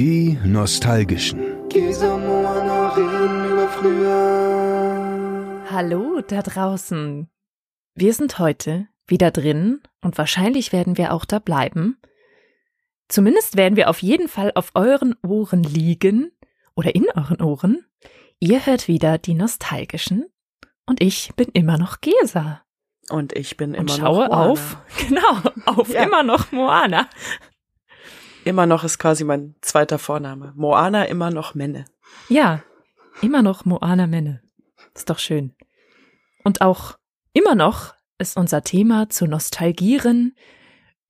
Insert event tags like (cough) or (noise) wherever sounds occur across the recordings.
Die Nostalgischen. Hallo da draußen. Wir sind heute wieder drin und wahrscheinlich werden wir auch da bleiben. Zumindest werden wir auf jeden Fall auf euren Ohren liegen oder in euren Ohren. Ihr hört wieder die Nostalgischen und ich bin immer noch Gesa. Und ich bin immer und schaue noch Moana. auf, (laughs) genau, auf Ja. immer noch Moana. Immer noch ist quasi mein zweiter Vorname. Moana immer noch Menne. Ja, immer noch Moana Menne. Ist doch schön. Und auch immer noch ist unser Thema zu nostalgieren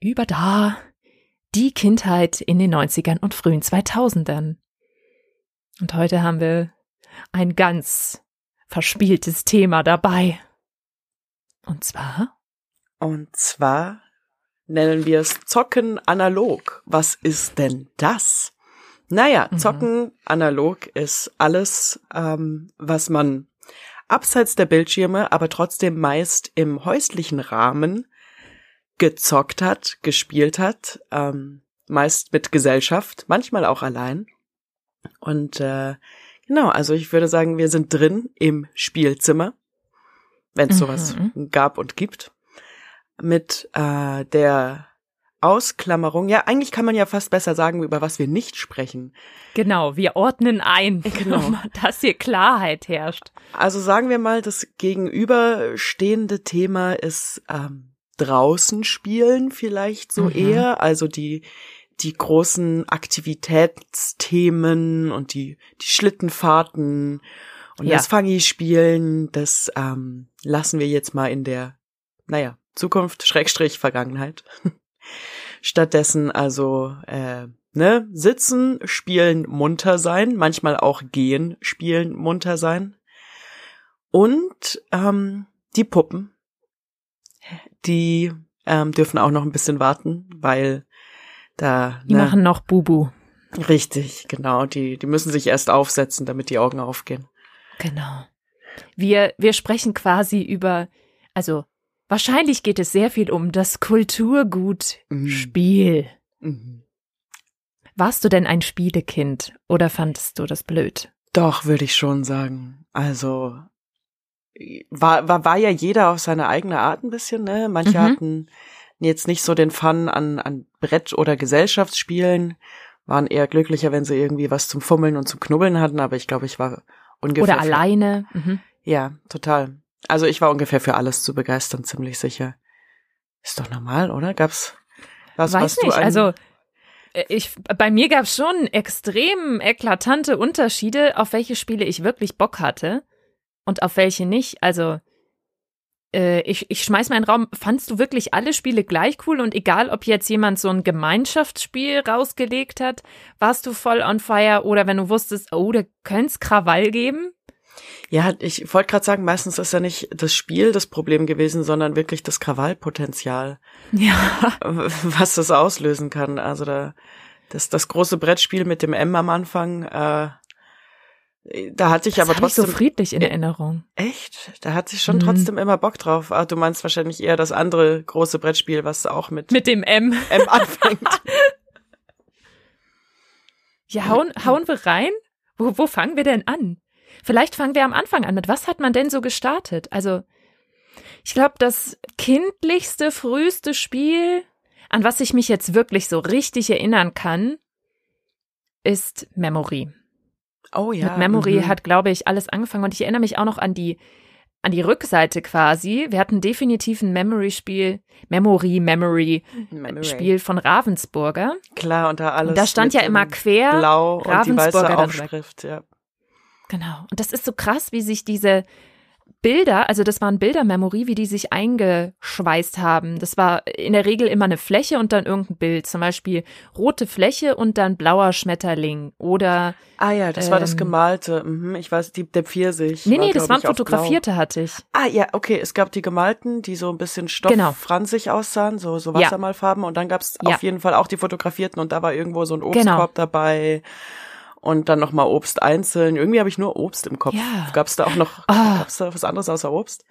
über da die Kindheit in den 90ern und frühen 2000ern. Und heute haben wir ein ganz verspieltes Thema dabei. Und zwar, Und zwar nennen wir es Zocken analog. Was ist denn das? Naja, Mhm. Zocken analog ist alles, ähm, was man abseits der Bildschirme, aber trotzdem meist im häuslichen Rahmen gezockt hat, gespielt hat, ähm, meist mit Gesellschaft, manchmal auch allein. Und äh, genau, also ich würde sagen, wir sind drin im Spielzimmer, wenn es sowas Mhm. gab und gibt, mit äh, der Ausklammerung. Ja, eigentlich kann man ja fast besser sagen, über was wir nicht sprechen. genau, wir ordnen ein, (laughs) (laughs) Genau. dass hier Klarheit herrscht. Also sagen wir mal, das gegenüberstehende Thema ist ähm, draußen spielen vielleicht so Mhm. eher, also die die großen Aktivitätsthemen und die die Schlittenfahrten und Ja. das Fangi-Spielen, das ähm, lassen wir jetzt mal in der, naja, Zukunft, Schrägstrich, Vergangenheit. (laughs) Stattdessen also äh, ne, sitzen, spielen, munter sein, manchmal auch gehen, spielen, munter sein. Und ähm, die Puppen, die ähm, dürfen auch noch ein bisschen warten, weil da Die ne, machen noch Bubu. richtig, genau, die die müssen sich erst aufsetzen, damit die Augen aufgehen. Genau. Wir, wir sprechen quasi über, also wahrscheinlich geht es sehr viel um das Kulturgut Mhm. Spiel. Mhm. Warst du denn ein Spielekind oder fandest du das blöd? Doch, würde ich schon sagen. Also war, war, war ja jeder auf seine eigene Art ein bisschen, ne? Manche Mhm. hatten jetzt nicht so den Fun an, an Brett- oder Gesellschaftsspielen, waren eher glücklicher, wenn sie irgendwie was zum Fummeln und zum Knubbeln hatten, aber ich glaube, ich war ungefähr. Oder alleine? Mhm. Ja, total. Also ich war ungefähr für alles zu begeistern, ziemlich sicher. Ist doch normal, oder? Gab's was, Weiß was du nicht, ein- also äh, ich, bei mir gab es schon extrem eklatante Unterschiede, auf welche Spiele ich wirklich Bock hatte und auf welche nicht. Also äh, ich, ich schmeiß mal in den Raum, fandst du wirklich alle Spiele gleich cool und egal, ob jetzt jemand so ein Gemeinschaftsspiel rausgelegt hat, warst du voll on fire oder wenn du wusstest, oh, da könnte es Krawall geben? Ja, ich wollte gerade sagen, meistens ist ja nicht das Spiel das Problem gewesen, sondern wirklich das Krawallpotenzial, Ja. (laughs) was das auslösen kann. Also da, das, das große Brettspiel mit dem M am Anfang, äh, da hatte ich Das aber hab ich so trotzdem friedlich in Erinnerung. echt, da hatte ich schon Mhm. trotzdem immer Bock drauf. Ah, du meinst wahrscheinlich eher das andere große Brettspiel, was auch mit, Mit dem M. M anfängt. (laughs) Ja, hauen, hauen wir rein? Wo, wo fangen wir denn an? Vielleicht fangen wir am Anfang an. Mit was hat man denn so gestartet? Also, ich glaube, das kindlichste, früheste Spiel, an was ich mich jetzt wirklich so richtig erinnern kann, ist Memory. Oh ja. Mit Memory mhm. hat, glaube ich, alles angefangen und ich erinnere mich auch noch an die an die Rückseite quasi. Wir hatten definitiv ein Memory-Spiel, Memory, Memory, Memory. Spiel von Ravensburger. Klar, und da alles. Und da stand ja immer quer Blau und die weiße Ravensburger. Aufschrift, ja. Genau. Und das ist so krass, wie sich diese Bilder, also das waren Bildermemory, wie die sich eingeschweißt haben. Das war in der Regel immer eine Fläche und dann irgendein Bild. Zum Beispiel rote Fläche und dann blauer Schmetterling. Oder, Ah ja, das war das Ähm, Gemalte. Mhm, ich weiß, die, der Pfirsich. nee, war, nee, das glaub waren fotografierte, hatte ich. Ah ja, okay, es gab die Gemalten, die so ein bisschen Genau. stofffranzig aussahen, so, so Ja. Wassermalfarben. Und dann gab's Ja. auf jeden Fall auch die fotografierten und da war irgendwo so ein Genau. Obstkorb dabei. Und dann nochmal Obst einzeln. Irgendwie habe ich nur Obst im Kopf. Ja. Gab's da auch noch, Ah. gab's da was anderes außer Obst?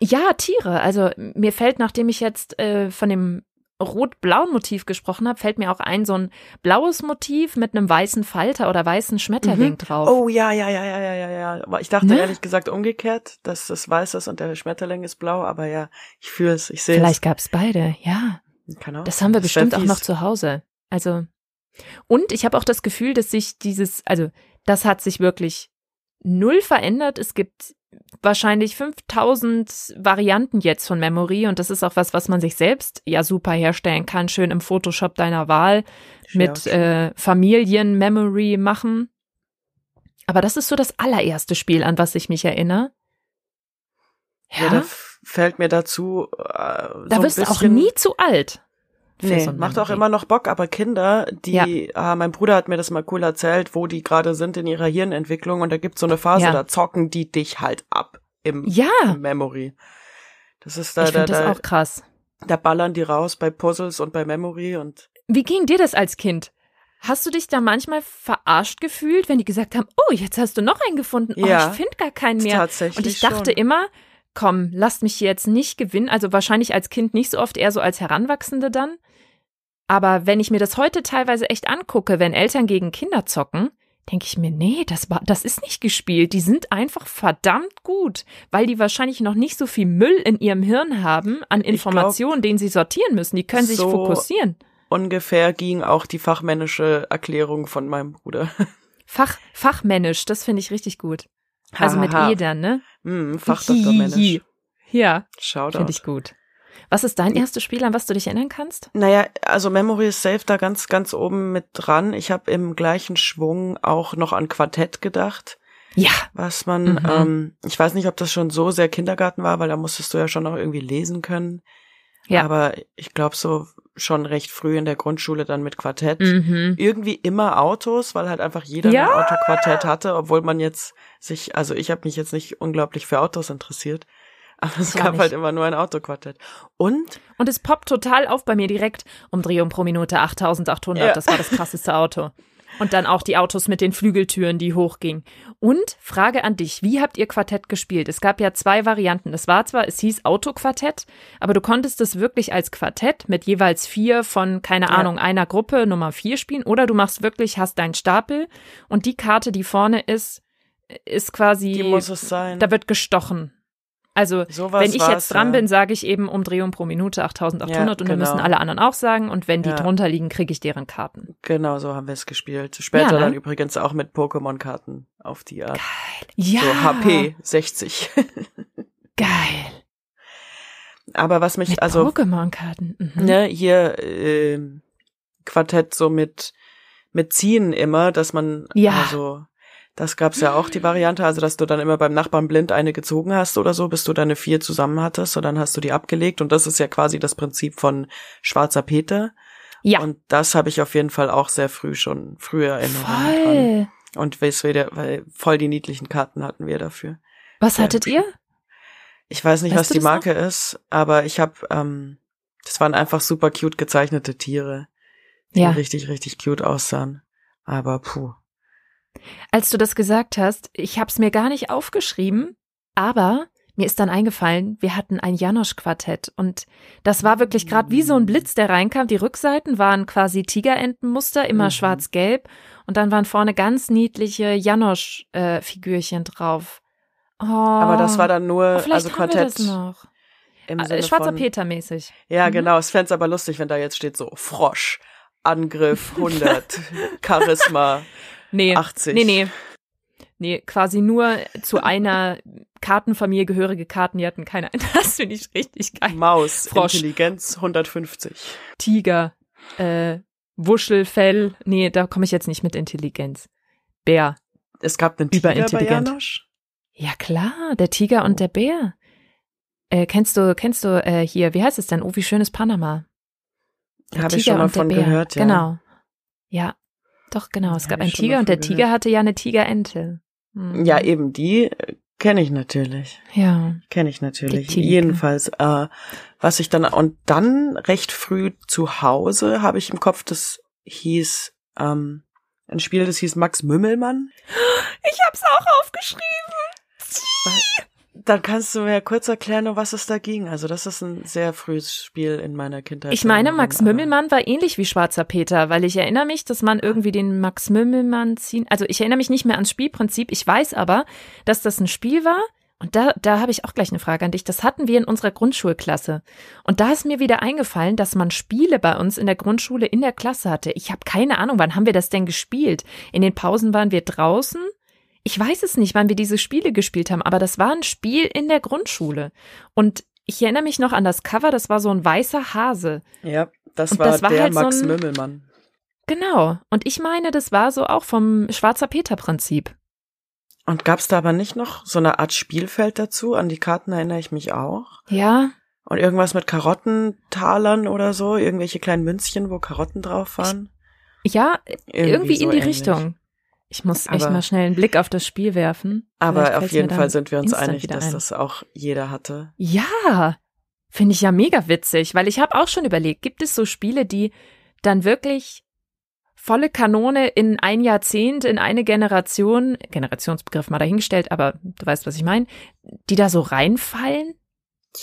Ja, Tiere. Also mir fällt, nachdem ich jetzt äh, von dem Rot-Blau-Motiv gesprochen habe, fällt mir auch ein, so ein blaues Motiv mit einem weißen Falter oder weißen Schmetterling Mhm. drauf. Oh ja, ja, ja, ja, ja, ja, ja. Aber ich dachte Ne? ehrlich gesagt umgekehrt, dass das weiß ist und der Schmetterling ist blau, aber ja, ich fühle es, ich sehe Vielleicht gab's beide, ja. es. Kann auch Das haben wir Das bestimmt auch noch zu Hause. Also, und ich habe auch das Gefühl, dass sich dieses, also, das hat sich wirklich null verändert. Es gibt wahrscheinlich 5000 Varianten jetzt von Memory und das ist auch was, was man sich selbst ja super herstellen kann, schön im Photoshop deiner Wahl mit Ja. äh, Familien-Memory machen. Aber das ist so das allererste Spiel, an was ich mich erinnere. Ja, da f- fällt mir dazu äh, da so wirst du auch nie zu alt. Nee, ein macht auch immer noch Bock, aber Kinder, die, ah, mein Bruder hat mir das mal cool erzählt, wo die gerade sind in ihrer Hirnentwicklung und da gibt's so eine Phase, Ja. da zocken die dich halt ab im, Ja, im Memory. Das ist da, ich da, finde das da, auch krass. da ballern die raus bei Puzzles und bei Memory und Wie ging dir das als Kind? Hast du dich da manchmal verarscht gefühlt, wenn die gesagt haben, oh, jetzt hast du noch einen gefunden, oh, Ja, ich finde gar keinen mehr. tatsächlich Und ich dachte schon. immer, komm, lasst mich hier jetzt nicht gewinnen. Also wahrscheinlich als Kind nicht so oft, eher so als Heranwachsende dann. Aber wenn ich mir das heute teilweise echt angucke, wenn Eltern gegen Kinder zocken, denke ich mir, nee, das war, das ist nicht gespielt. Die sind einfach verdammt gut, weil die wahrscheinlich noch nicht so viel Müll in ihrem Hirn haben an Ich glaub, Informationen, den sie sortieren müssen. Die können sich so fokussieren. ungefähr ging auch die fachmännische Erklärung von meinem Bruder. (laughs) Fach, fachmännisch, das finde ich richtig gut. Also mit Hahaha. E dann, ne? Hm, Fachdoktormännisch. Ja, Shoutout. finde ich gut. Was ist dein erstes Spiel, an was du dich erinnern kannst? Naja, also Memory is Safe da ganz, ganz oben mit dran. Ich habe im gleichen Schwung auch noch an Quartett gedacht, Ja. was man, Mhm. ähm, ich weiß nicht, ob das schon so sehr Kindergarten war, weil da musstest du ja schon noch irgendwie lesen können. Ja. Aber ich glaube so schon recht früh in der Grundschule dann mit Quartett. Mhm. Irgendwie immer Autos, weil halt einfach jeder Ja. ein Autoquartett hatte, obwohl man jetzt sich, also ich habe mich jetzt nicht unglaublich für Autos interessiert. Aber es gab nicht. halt immer nur ein Autoquartett. Und Und es poppt total auf bei mir direkt. Umdrehung pro Minute 8800. Ja. Das war das krasseste Auto. Und dann auch die Autos mit den Flügeltüren, die hochgingen. Und Frage an dich, wie habt ihr Quartett gespielt? Es gab ja zwei Varianten. Es war zwar, es hieß Autoquartett, aber du konntest es wirklich als Quartett mit jeweils vier von, keine Ja. Ahnung, einer Gruppe Nummer vier spielen. Oder du machst wirklich, hast deinen Stapel und die Karte, die vorne ist, ist quasi, die muss es sein. da wird gestochen. Also Sowas wenn ich jetzt dran ja. bin, sage ich eben Umdrehung pro Minute 8800 Ja, und dann genau. müssen alle anderen auch sagen und wenn die Ja. drunter liegen, kriege ich deren Karten. Genau, so haben wir es gespielt. Später ne? dann übrigens auch mit Pokémon-Karten auf die Art. Ja, So HP 60. (laughs) geil. Aber was mich, Mit also, Pokémon-Karten. Mhm. ne, hier ähm, Quartett so mit, mit Ziehen immer, dass man, Ja. also, das gab's ja auch die Variante, also dass du dann immer beim Nachbarn blind eine gezogen hast oder so, bis du deine vier zusammen hattest und dann hast du die abgelegt und das ist ja quasi das Prinzip von Schwarzer Peter. Ja, Und das habe ich auf jeden Fall auch sehr früh schon, früher Erinnerungen dran. voll. Und weißt du, weil voll die niedlichen Karten hatten wir dafür. Was Ja, hattet ihr? Ich weiß nicht, Weißt was die das noch? Marke ist, aber ich habe, ähm, das waren einfach super cute gezeichnete Tiere, die Ja. richtig, richtig cute aussahen. Aber puh. Als du das gesagt hast, ich habe es mir gar nicht aufgeschrieben, aber mir ist dann eingefallen, wir hatten ein Janosch-Quartett und das war wirklich gerade wie so ein Blitz, der reinkam. Die Rückseiten waren quasi Tigerentenmuster, immer Mhm. schwarz-gelb und dann waren vorne ganz niedliche Janosch-Figürchen drauf. Oh, Aber das war dann nur, vielleicht also Quartett das noch. im Äh, Sinne Schwarzer Peter mäßig. Ja, Mhm. genau. Es fänd's aber lustig, wenn da jetzt steht so Frosch, Angriff (laughs) 100, Charisma Nee, 80. nee, nee. Nee, quasi nur zu einer Kartenfamilie gehörige Karten, die hatten keine. (laughs) Das finde ich richtig geil. Maus, Frosch. Intelligenz 150. Tiger, äh, Wuschelfell. Nee, da komme ich jetzt nicht mit Intelligenz. Bär. Es gab einen Tiger bei Überintelligent. Janosch. Ja klar, der Tiger Oh. und der Bär. Äh, kennst du, kennst du äh, hier, wie heißt es denn? Oh, wie schön ist Panama. Habe ich schon mal von Bär. gehört, ja. Genau. Ja, doch, genau. Es gab einen Tiger und der von Tiger gehört. hatte ja eine Tigerente. Mhm. Ja, eben die kenne ich natürlich. Ja. Kenne ich natürlich. Jedenfalls, äh, was ich dann und dann recht früh zu Hause habe ich im Kopf, das hieß ähm, ein Spiel, das hieß Max Mümmelmann. Ich hab's auch aufgeschrieben. Dann kannst du mir kurz erklären, um was es da ging. Also das ist ein sehr frühes Spiel in meiner Kindheit. Ich meine, Max Mümmelmann war ähnlich wie Schwarzer Peter, weil ich erinnere mich, dass man irgendwie den Max Mümmelmann ziehen. Also ich erinnere mich nicht mehr ans Spielprinzip. Ich weiß aber, dass das ein Spiel war. Und da, da habe ich auch gleich eine Frage an dich. Das hatten wir in unserer Grundschulklasse. Und da ist mir wieder eingefallen, dass man Spiele bei uns in der Grundschule in der Klasse hatte. Ich habe keine Ahnung, wann haben wir das denn gespielt? In den Pausen waren wir draußen ich weiß es nicht, wann wir diese Spiele gespielt haben, aber das war ein Spiel in der Grundschule. Und ich erinnere mich noch an das Cover, das war so ein weißer Hase. Ja, das Und war das war der halt Max so ein, Mümmelmann. Genau. Und ich meine, das war so auch vom Schwarzer Peter-Prinzip. Und gab's da aber nicht noch so eine Art Spielfeld dazu? An die Karten erinnere ich mich auch. Ja. Und irgendwas mit Karottentalern oder so, irgendwelche kleinen Münzchen, wo Karotten drauf waren. Ja, irgendwie, irgendwie so in die ähnlich. Richtung. Ich muss echt aber, mal schnell einen Blick auf das Spiel werfen. Aber auf jeden Fall sind wir uns einig, dass ein. das auch jeder hatte. Ja, finde ich ja mega witzig, weil ich habe auch schon überlegt, gibt es so Spiele, die dann wirklich volle Kanone in ein Jahrzehnt, in eine Generation, Generationsbegriff mal dahingestellt, aber du weißt, was ich meine, die da so reinfallen,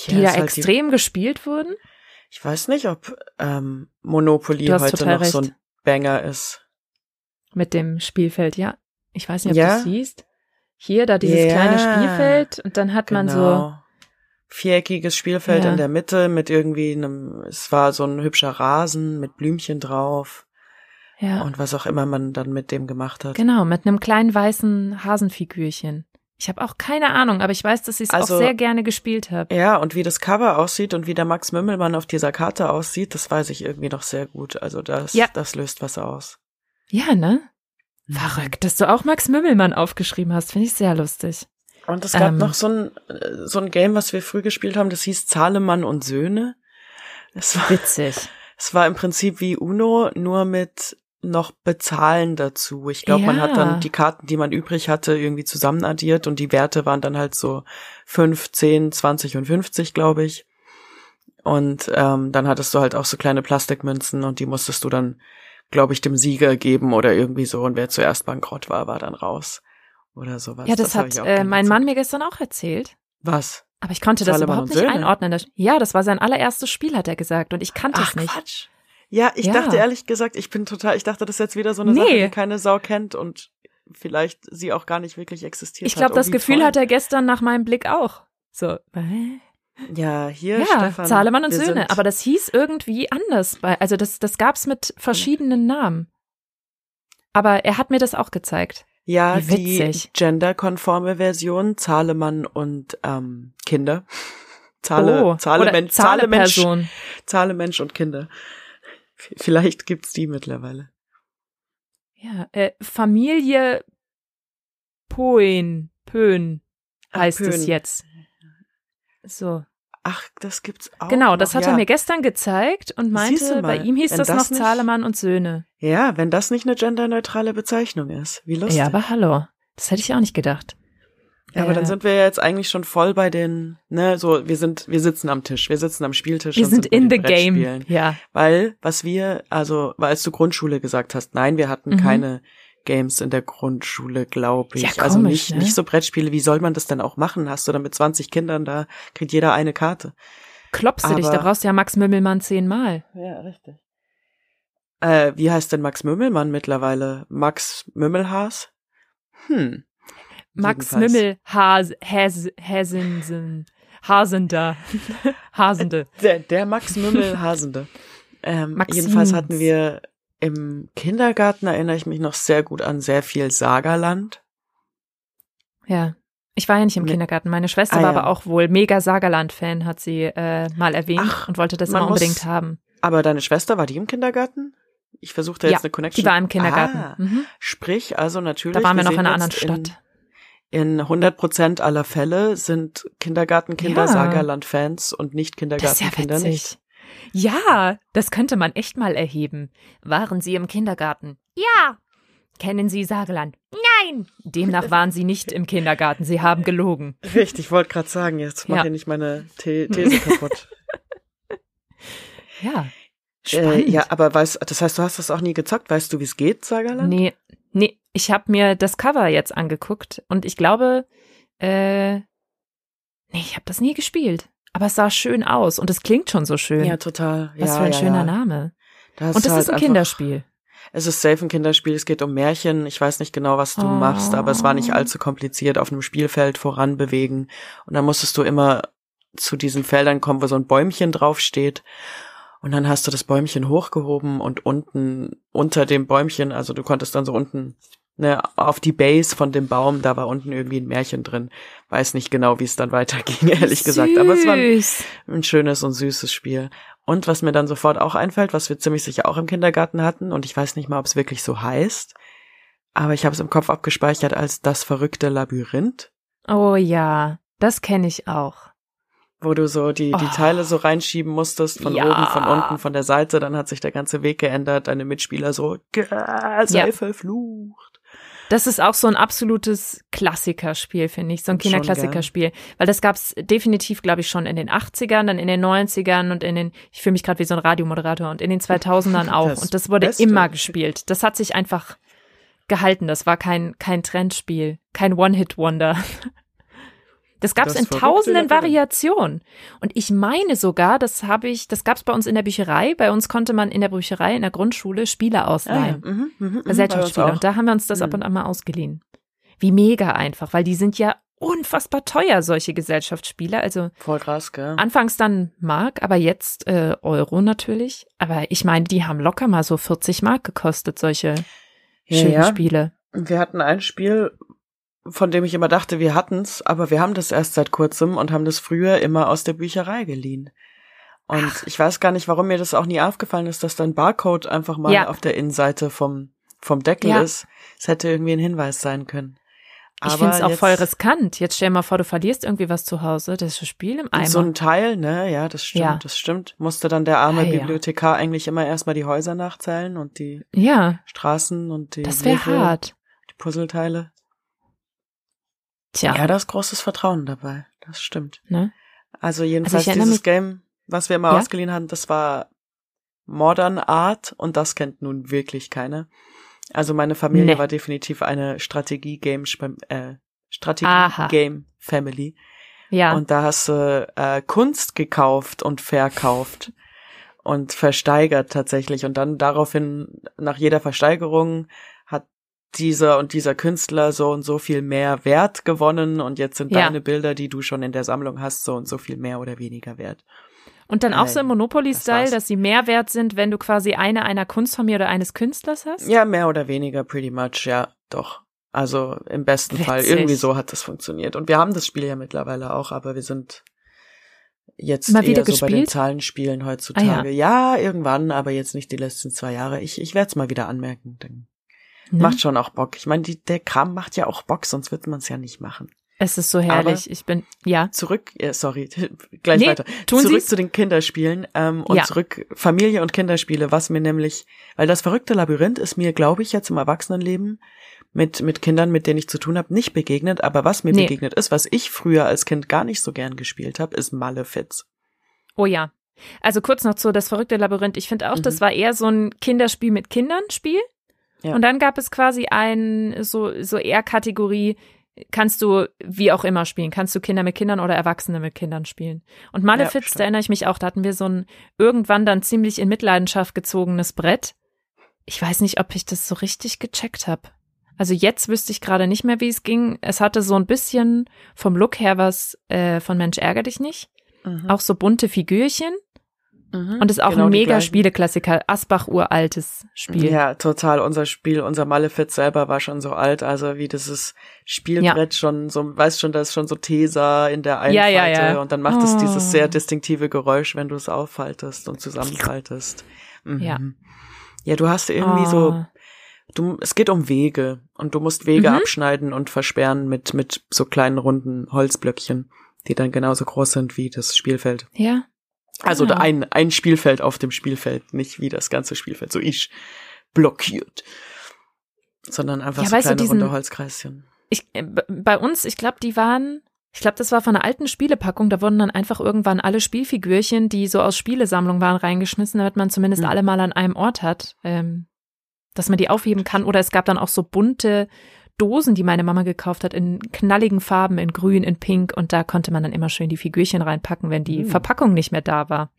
ja, die da halt extrem die, gespielt wurden? Ich weiß nicht, ob ähm, Monopoly heute noch recht. so ein Banger ist. Mit dem Spielfeld, ja. Ich weiß nicht, ob ja? du siehst. Hier, da dieses ja, kleine Spielfeld und dann hat genau. man so genau. viereckiges Spielfeld ja. in der Mitte mit irgendwie einem, es war so ein hübscher Rasen mit Blümchen drauf. Ja. Und was auch immer man dann mit dem gemacht hat. Genau, mit einem kleinen weißen Hasenfigürchen. Ich habe auch keine Ahnung, aber ich weiß, dass ich es also, auch sehr gerne gespielt habe. Ja, und wie das Cover aussieht und wie der Max Mümmelmann auf dieser Karte aussieht, das weiß ich irgendwie noch sehr gut. Also das, ja. das löst was aus. Ja, ne? Mhm. Verrückt, dass du auch Max Mümmelmann aufgeschrieben hast, finde ich sehr lustig. Und es gab ähm, noch so ein, so ein Game, was wir früh gespielt haben, das hieß Zahlemann und Söhne. Es war, witzig. (laughs) Es war im Prinzip wie Uno, nur mit noch Bezahlen dazu. Ich glaube, ja. man hat dann die Karten, die man übrig hatte, irgendwie zusammenaddiert und die Werte waren dann halt so fünf, zehn, zwanzig und fünfzig, glaube ich. Und ähm, dann hattest du halt auch so kleine Plastikmünzen und die musstest du dann glaube ich, dem Sieger geben oder irgendwie so. Und wer zuerst bankrott war, war dann raus. Oder sowas. Ja, das, das hat äh, mein Mann mir gestern auch erzählt. Was? Aber ich konnte das Salomon überhaupt nicht einordnen. Ja, das war sein allererstes Spiel, hat er gesagt. Und ich kannte es nicht. Quatsch. Ja, ich ja. dachte ehrlich gesagt, ich bin total, ich dachte, das ist jetzt wieder so eine nee. Sache, die keine Sau kennt und vielleicht sie auch gar nicht wirklich existiert. Ich glaube, das Gefühl toll. hat er gestern nach meinem Blick auch. So, ja, hier ja, Stefan. Zahlemann und Söhne. Aber das hieß irgendwie anders. Also das, das gab's mit verschiedenen Namen. Aber er hat mir das auch gezeigt. Ja, die genderkonforme Version, Zahlemann und ähm, Kinder. (laughs) Zahle, oh, Zahle, Mensch, Zahle, Mensch, Zahle Mensch und Kinder. Vielleicht gibt's die mittlerweile. Ja, äh, Familie Poen, Pön heißt Ach, Pön. es jetzt. So. Ach, das gibt's auch. Genau, das noch. hat er mir gestern gezeigt und meinte, bei ihm hieß das, das, noch nicht, Zahlemann und Söhne. Ja, wenn das nicht eine genderneutrale Bezeichnung ist. Wie lustig. Ja, aber hallo. Das hätte ich auch nicht gedacht. Ja, aber dann sind wir ja jetzt eigentlich schon voll bei den, ne, so, wir sind, wir sitzen am Tisch, wir sitzen am Spieltisch. Wir sind, sind in the game, ja. Weil, was wir, also, weil als du Grundschule gesagt hast, nein, wir hatten mhm. keine Games in der Grundschule, glaube ich. Ja, also komisch, also nicht, ne? nicht so Brettspiele. Wie soll man das denn auch machen? Hast du dann mit 20 Kindern, da kriegt jeder eine Karte. Klopfst du dich, da brauchst du ja Max Mümmelmann zehnmal. Ja, richtig. Äh, wie heißt denn Max Mümmelmann mittlerweile? Max Mümmelhaas? Hm. Max Mümmelhas, Häs, Häsensen, Hasender, (laughs) Hasende. Der, der Max Mümmelhasende. Ähm, jedenfalls hatten wir im Kindergarten erinnere ich mich noch sehr gut an sehr viel Sagerland. Ja. Ich war ja nicht im nee. Kindergarten. Meine Schwester ah, war ja. aber auch wohl mega Sagerland-Fan, hat sie äh, mal erwähnt Ach, und wollte das immer unbedingt muss, haben. Aber deine Schwester, war die im Kindergarten? Ich versuchte jetzt ja, eine Connection. Die war im Kindergarten. Ah, mhm. Sprich, also natürlich. Da waren wir, wir noch in einer anderen Stadt. In, in 100 Prozent aller Fälle sind Kindergartenkinder ja. Sagerland-Fans und nicht Kindergartenkinder ja nicht. Ja, das könnte man echt mal erheben. Waren Sie im Kindergarten? Ja. Kennen Sie Sageland? Nein. Demnach waren Sie nicht im Kindergarten. Sie haben gelogen. Richtig, ich wollte gerade sagen, jetzt mach ja. ich nicht meine The These kaputt. ja. Äh, ja, aber weißt, das heißt, du hast das auch nie gezockt. Weißt du, wie es geht, Sagerland? Nee, nee. Ich habe mir das Cover jetzt angeguckt und ich glaube, äh, Nee, ich habe das nie gespielt. Aber es sah schön aus und es klingt schon so schön. Ja, total. Was ja, für ein ja, schöner ja. Name. Da hast Und das halt ist ein Kinderspiel. Es ist safe ein Kinderspiel, es geht um Märchen. Ich weiß nicht genau, was du Oh. machst, aber es war nicht allzu kompliziert auf einem Spielfeld voran bewegen. Und dann musstest du immer zu diesen Feldern kommen, wo so ein Bäumchen draufsteht. Und dann hast du das Bäumchen hochgehoben und unten unter dem Bäumchen, also du konntest dann so unten ne, auf die Base von dem Baum, da war unten irgendwie ein Märchen drin. Weiß nicht genau, wie es dann weiterging, (laughs) ehrlich gesagt. Aber es war ein, Süß. ein schönes und süßes Spiel. Und was mir dann sofort auch einfällt, was wir ziemlich sicher auch im Kindergarten hatten, und ich weiß nicht mal, ob es wirklich so heißt, aber ich habe es im Kopf abgespeichert als das verrückte Labyrinth, Oh ja, das kenne ich auch. wo du so die, die Oh. Teile so reinschieben musstest, von Ja. oben, von unten, von der Seite, dann hat sich der ganze Weg geändert, deine Mitspieler so, "Gah, sei Ja. verflucht. Das ist auch so ein absolutes Klassikerspiel, finde ich, so ein Kinderklassikerspiel. Weil das gab's definitiv, glaube ich, schon in den 80ern, dann in den 90ern und in den, ich fühle mich gerade wie so ein Radiomoderator, und in den 2000ern (laughs) auch. Das und das wurde Beste. immer gespielt. Das hat sich einfach gehalten. Das war kein, kein Trendspiel, kein One-Hit-Wonder. Das gab's Das in tausenden. Variationen. Und ich meine sogar, das habe ich, das gab's bei uns in der Bücherei. Bei uns konnte man in der Bücherei in der Grundschule Spiele ausleihen. Mhm, mhm, mhm, Gesellschaftsspiele. Und da haben wir uns das Mhm. ab und an mal ausgeliehen. Wie mega einfach, weil die sind ja unfassbar teuer, solche Gesellschaftsspiele. Also. Voll krass, gell? anfangs dann Mark, aber jetzt äh, Euro natürlich. Aber ich meine, die haben locker mal so 40 Mark gekostet, solche Ja, schönen ja. Spiele. Wir hatten ein Spiel, von dem ich immer dachte, wir hatten's, aber wir haben das erst seit kurzem und haben das früher immer aus der Bücherei geliehen. Und ich weiß gar nicht, warum mir das auch nie aufgefallen ist, dass dein Barcode einfach mal Ja. auf der Innenseite vom, vom Deckel Ja. ist. Es hätte irgendwie ein Hinweis sein können. Ich Aber finde es auch jetzt voll riskant. Jetzt stell dir mal vor, du verlierst irgendwie was zu Hause. Das ist ein Spiel im Eimer. So ein Teil, ne? Ja, das stimmt, Ja. das stimmt. Musste dann der arme Ah, ja. Bibliothekar eigentlich immer erstmal die Häuser nachzählen und die ja, Straßen und die das Wege, hart. die Puzzleteile. Tja, Ja, da ist großes Vertrauen dabei. Das stimmt. ne? Also jedenfalls erinnere dieses Game, was wir mal Ja? ausgeliehen haben, das war Modern Art und das kennt nun wirklich keiner. Also meine Familie Nee. war definitiv eine Strategie-Game, äh. Strategie-Game-Family. Ja. Und da hast du äh, Kunst gekauft und verkauft und versteigert tatsächlich. Und dann daraufhin, nach jeder Versteigerung, dieser und dieser Künstler so und so viel mehr Wert gewonnen und jetzt sind Ja. deine Bilder, die du schon in der Sammlung hast, so und so viel mehr oder weniger wert. Und dann auch so im Monopoly-Style, das dass sie mehr wert sind, wenn du quasi eine einer Kunstfamilie oder eines Künstlers hast? Ja, mehr oder weniger, pretty much, ja, doch. Also im besten Fall. Witzig. Irgendwie so hat das funktioniert. Und wir haben das Spiel ja mittlerweile auch, aber wir sind jetzt Mal wieder so bei den? Ah, Zahlenspielen heutzutage. ja. irgendwann, aber jetzt nicht die letzten zwei Jahre. Ich, ich werde es mal wieder anmerken. Dann Ne? Macht schon auch Bock. Ich meine, die, der Kram macht ja auch Bock, sonst wird man es ja nicht machen. Es ist so herrlich. ich bin, ja. Zurück, äh, sorry, (laughs) gleich Nee, weiter. tun zurück Sie's. zu den Kinderspielen ähm, und Ja. zurück Familie und Kinderspiele, was mir nämlich, weil das verrückte Labyrinth ist mir, glaube ich, jetzt im Erwachsenenleben mit mit Kindern, mit denen ich zu tun habe, nicht begegnet. Aber was mir Nee. begegnet ist, was ich früher als Kind gar nicht so gern gespielt habe, ist Malefiz. Oh ja. Also kurz noch zu das verrückte Labyrinth. Ich finde auch, Mhm. das war eher so ein Kinderspiel mit Kindern Spiel. Ja. Und dann gab es quasi ein so so eher Kategorie kannst du wie auch immer spielen. Kannst du Kinder mit Kindern oder Erwachsene mit Kindern spielen. Und Malefiz, stimmt. da erinnere ich mich auch, da hatten wir so ein irgendwann dann ziemlich in Mitleidenschaft gezogenes Brett. Ich weiß nicht, ob ich das so richtig gecheckt habe. Also jetzt wüsste ich gerade nicht mehr, wie es ging. Es hatte so ein bisschen vom Look her was äh, von Mensch ärger dich nicht. Mhm. Auch so bunte Figürchen. Mhm. Und ist auch Genau ein mega. Spieleklassiker. Asbach uraltes Spiel. Ja, total. Unser Spiel, unser Malefiz selber war schon so alt, also wie dieses Spielbrett schon so, weißt schon, da ist schon so Tesa in der einen Ja, ja, Falte ja. und dann macht es Oh. dieses sehr distinktive Geräusch, wenn du es auffaltest und zusammenfaltest. Mhm. Ja. Ja, du hast irgendwie Oh. so, du, es geht um Wege und du musst Wege Mhm. abschneiden und versperren mit, mit so kleinen runden Holzblöckchen, die dann genauso groß sind wie das Spielfeld. Ja. Also Ah. ein, ein Spielfeld auf dem Spielfeld, nicht wie das ganze Spielfeld, so ich blockiert. Sondern einfach Ja, so weißt du, kleine diesen- runde Holzkreischen. Ich, äh, bei uns, ich glaube, die waren, ich glaube, das war von einer alten Spielepackung, da wurden dann einfach irgendwann alle Spielfigürchen, die so aus Spielesammlung waren, reingeschmissen, damit man zumindest Hm. alle mal an einem Ort hat, ähm, dass man die aufheben kann. Oder es gab dann auch so bunte Dosen, die meine Mama gekauft hat, in knalligen Farben, in grün, in pink. Und da konnte man dann immer schön die Figürchen reinpacken, wenn die Hm. Verpackung nicht mehr da war.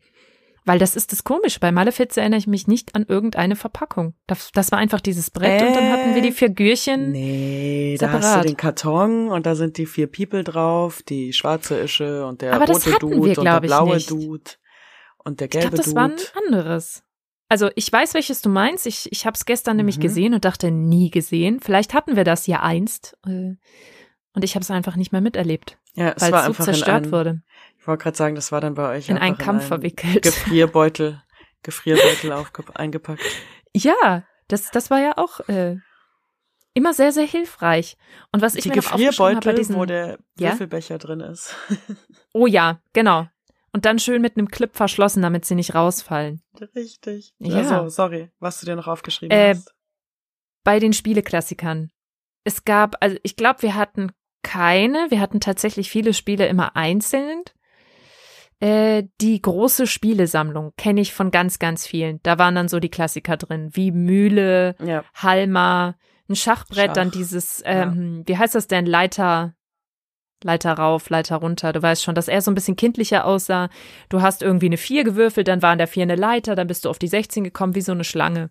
Weil das ist das Komische. Bei Malefiz erinnere ich mich nicht an irgendeine Verpackung. Das, das war einfach dieses Brett und dann hatten wir die Figürchen. Nee, da hast separat. du den Karton und da sind die vier People drauf, die schwarze Ische und der Aber das rote hatten Dude wir, und der glaub ich, blaue nicht. Dude und der Ich gelbe glaube, das Dude. war ein anderes. Also ich weiß, welches du meinst. Ich, ich habe es gestern nämlich Mhm. gesehen und dachte, nie gesehen. Vielleicht hatten wir das ja einst. äh, Und ich habe es einfach nicht mehr miterlebt, ja, es weil war es so einfach in zerstört einen, wurde. Ich wollte gerade sagen, das war dann bei euch In einen Kampf verwickelt. Gefrierbeutel, (laughs) Gefrierbeutel aufge eingepackt. Ja, das, das war ja auch äh, immer sehr, sehr hilfreich. Und was ich die mir noch aufgeschrieben habe bei Gefrierbeutel, diesen, wo der Ja? Würfelbecher drin ist. (laughs) oh ja, genau. Und dann schön mit einem Clip verschlossen, damit sie nicht rausfallen. Richtig. Ja. Also, sorry, was du dir noch aufgeschrieben Äh, hast. bei den Spieleklassikern. Es gab, also ich glaube, wir hatten keine, wir hatten tatsächlich viele Spiele immer einzeln. Äh, die große Spielesammlung kenne ich von ganz, ganz vielen. Da waren dann so die Klassiker drin, wie Mühle, Ja, Halma, ein Schachbrett, Schach, dann dieses, ähm, wie heißt das denn, Leiter, Leiter rauf, Leiter runter. Du weißt schon, dass er so ein bisschen kindlicher aussah. Du hast irgendwie eine 4 gewürfelt, dann war in der 4 eine Leiter, dann bist du auf die 16 gekommen, wie so eine Schlange.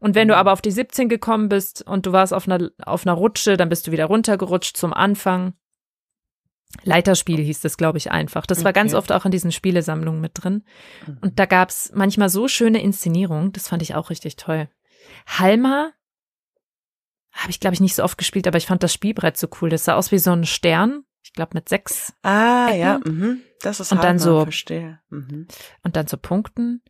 Und wenn du Mhm. aber auf die 17 gekommen bist und du warst auf einer, auf einer Rutsche, dann bist du wieder runtergerutscht zum Anfang. Leiterspiel hieß das, glaube ich, einfach. Das war ganz oft auch in diesen Spielesammlungen mit drin. Mhm. Und da gab's manchmal so schöne Inszenierungen, das fand ich auch richtig toll. Halma habe ich, glaube ich, nicht so oft gespielt, aber ich fand das Spielbrett so cool. Das sah aus wie so ein Stern. Ich glaube mit sechs Ah, Ecken. ja, mhm. das ist Und dann Halma, so verstehe. Mhm. und dann so Punkten.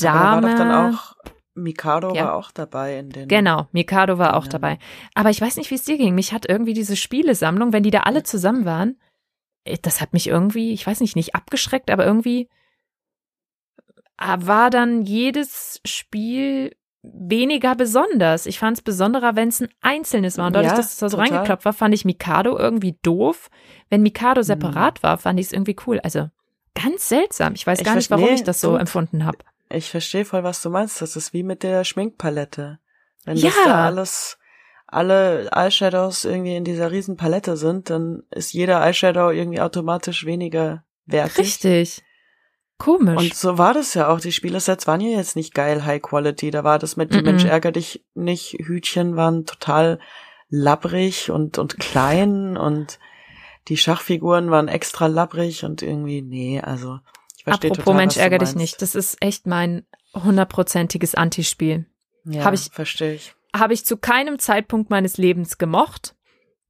Aber da war Dame. doch dann auch, Mikado Ja. war auch dabei in den. Genau, Mikado war auch dabei. Aber ich weiß nicht, wie es dir ging. Mich hat irgendwie diese Spielesammlung, wenn die da alle zusammen waren, äh, das hat mich irgendwie, ich weiß nicht, nicht abgeschreckt, aber irgendwie äh, war dann jedes Spiel weniger besonders. Ich fand es besonderer, wenn es ein einzelnes war. Und dadurch, Ja, dass es da so total. reingekloppt war, fand ich Mikado irgendwie doof. Wenn Mikado Mhm. separat war, fand ich es irgendwie cool. Also ganz seltsam. Ich weiß Ich gar nicht, warum ich das so du- empfunden habe. Ich verstehe voll, was du meinst. Das ist wie mit der Schminkpalette. Wenn Ja. das da alles, alle Eyeshadows irgendwie in dieser riesen Palette sind, dann ist jeder Eyeshadow irgendwie automatisch weniger wertig. Richtig. Komisch. Und so war das ja auch. Die Spielesets waren ja jetzt nicht geil High Quality. Da war das mit Die Mhm. Mensch ärger dich nicht. Hütchen waren total labbrig und, und klein und die Schachfiguren waren extra labbrig und irgendwie, nee, also ich verstehe Apropos total, Mensch, was du ärger dich nicht. Das ist echt mein hundertprozentiges Antispiel. Ja, hab ich- verstehe ich. Habe ich zu keinem Zeitpunkt meines Lebens gemocht.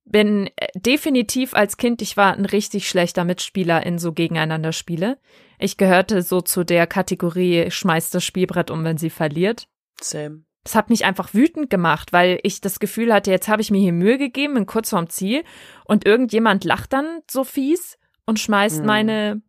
Bin äh, definitiv als Kind, ich war ein richtig schlechter Mitspieler in so gegeneinander Spiele. Ich gehörte so zu der Kategorie, schmeißt das Spielbrett um, wenn sie verliert. Same. Das hat mich einfach wütend gemacht, weil ich das Gefühl hatte, jetzt habe ich mir hier Mühe gegeben, bin kurz vorm Ziel und irgendjemand lacht dann so fies und schmeißt Hm. meine,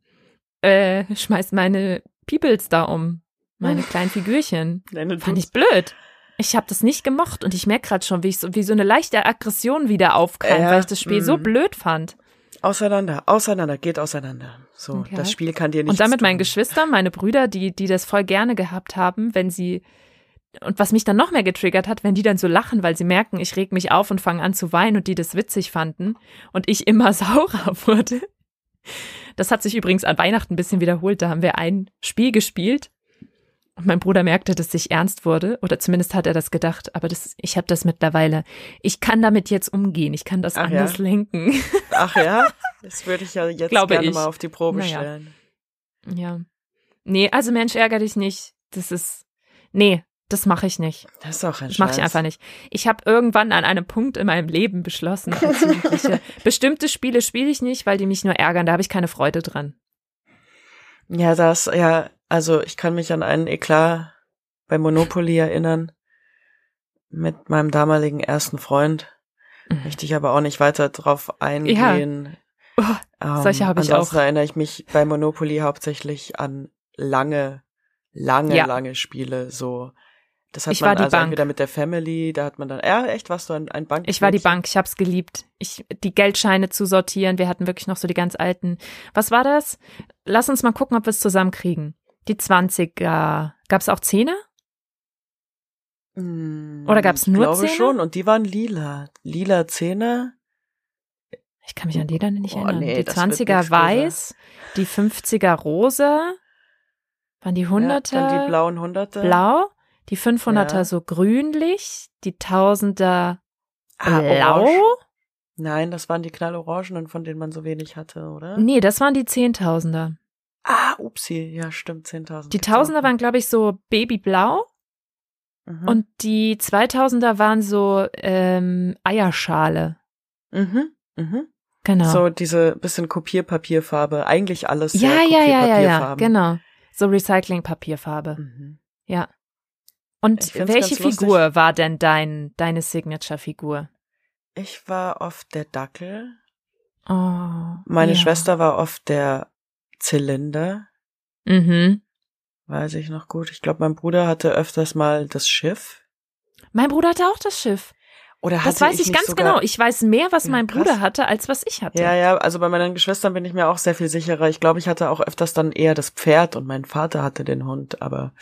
äh, schmeißt meine Peoples da um. Meine kleinen (laughs) Figürchen. Deine Fand ich blöd. Ich habe das nicht gemocht und ich merke gerade schon, wie, ich so, wie so eine leichte Aggression wieder aufkam, Ja, weil ich das Spiel so mhm. blöd fand. Auseinander, auseinander, geht auseinander. So, Okay. das Spiel kann dir nicht. Und damit meinen Geschwistern, meine Brüder, die, die das voll gerne gehabt haben, wenn sie, und was mich dann noch mehr getriggert hat, wenn die dann so lachen, weil sie merken, ich reg mich auf und fange an zu weinen und die das witzig fanden und ich immer (laughs) saurer wurde. Das hat sich übrigens an Weihnachten ein bisschen wiederholt. Da haben wir ein Spiel gespielt und mein Bruder merkte, dass ich ernst wurde oder zumindest hat er das gedacht. Aber das, ich habe das mittlerweile. Ich kann damit jetzt umgehen. Ich kann das Ach anders ja? lenken. Ach ja, das würde ich ja jetzt Glaube gerne ich. mal auf die Probe Naja. stellen. Ja. Nee, also Mensch, ärger dich nicht. Das ist. Nee, das mache ich nicht. Das ist auch ein Das mache ich einfach nicht. Ich habe irgendwann an einem Punkt in meinem Leben beschlossen, (laughs) bestimmte Spiele spiele ich nicht, weil die mich nur ärgern. Da habe ich keine Freude dran. Ja, das, ja, also ich kann mich an einen Eklat bei Monopoly erinnern. Mit meinem damaligen ersten Freund. Möchte ich aber auch nicht weiter drauf eingehen. Oh, Ähm, solche habe ich auch. erinnere ich mich bei Monopoly hauptsächlich an lange, lange, Ja. lange Spiele. So, das hat Ich man also Bank. entweder mit der Family, da hat man dann, ja, echt, warst du ein, ein Bank? Ich war die Bank, ich hab's geliebt. Ich, die Geldscheine zu sortieren. Wir hatten wirklich noch so die ganz alten. Was war das? Lass uns mal gucken, ob wir es zusammenkriegen. Die 20er. Gab's auch Zehner? Hm, Oder gab's nur ich glaube Zähne? schon. Und die waren lila. Lila Zähne. Ich kann mich an die dann nicht Oh, erinnern. nee, die das wird 20er nix, weiß, die 50er rosa, waren die 100er Ja, dann die blauen Hunderte. blau, die 500er Ja. so grünlich, die 1000er Ah, blau. orange. Nein, das waren die knallorangenen, von denen man so wenig hatte, oder? Nee, das waren die 10.000er. Ah, upsi. Ja, stimmt, 10.000. Die Tausender waren, glaube ich, so babyblau Mhm. und die 2000er waren so ähm, Eierschale. Mhm. Mhm. Genau. So diese bisschen Kopierpapierfarbe. Eigentlich alles ja, ja, ja, ja, ja, genau. So Recyclingpapierfarbe. Mhm. Ja. Und welche. Figur war denn dein deine Signature-Figur? Ich war oft der Dackel. Oh. Meine ja. Schwester war oft der Zylinder. Mhm. Weiß ich noch gut. Ich glaube, mein Bruder hatte öfters mal das Schiff. Mein Bruder hatte auch das Schiff. Oder Das hatte weiß ich, nicht ganz sogar, genau. Ich weiß mehr, was Ja, mein krass. Bruder hatte, als was ich hatte. Ja, ja, also bei meinen Geschwistern bin ich mir auch sehr viel sicherer. Ich glaube, ich hatte auch öfters dann eher das Pferd und mein Vater hatte den Hund, aber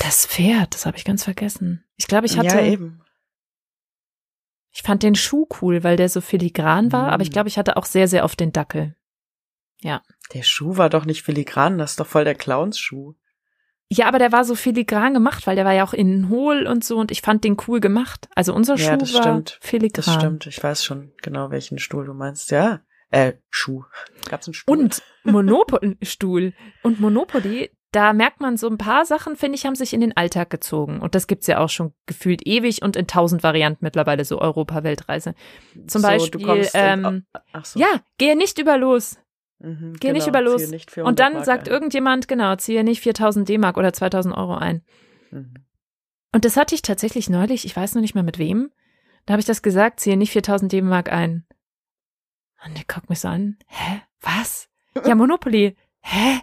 Das Pferd, das habe ich ganz vergessen. Ich glaube, ich hatte ja eben. Ich fand den Schuh cool, weil der so filigran war, Mm. aber ich glaube, ich hatte auch sehr, sehr oft den Dackel. Der Schuh war doch nicht filigran, das ist doch voll der Clownsschuh. Ja, aber der war so filigran gemacht, weil der war ja auch innen hohl und so und ich fand den cool gemacht. Also unser Ja, Schuh das war stimmt. filigran. Das stimmt, ich weiß schon genau, welchen Stuhl du meinst. Ja, äh, Schuh. Gab's einen Stuhl? Und Monopoly-Stuhl. (laughs) Und Monopoly, da merkt man so ein paar Sachen, finde ich, haben sich in den Alltag gezogen. Und das gibt's ja auch schon gefühlt ewig und in tausend Varianten mittlerweile, so Europa-Weltreise. Zum So, Beispiel, du kommst ähm, in, ach so. Ja, gehe nicht über los. Mhm, geh nicht genau, über los. nicht 400 Und dann Mark sagt ein. irgendjemand, genau, ziehe nicht 4000 D-Mark oder 2000 Euro ein. Mhm. Und das hatte ich tatsächlich neulich, ich weiß noch nicht mehr mit wem. Da habe ich das gesagt, ziehe nicht 4000 D-Mark ein. Und der guckt mich so an. Hä? Was? Ja, (laughs) Monopoly. Hä?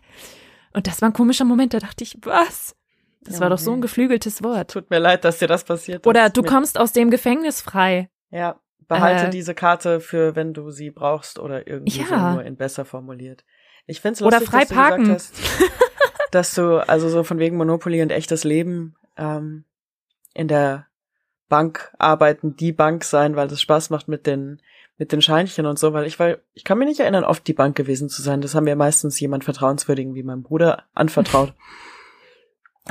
Und das war ein komischer Moment, da dachte ich, was? Das Ja, war doch so ein geflügeltes Wort. Tut mir leid, dass dir das passiert Oder ist. du Mir- kommst aus dem Gefängnis frei. Ja, behalte Äh, diese Karte für, wenn du sie brauchst oder irgendwie Ja. so nur in besser formuliert. Ich find's Oder lustig, frei dass du parken. gesagt hast, dass du also so von wegen Monopoly und echtes Leben ähm, in der Bank arbeiten, die Bank sein, weil das Spaß macht mit den mit den Scheinchen und so, weil ich weil ich kann mich nicht erinnern, oft die Bank gewesen zu sein. Das haben wir meistens jemand vertrauenswürdigen wie mein Bruder anvertraut. (laughs)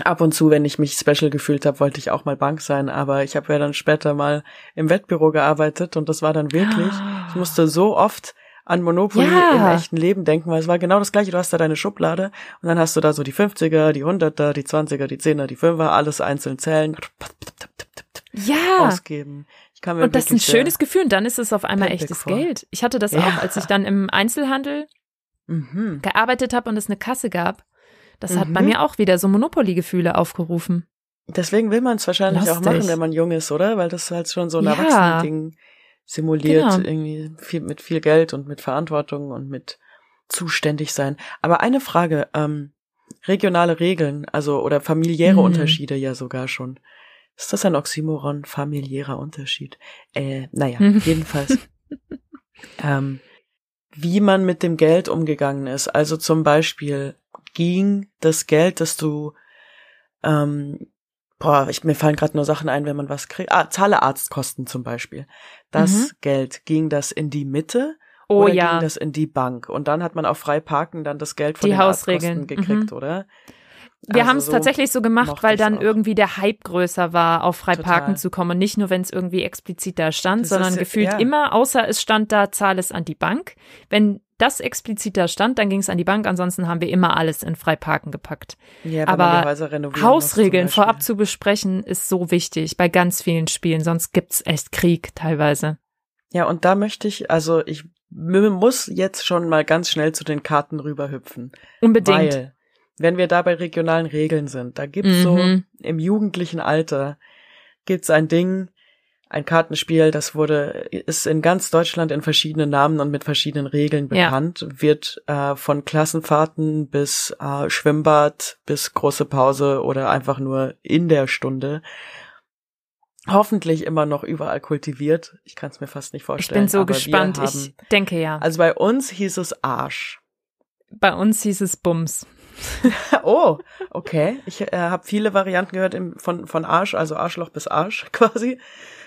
Ab und zu, wenn ich mich special gefühlt habe, wollte ich auch mal Bank sein, aber ich habe ja dann später mal im Wettbüro gearbeitet und das war dann wirklich, ich musste so oft an Monopoly Ja. im echten Leben denken, weil es war genau das gleiche. Du hast da deine Schublade und dann hast du da so die 50er, die 100er, die 20er, die 10er, die 5er, alles einzeln zählen, Ja. ausgeben. Ich kann mir Und das ist ein schönes Gefühl. Und dann ist es auf einmal echtes vor. Geld. Ich hatte das Ja. auch, als ich dann im Einzelhandel Mhm. gearbeitet habe und es eine Kasse gab. Das hat bei Mhm. mir auch wieder so Monopoly-Gefühle aufgerufen. Deswegen will man es wahrscheinlich auch Lustig. machen, wenn man jung ist, oder? Weil das halt schon so ein Ja. Erwachsenen-Ding simuliert, Genau. irgendwie viel, mit viel Geld und mit Verantwortung und mit zuständig sein. Aber eine Frage, ähm, regionale Regeln, also oder familiäre Mhm. Unterschiede ja sogar schon. Ist das ein Oxymoron, familiärer Unterschied? Äh, naja, Mhm. (laughs) jedenfalls. ähm, wie man mit dem Geld umgegangen ist. Also zum Beispiel ging das Geld, das du ähm, boah, ich, mir fallen gerade nur Sachen ein, wenn man was kriegt. Ah, zahle Arztkosten zum Beispiel. Das Mhm. Geld, ging das in die Mitte Oh oder ja. ging das in die Bank? Und dann hat man auf frei parken dann das Geld von Die den Hausregeln. Arztkosten gekriegt, Mhm. oder? Wir Also haben es so tatsächlich so gemacht, weil dann auch. irgendwie der Hype größer war, auf frei Total. parken zu kommen. Und nicht nur, wenn es irgendwie explizit da stand, Das sondern ist gefühlt ja. immer, außer es stand da, zahle es an die Bank. Wenn das explizit da stand, dann ging es an die Bank. Ansonsten haben wir immer alles in frei parken gepackt. Ja, Aber Hausregeln muss, vorab zu besprechen ist so wichtig bei ganz vielen Spielen. Sonst gibt's echt Krieg teilweise. Ja, und da möchte ich, also ich muss jetzt schon mal ganz schnell zu den Karten rüberhüpfen. Unbedingt. Weil, wenn wir da bei regionalen Regeln sind, da gibt's so Mhm. im jugendlichen Alter gibt's ein Ding, ein Kartenspiel, das wurde, ist in ganz Deutschland in verschiedenen Namen und mit verschiedenen Regeln Ja. bekannt, wird äh, von Klassenfahrten bis äh, Schwimmbad bis große Pause oder einfach nur in der Stunde hoffentlich immer noch überall kultiviert. Ich kann es mir fast nicht Ich vorstellen. bin so gespannt. Haben, Ich denke ja. also bei uns hieß es Arsch. Bei uns hieß es Bums. (laughs) oh, okay. Ich äh, habe viele Varianten gehört im, von, von Arsch, also Arschloch bis Arsch (laughs) quasi.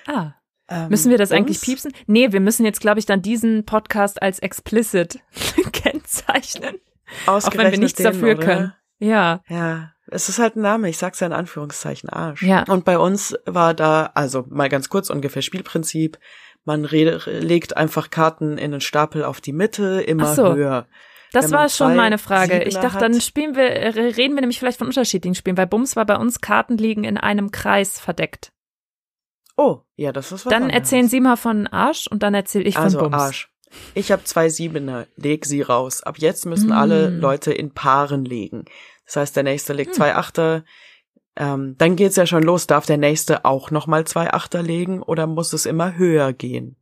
Ah. Ähm, Müssen wir das Bums? eigentlich piepsen? Nee, wir müssen jetzt, glaube ich, dann diesen Podcast als explicit (laughs) kennzeichnen. Auch wenn wir nichts den, dafür oder? können. Ja. Ja, es ist halt ein Name, ich sag's ja in Anführungszeichen Arsch. Ja. Und bei uns war da, also mal ganz kurz ungefähr Spielprinzip, man legt einfach Karten in einen Stapel auf die Mitte, immer so. höher. Das war schon meine Frage. Ich Siebener dachte, hat- dann spielen wir, äh, reden wir nämlich vielleicht von unterschiedlichen Spielen, weil Bums war bei uns Karten liegen in einem Kreis verdeckt. Oh, ja, das ist was Dann anderes. erzählen Sie mal von Arsch und dann erzähle ich von also Bums. Arsch. Ich habe zwei Siebener, leg sie raus. Ab jetzt müssen Mm. alle Leute in Paaren legen. Das heißt, der nächste legt Hm. zwei Achter. Ähm, dann geht's ja schon los. Darf der nächste auch noch mal zwei Achter legen oder muss es immer höher gehen?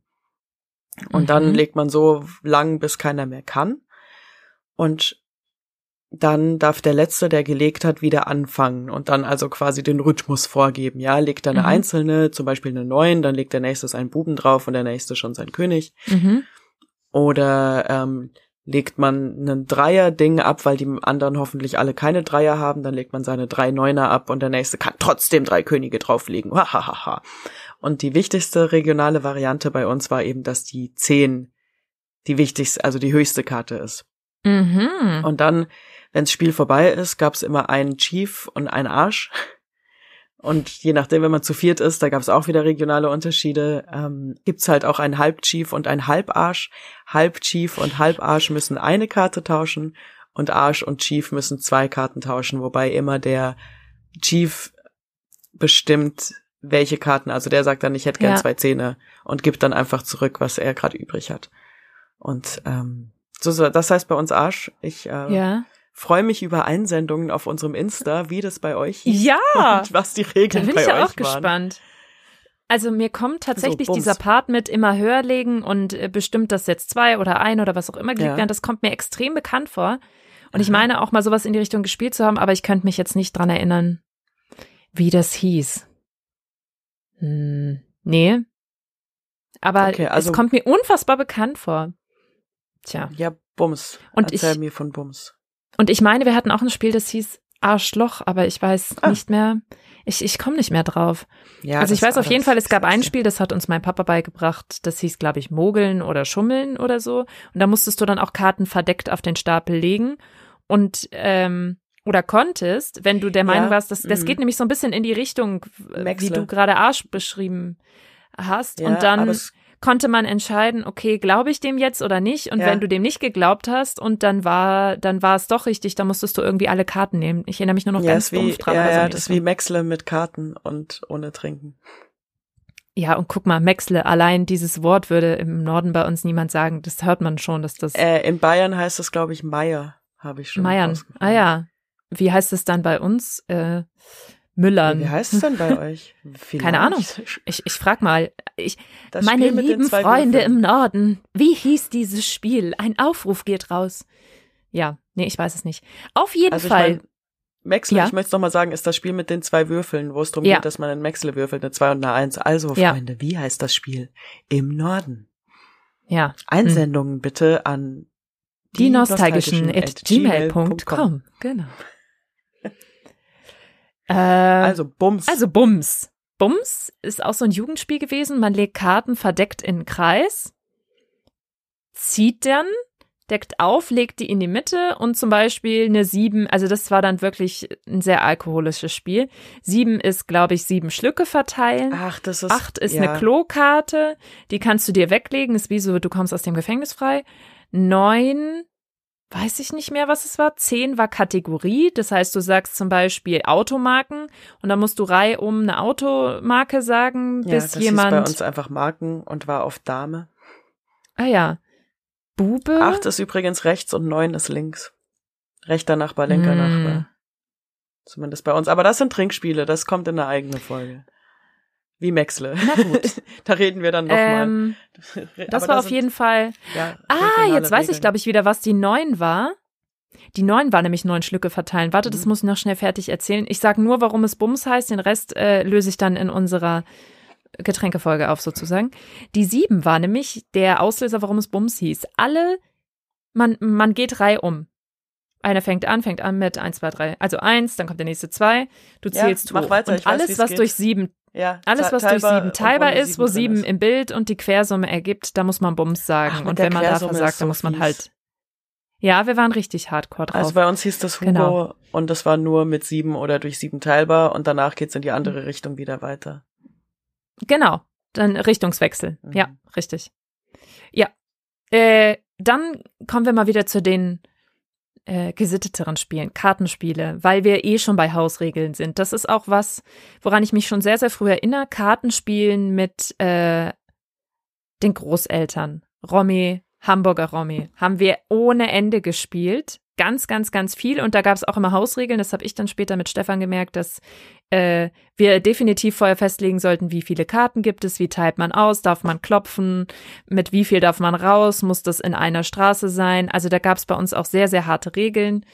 Und dann Mhm. legt man so lang, bis keiner mehr kann. Und dann darf der Letzte, der gelegt hat, wieder anfangen und dann also quasi den Rhythmus vorgeben. Ja, legt er eine Mhm. einzelne, zum Beispiel eine Neun, dann legt der Nächste seinen Buben drauf und der Nächste schon seinen König. Mhm. Oder ähm, legt man einen Dreier-Ding ab, weil die anderen hoffentlich alle keine Dreier haben, dann legt man seine drei Neuner ab und der nächste kann trotzdem drei Könige drauflegen. (laughs) Hahaha. Und die wichtigste regionale Variante bei uns war eben, dass die zehn die wichtigste, also die höchste Karte ist. Mhm. Und dann, wenns Spiel vorbei ist, gab's immer einen Chief und einen Arsch. Und je nachdem, wenn man zu viert ist, da gab's auch wieder regionale Unterschiede, ähm, gibt's halt auch einen Halbchief und einen Halbarsch. Halbchief und Halbarsch müssen eine Karte tauschen und Arsch und Chief müssen zwei Karten tauschen, wobei immer der Chief bestimmt, welche Karten, also der sagt dann, ich hätte gern Ja. zwei Zähne und gibt dann einfach zurück, was er gerade übrig hat. Und ähm, so, so, das heißt bei uns Arsch. Ich äh, Ja. Freue mich über Einsendungen auf unserem Insta, wie das bei euch hieß (laughs) Ja. und was die Da Regeln bin bei ich ja auch waren. gespannt. Also mir kommt tatsächlich Bums. dieser Part mit immer höher legen und äh, bestimmt das jetzt zwei oder ein oder was auch immer gelegt Ja. werden, das kommt mir extrem bekannt vor. Und ich meine auch mal sowas in die Richtung gespielt zu haben, aber ich könnte mich jetzt nicht dran erinnern, wie das hieß. Hm, nee. Aber Okay, also- es kommt mir unfassbar bekannt vor. Tja. Ja, Bums. Und Erzähl ich- mir von Bums. Und ich meine, wir hatten auch ein Spiel, das hieß Arschloch, aber ich weiß Ah. nicht mehr. Ich, ich komme nicht mehr drauf. Ja, also ich weiß auf jeden Fall, es gab ein Spiel, das hat uns mein Papa beigebracht. Das hieß, glaube ich, Mogeln oder Schummeln oder so. Und da musstest du dann auch Karten verdeckt auf den Stapel legen und ähm, oder konntest, wenn du der Meinung Ja, warst, das, das mhm. geht nämlich so ein bisschen in die Richtung, wie Maxle. du gerade Arsch beschrieben hast. Ja, und dann konnte man entscheiden, okay, glaube ich dem jetzt oder nicht? Und Ja. wenn du dem nicht geglaubt hast und dann war, dann war es doch richtig, dann musstest du irgendwie alle Karten nehmen. Ich erinnere mich nur noch ja, ganz wie, dumpf dran. ja, aber so ja, das ist wie Maxle mit Karten und ohne Trinken. Ja, und guck mal, Maxle, allein dieses Wort würde im Norden bei uns niemand sagen. Das hört man schon, dass das Äh, in Bayern heißt es, glaube ich, Meier, habe ich schon Meiern. Ah ja. Wie heißt es dann bei uns? Äh, Müllern. Wie heißt es denn bei (laughs) euch? Keine Ahnung. Vielleicht. Ich, ich frag mal, ich, Das meine Spiel mit den lieben Freunde Würfeln. im Norden, wie hieß dieses Spiel? Ein Aufruf geht raus. Ja, nee, ich weiß es nicht. Auf jeden Also ich Fall. mein, Maxle, Ja. ich möchte es nochmal sagen, ist das Spiel mit den zwei Würfeln, wo es darum Ja. geht, dass man einen Maxle würfelt, eine 2 und eine 1. Also, Ja. Freunde, wie heißt das Spiel? Im Norden. ja. Einsendungen bitte an Die nostalgischen at gmail.com. Genau. Äh, Also Bums. Also Bums. Bums ist auch so ein Jugendspiel gewesen. Man legt Karten verdeckt in einen Kreis, zieht dann, deckt auf, legt die in die Mitte und zum Beispiel eine sieben, also das war dann wirklich ein sehr alkoholisches Spiel. Sieben ist, glaube ich, sieben Schlücke verteilen. Ach, das ist Acht ist ja. eine Klokarte, die kannst du dir weglegen, ist wie so, du kommst aus dem Gefängnis frei. Neun, weiß ich nicht mehr, was es war. Zehn war Kategorie, das heißt, du sagst zum Beispiel Automarken und dann musst du reihum eine Automarke sagen, Ja, bis das hieß jemand. bei uns einfach Marken und war auf Dame. ah ja. Bube. Acht ist übrigens rechts und neun ist links. Rechter Nachbar, linker Hm. Nachbar. Zumindest bei uns. Aber das sind Trinkspiele, das kommt in eine eigene Folge. Wie Maxle. Na gut. (laughs) da reden wir dann nochmal. Ähm, (laughs) das war auf jeden Fall. ja, Ah, jetzt weiß ich, glaube ich, wieder, was die neun war. Die neun war nämlich neun Schlücke verteilen. Warte, das Mhm. muss ich noch schnell fertig erzählen. Ich sage nur, warum es Bums heißt. Den Rest äh, löse ich dann in unserer Getränkefolge auf, sozusagen. Die sieben war nämlich der Auslöser, warum es Bums hieß. Alle, man, man geht reihum. Einer fängt an, fängt an mit eins, zwei, drei. Also eins, dann kommt der nächste zwei. Du Ja, zählst mach hoch. weiter, und weiß, alles, wie's was geht. durch sieben, Ja, alles, was durch sieben teilbar ist, wo sieben ist. im Bild und die Quersumme ergibt, da muss man Bums sagen. Ach, und wenn man da versagt, dann so muss man fies. halt. Ja, wir waren richtig hardcore drauf. Also bei uns hieß das Hugo Genau. und das war nur mit sieben oder durch sieben teilbar und danach geht's in die andere Richtung wieder weiter. Genau, dann Richtungswechsel. Mhm. Ja, richtig. Ja. Äh, dann kommen wir mal wieder zu den äh, gesitteteren Spielen, Kartenspiele, weil wir eh schon bei Hausregeln sind. Das ist auch was, woran ich mich schon sehr, sehr früh erinnere. Kartenspielen mit äh, den Großeltern. Romy, Hamburger Romy, haben wir ohne Ende gespielt. Ganz, ganz, ganz viel. Und da gab es auch immer Hausregeln. Das habe ich dann später mit Stefan gemerkt, dass äh, wir definitiv vorher festlegen sollten, wie viele Karten gibt es, wie teilt man aus, darf man klopfen, mit wie viel darf man raus, muss das in einer Straße sein. Also da gab es bei uns auch sehr, sehr harte Regeln.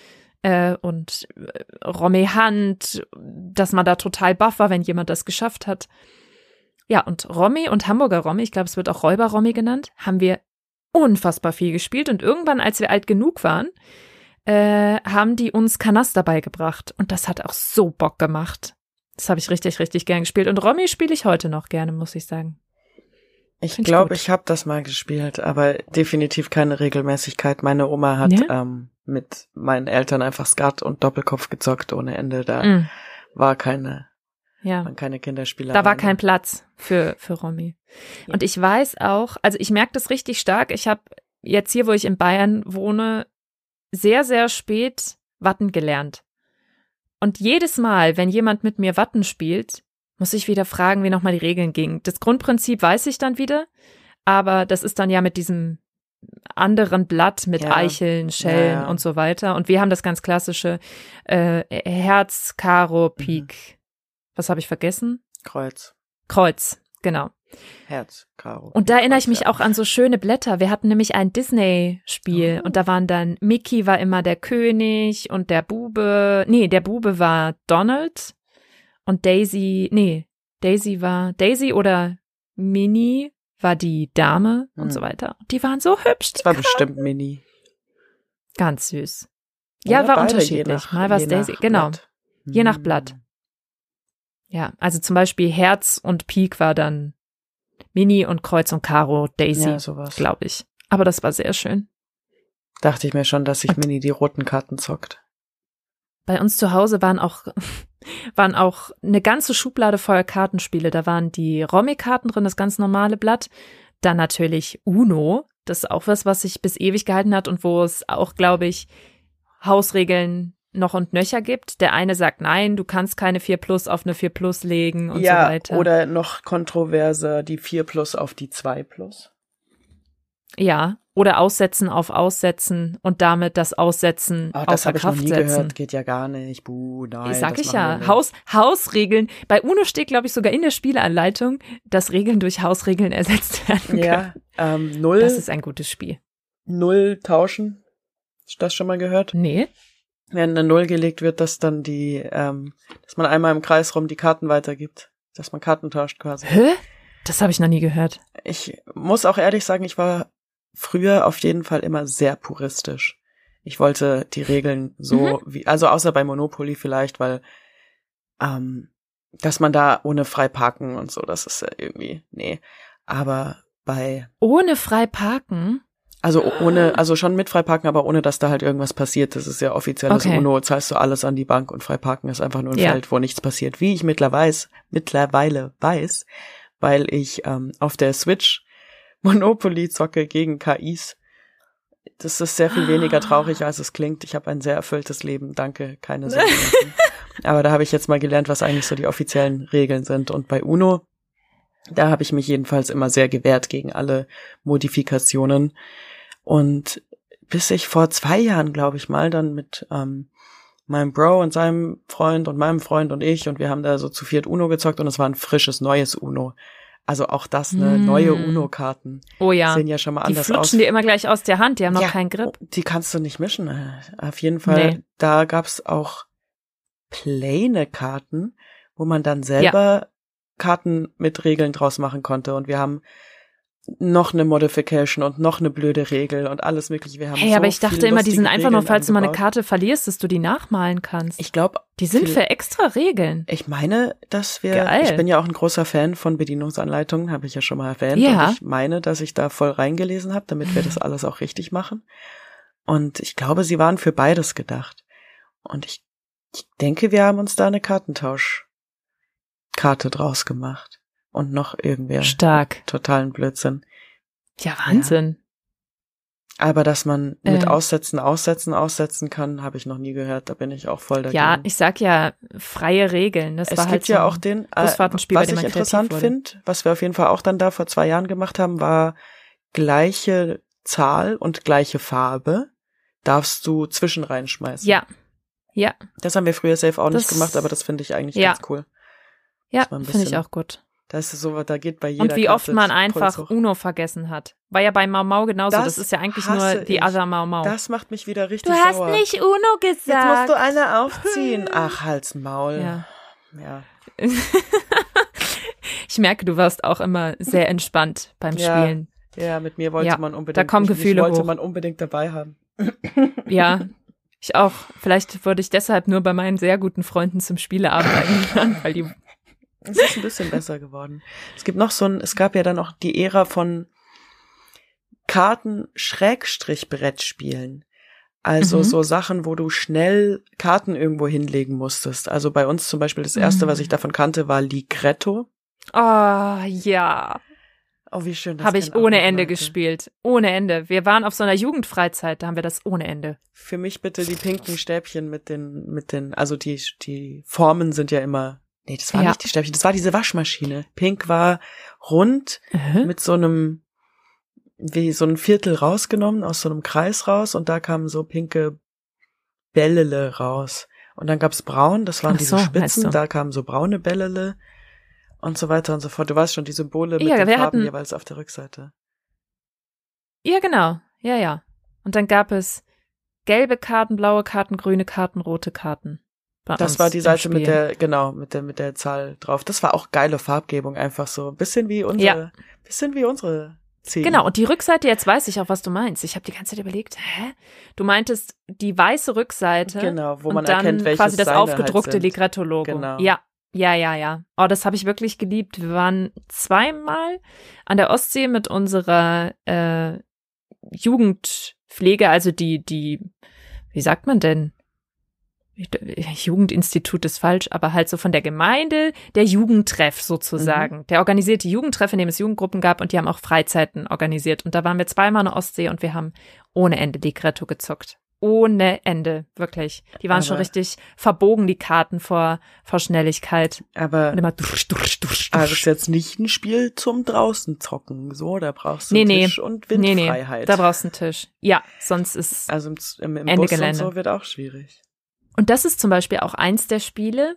Äh, und äh, Romy Hand, dass man da total baff war, wenn jemand das geschafft hat. Ja, und Romy und Hamburger Romy, ich glaube, es wird auch Räuber Romy genannt, haben wir unfassbar viel gespielt. Und irgendwann, als wir alt genug waren, äh, haben die uns Kanaster beigebracht. Und das hat auch so Bock gemacht. Das habe ich richtig, richtig gern gespielt. Und Romy spiele ich heute noch gerne, muss ich sagen. Ich ich glaube, gut. ich habe das mal gespielt, aber definitiv keine Regelmäßigkeit. Meine Oma hat Ja? ähm, mit meinen Eltern einfach Skat und Doppelkopf gezockt ohne Ende. Da Mm, war keine, ja. waren keine Kinderspieler. Da war kein Platz für, für Romy. Ja. Und ich weiß auch, also ich merke das richtig stark. Ich habe jetzt hier, wo ich in Bayern wohne, sehr, sehr spät Watten gelernt. Und jedes Mal, wenn jemand mit mir Watten spielt, muss ich wieder fragen, wie nochmal die Regeln gingen. Das Grundprinzip weiß ich dann wieder, aber das ist dann ja mit diesem anderen Blatt mit Ja. Eicheln, Schellen Ja, ja. und so weiter. Und wir haben das ganz klassische äh, Herz, Karo, Pik. Was habe ich vergessen? Kreuz, Kreuz, genau. Herz, Karo. Und da erinnere ich mich auch an so schöne Blätter. Wir hatten nämlich ein Disney-Spiel Oh. und da waren dann, Mickey war immer der König und der Bube, nee, der Bube war Donald und Daisy, nee, Daisy war, Daisy oder Minnie war die Dame und Hm. so weiter. Die waren so hübsch, Das war Karten. bestimmt Mini. ganz süß. Ja, Oder war beide, unterschiedlich. Mal war es Daisy, genau. Blatt. Je nach Hm. Blatt. Ja, also zum Beispiel Herz und Pik war dann Mini und Kreuz und Karo, Daisy, Ja, glaube ich. Aber das war sehr schön. Dachte ich mir schon, dass sich Und- Mini die roten Karten zockt. Bei uns zu Hause waren auch, (laughs) waren auch eine ganze Schublade voll Kartenspiele. Da waren die Romy-Karten drin, das ganz normale Blatt. Dann natürlich Uno. Das ist auch was, was sich bis ewig gehalten hat und wo es auch, glaube ich, Hausregeln noch und nöcher gibt. Der eine sagt, nein, du kannst keine 4 Plus auf eine 4 Plus legen und ja, so weiter. oder noch kontroverser die 4 Plus auf die 2 Plus. ja, oder Aussetzen auf Aussetzen und damit das Aussetzen Ah, das habe ich noch Kraft nie setzen. gehört. Geht ja gar nicht. Buh, nein. Sag ich ja. Haus, Hausregeln. Bei UNO steht, glaube ich, sogar in der Spieleanleitung, dass Regeln durch Hausregeln (laughs) ersetzt werden können. Ja, ähm, null, Das ist ein gutes Spiel. null tauschen. Hast du das schon mal gehört? Nee? Wenn eine Null gelegt wird, dass dann die, ähm, dass man einmal im Kreis rum die Karten weitergibt. Dass man Karten tauscht quasi. Hä? Das habe ich noch nie gehört. Ich muss auch ehrlich sagen, ich war früher auf jeden Fall immer sehr puristisch. Ich wollte die Regeln so wie, also außer bei Monopoly vielleicht, weil, ähm, dass man da ohne frei parken und so, das ist ja irgendwie, nee. Aber bei, Ohne frei parken? Also ohne, also schon mit frei parken, aber ohne, dass da halt irgendwas passiert. Das ist ja offizielles Okay. UNO, zahlst du alles an die Bank und frei parken ist einfach nur ein Ja. Feld, wo nichts passiert. Wie ich mittlerweile, mittlerweile weiß, weil ich ähm, auf der Switch Monopoly zocke gegen KIs. Das ist sehr viel weniger traurig, als es klingt. Ich habe ein sehr erfülltes Leben. Danke, keine (laughs) Sorge. machen. Aber da habe ich jetzt mal gelernt, was eigentlich so die offiziellen Regeln sind. Und bei UNO, da habe ich mich jedenfalls immer sehr gewehrt gegen alle Modifikationen. Und bis ich vor zwei Jahren, glaube ich mal, dann mit ähm, meinem Bro und seinem Freund und meinem Freund und ich und wir haben da so zu viert Uno gezockt und es war ein frisches, neues Uno. Also auch das, ne, Mm. neue Uno-Karten. Oh ja. Sehen ja schon mal Die anders aus. flutschen dir immer gleich aus der Hand, die haben noch Ja. keinen Grip. Die kannst du nicht mischen. äh, Auf jeden Fall. Nee. Da gab's auch plane Karten, wo man dann selber Karten mit Regeln draus machen konnte. Und wir haben noch eine Modification und noch eine blöde Regel und alles mögliche. Wir haben Hey, so aber ich dachte immer, die sind einfach nur, falls du mal eine. Karte verlierst, dass du die nachmalen kannst. Ich glaube, die sind für extra Regeln. ich meine, dass wir, Geil. ich bin ja auch ein großer Fan von Bedienungsanleitungen, habe ich ja schon mal erwähnt. Ja. Und ich meine, dass ich da voll reingelesen habe, damit wir das (laughs) alles auch richtig machen. Und ich glaube, sie waren für beides gedacht. Und ich, ich denke, wir haben uns da eine Kartentauschkarte draus gemacht. Und noch irgendwer Stark. totalen Blödsinn. Ja, Wahnsinn. Aber dass man mit Äh. Aussetzen, Aussetzen, Aussetzen kann, habe ich noch nie gehört. Da bin ich auch voll dagegen. Ja, ich sag ja, freie Regeln. Das es war gibt halt so ja auch den, äh, was ich interessant finde, was wir auf jeden Fall auch dann da vor zwei Jahren gemacht haben, war gleiche Zahl und gleiche Farbe darfst du zwischen reinschmeißen. Ja. Ja, Das haben wir früher safe auch nicht Das- gemacht, aber das finde ich eigentlich Ja. ganz cool. ja, finde ich auch gut. Da ist so, da geht bei jeder Und wie Karte oft man das einfach. Uno vergessen hat. War ja bei Mau Mau genauso. Das, Das ist ja eigentlich nur die ich. Other Mau Mau. Das macht mich wieder richtig du hast sauer. nicht Uno gesagt. Jetzt musst du eine aufziehen. (laughs) Ach, Hals, Maul. Ja. ja. (laughs) ich merke, du warst auch immer sehr entspannt beim. Spielen. Ja, mit mir wollte Ja, man unbedingt. da kommen mich- mich Gefühle wollte hoch. man unbedingt dabei haben. (laughs) Ja, ich auch. Vielleicht wurde ich deshalb nur bei meinen sehr guten Freunden zum Spieleabend eingeladen, weil die Es ist ein bisschen besser geworden. Es gibt noch so ein, es gab ja dann auch die Ära von Karten-Brettspielen. Also Mhm. so Sachen, wo du schnell Karten irgendwo hinlegen musstest. Also bei uns zum Beispiel das erste, Mhm. was ich davon kannte, war Ligretto. Oh, ja. Oh, wie schön das Habe ich ohne Ende Leute. gespielt. Ohne Ende. Wir waren auf so einer Jugendfreizeit, da haben wir das ohne Ende. Für mich bitte die pinken Stäbchen mit den, mit den, also die, die Formen sind ja immer, nee, das war Ja. nicht die Stäbchen, das war diese Waschmaschine. Pink war rund mit so einem, wie so ein Viertel rausgenommen, aus so einem Kreis raus und da kamen so pinke Bällele raus. Und dann gab's braun, das waren Ach diese so, Spitzen, da kamen so braune Bällele und so weiter und so fort. Du weißt schon, die Symbole mit Ja, den Farben hatten- jeweils auf der Rückseite. Ja, genau. Ja, ja. Und dann gab es gelbe Karten, blaue Karten, grüne Karten, rote Karten. Bei Das war die Seite mit der, genau, mit der, mit der Zahl drauf. Das war auch geile Farbgebung, einfach so. Bisschen wie unsere, Ja. bisschen wie unsere Ziegen. Genau, und die Rückseite, jetzt weiß ich auch, was du meinst. Ich habe die ganze Zeit überlegt, hä? Du meintest die weiße Rückseite Genau, wo und man dann erkennt, welches quasi das seine aufgedruckte halt sind. Ligretto-Logo. Genau. Ja, ja, ja, ja. Oh, das habe ich wirklich geliebt. Wir waren zweimal an der Ostsee mit unserer äh, Jugendpflege, also die, die, wie sagt man denn? Jugendinstitut ist falsch, aber halt so von der Gemeinde, der Jugendtreff sozusagen. Der organisierte Jugendtreff, in dem es Jugendgruppen gab und die haben auch Freizeiten organisiert. Und da waren wir zweimal an der Ostsee und wir haben ohne Ende Ligretto gezockt. Ohne Ende, wirklich. Die waren schon Aber- richtig verbogen, die Karten vor, vor Schnelligkeit. Aber, Und immer dusch, dusch, dusch, aber das ist jetzt nicht ein Spiel zum draußen zocken. So, da brauchst du Nee, einen nee. Tisch und Nee, nee, Windfreiheit. da brauchst du einen Tisch. Ja, sonst ist. also im, im, im Ende Bus Gelände. und so wird auch schwierig. Und das ist zum Beispiel auch eins der Spiele,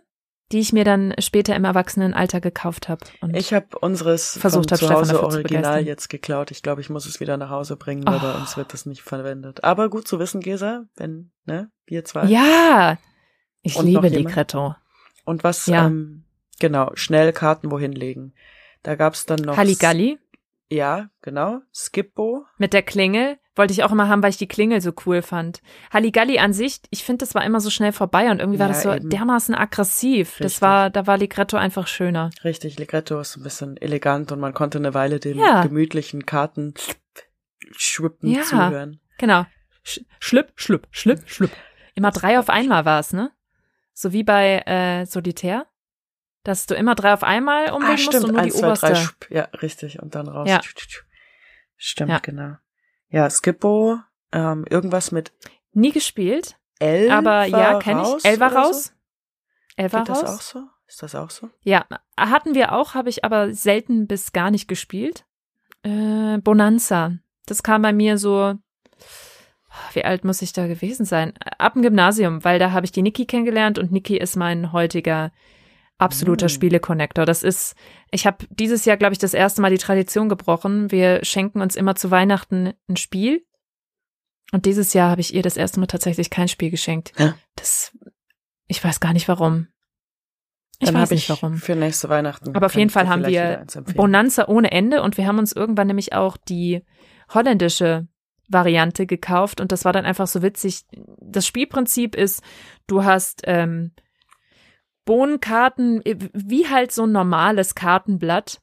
die ich mir dann später im Erwachsenenalter gekauft habe. Ich habe unseres Versucht von hab, zu Hause Original jetzt geklaut. Ich glaube, ich muss es wieder nach Hause bringen, weil bei Oh. uns wird das nicht verwendet. Aber gut zu wissen, Gesa, wenn, ne, wir zwei. ja, ich Und liebe jemand? Ligretto. Und was, Ja. ähm, genau, schnell Karten wohin legen. Da gab's dann noch. Halligalli Ja, genau. Skippo. mit der Klingel wollte ich auch immer haben, weil ich die Klingel so cool fand. Halligalli an sich, ich finde, das war immer so schnell vorbei und irgendwie war Ja, das so eben. dermaßen aggressiv. Richtig. Das war, da war Ligretto einfach schöner. Richtig, Ligretto ist ein bisschen elegant und man konnte eine Weile den Ja. gemütlichen Karten schwippen Ja. zuhören. Genau. Sch schlipp, schlipp, schlipp, schlipp. Immer drei auf einmal war es, ne? So wie bei äh, Solitär. Dass du immer drei auf einmal umlegen Ah, musst stimmt. und nur Eins, die zwei, oberste. drei, ja, richtig. Und dann raus. Ja. Stimmt, Ja. genau. Ja, Skippo, ähm, irgendwas mit Nie gespielt, Elf. aber ja, kenne ich. Elva oder raus. So? Elva Geht das raus. auch so? Ist das auch so? Ja, hatten wir auch, habe ich aber selten bis gar nicht gespielt. Äh, Bonanza. Das kam bei mir so, wie alt muss ich da gewesen sein? Ab dem Gymnasium, weil da habe ich die Niki kennengelernt und Niki ist mein heutiger absoluter Mm. Spiele-Connector. Das ist, ich habe dieses Jahr, glaube ich, das erste Mal die Tradition gebrochen. Wir schenken uns immer zu Weihnachten ein Spiel. Und dieses Jahr habe ich ihr das erste Mal tatsächlich kein Spiel geschenkt. Ja. Das, ich weiß gar nicht warum. Ich Dann weiß nicht ich warum. für nächste Weihnachten. Aber auf jeden Fall haben wir. Bonanza ohne Ende und wir haben uns irgendwann nämlich auch die holländische Variante gekauft und das war dann einfach so witzig. Das Spielprinzip ist, du hast ähm, Bohnenkarten, äh, wie halt so ein normales Kartenblatt.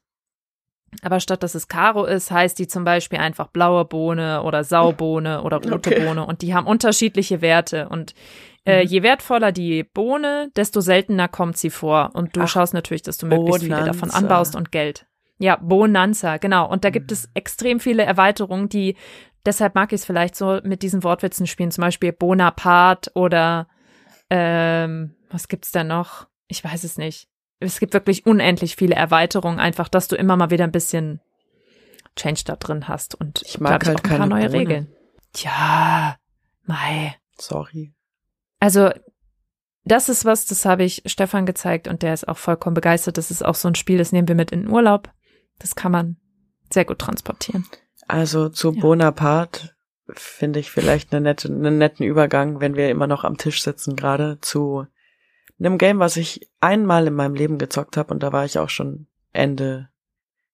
Aber statt dass es Karo ist, heißt die zum Beispiel einfach blaue Bohne oder Saubohne oder rote Okay. Bohne und die haben unterschiedliche Werte und äh, Mhm. je wertvoller die Bohne, desto seltener kommt sie vor und du Ach, schaust natürlich, dass du möglichst viele davon Bonanza. anbaust und Geld. Ja, Bonanza, genau. Und da gibt Mhm. es extrem viele Erweiterungen, die, deshalb mag ich es vielleicht so mit diesen Wortwitzen spielen, zum Beispiel Bonaparte oder ähm, was gibt's da noch? Ich weiß es nicht. Es gibt wirklich unendlich viele Erweiterungen, einfach, dass du immer mal wieder ein bisschen Change da drin hast und Ich mag halt paar keine neue Bohne. Regeln. Tja, mei. Sorry. Also, das ist was, das habe ich Stefan gezeigt und der ist auch vollkommen begeistert. Das ist auch so ein Spiel, das nehmen wir mit in den Urlaub. Das kann man sehr gut transportieren. Also zu Ja. Bonaparte finde ich vielleicht eine nette, einen netten Übergang, wenn wir immer noch am Tisch sitzen, gerade zu einem Game, was ich einmal in meinem Leben gezockt habe und da war ich auch schon Ende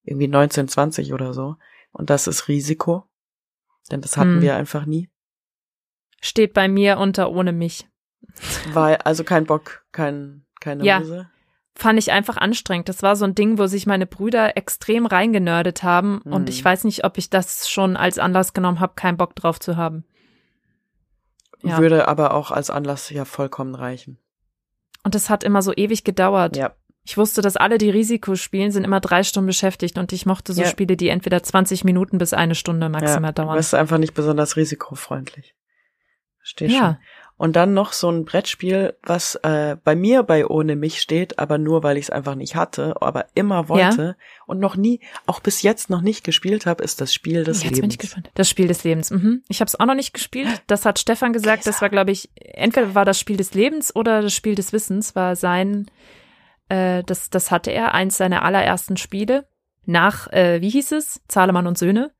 irgendwie 19, 20 oder so. Und das ist Risiko. Denn das hatten Hm. wir einfach nie. Steht bei mir unter ohne mich. War also kein Bock, kein, keine Ja. Muse. Fand ich einfach anstrengend. Das war so ein Ding, wo sich meine Brüder extrem reingenördet haben und Hm. ich weiß nicht, ob ich das schon als Anlass genommen habe, keinen Bock drauf zu haben. Ja. Würde aber auch als Anlass ja vollkommen reichen. Und das hat immer so ewig gedauert. Ja. Ich wusste, dass alle, die Risiko spielen, sind immer drei Stunden beschäftigt und ich mochte so Ja. Spiele, die entweder 20 Minuten bis eine Stunde maximal ja, dauern. bist einfach nicht besonders risikofreundlich. Versteh schon. Ja, Und dann noch so ein Brettspiel, was äh, bei mir bei ohne mich steht, aber nur weil ich es einfach nicht hatte, aber immer wollte und noch nie, auch bis jetzt noch nicht gespielt habe, ist das Spiel des jetzt bin ich Lebens. gespannt. Das Spiel des Lebens. Mhm. Ich habe es auch noch nicht gespielt. Das hat Stefan gesagt. Das war, glaube ich, entweder war das Spiel des Lebens oder das Spiel des Wissens war sein. Äh, das, das hatte er eins seiner allerersten Spiele nach, äh, wie hieß es? Zahlemann und Söhne.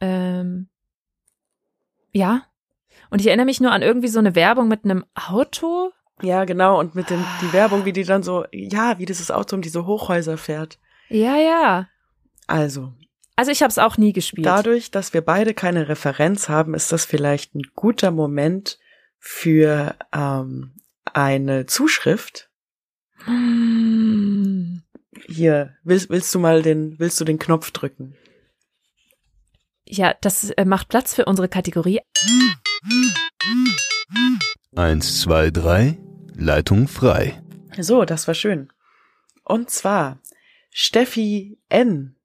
Ähm, ja. Und ich erinnere mich nur an irgendwie so eine Werbung mit einem Auto. Ja, genau. Und mit dem die Werbung, wie die dann so, ja, wie dieses Auto um diese Hochhäuser fährt. Ja, ja. Also Also ich habe es auch nie gespielt. dadurch, dass wir beide keine Referenz haben, ist das vielleicht ein guter Moment für ähm, eine Zuschrift. Hm. Hier, willst, willst du mal den, willst du den Knopf drücken? Ja, das äh, macht Platz für unsere Kategorie. Eins, zwei, drei. Leitung frei. So, das war schön. Und zwar Steffi N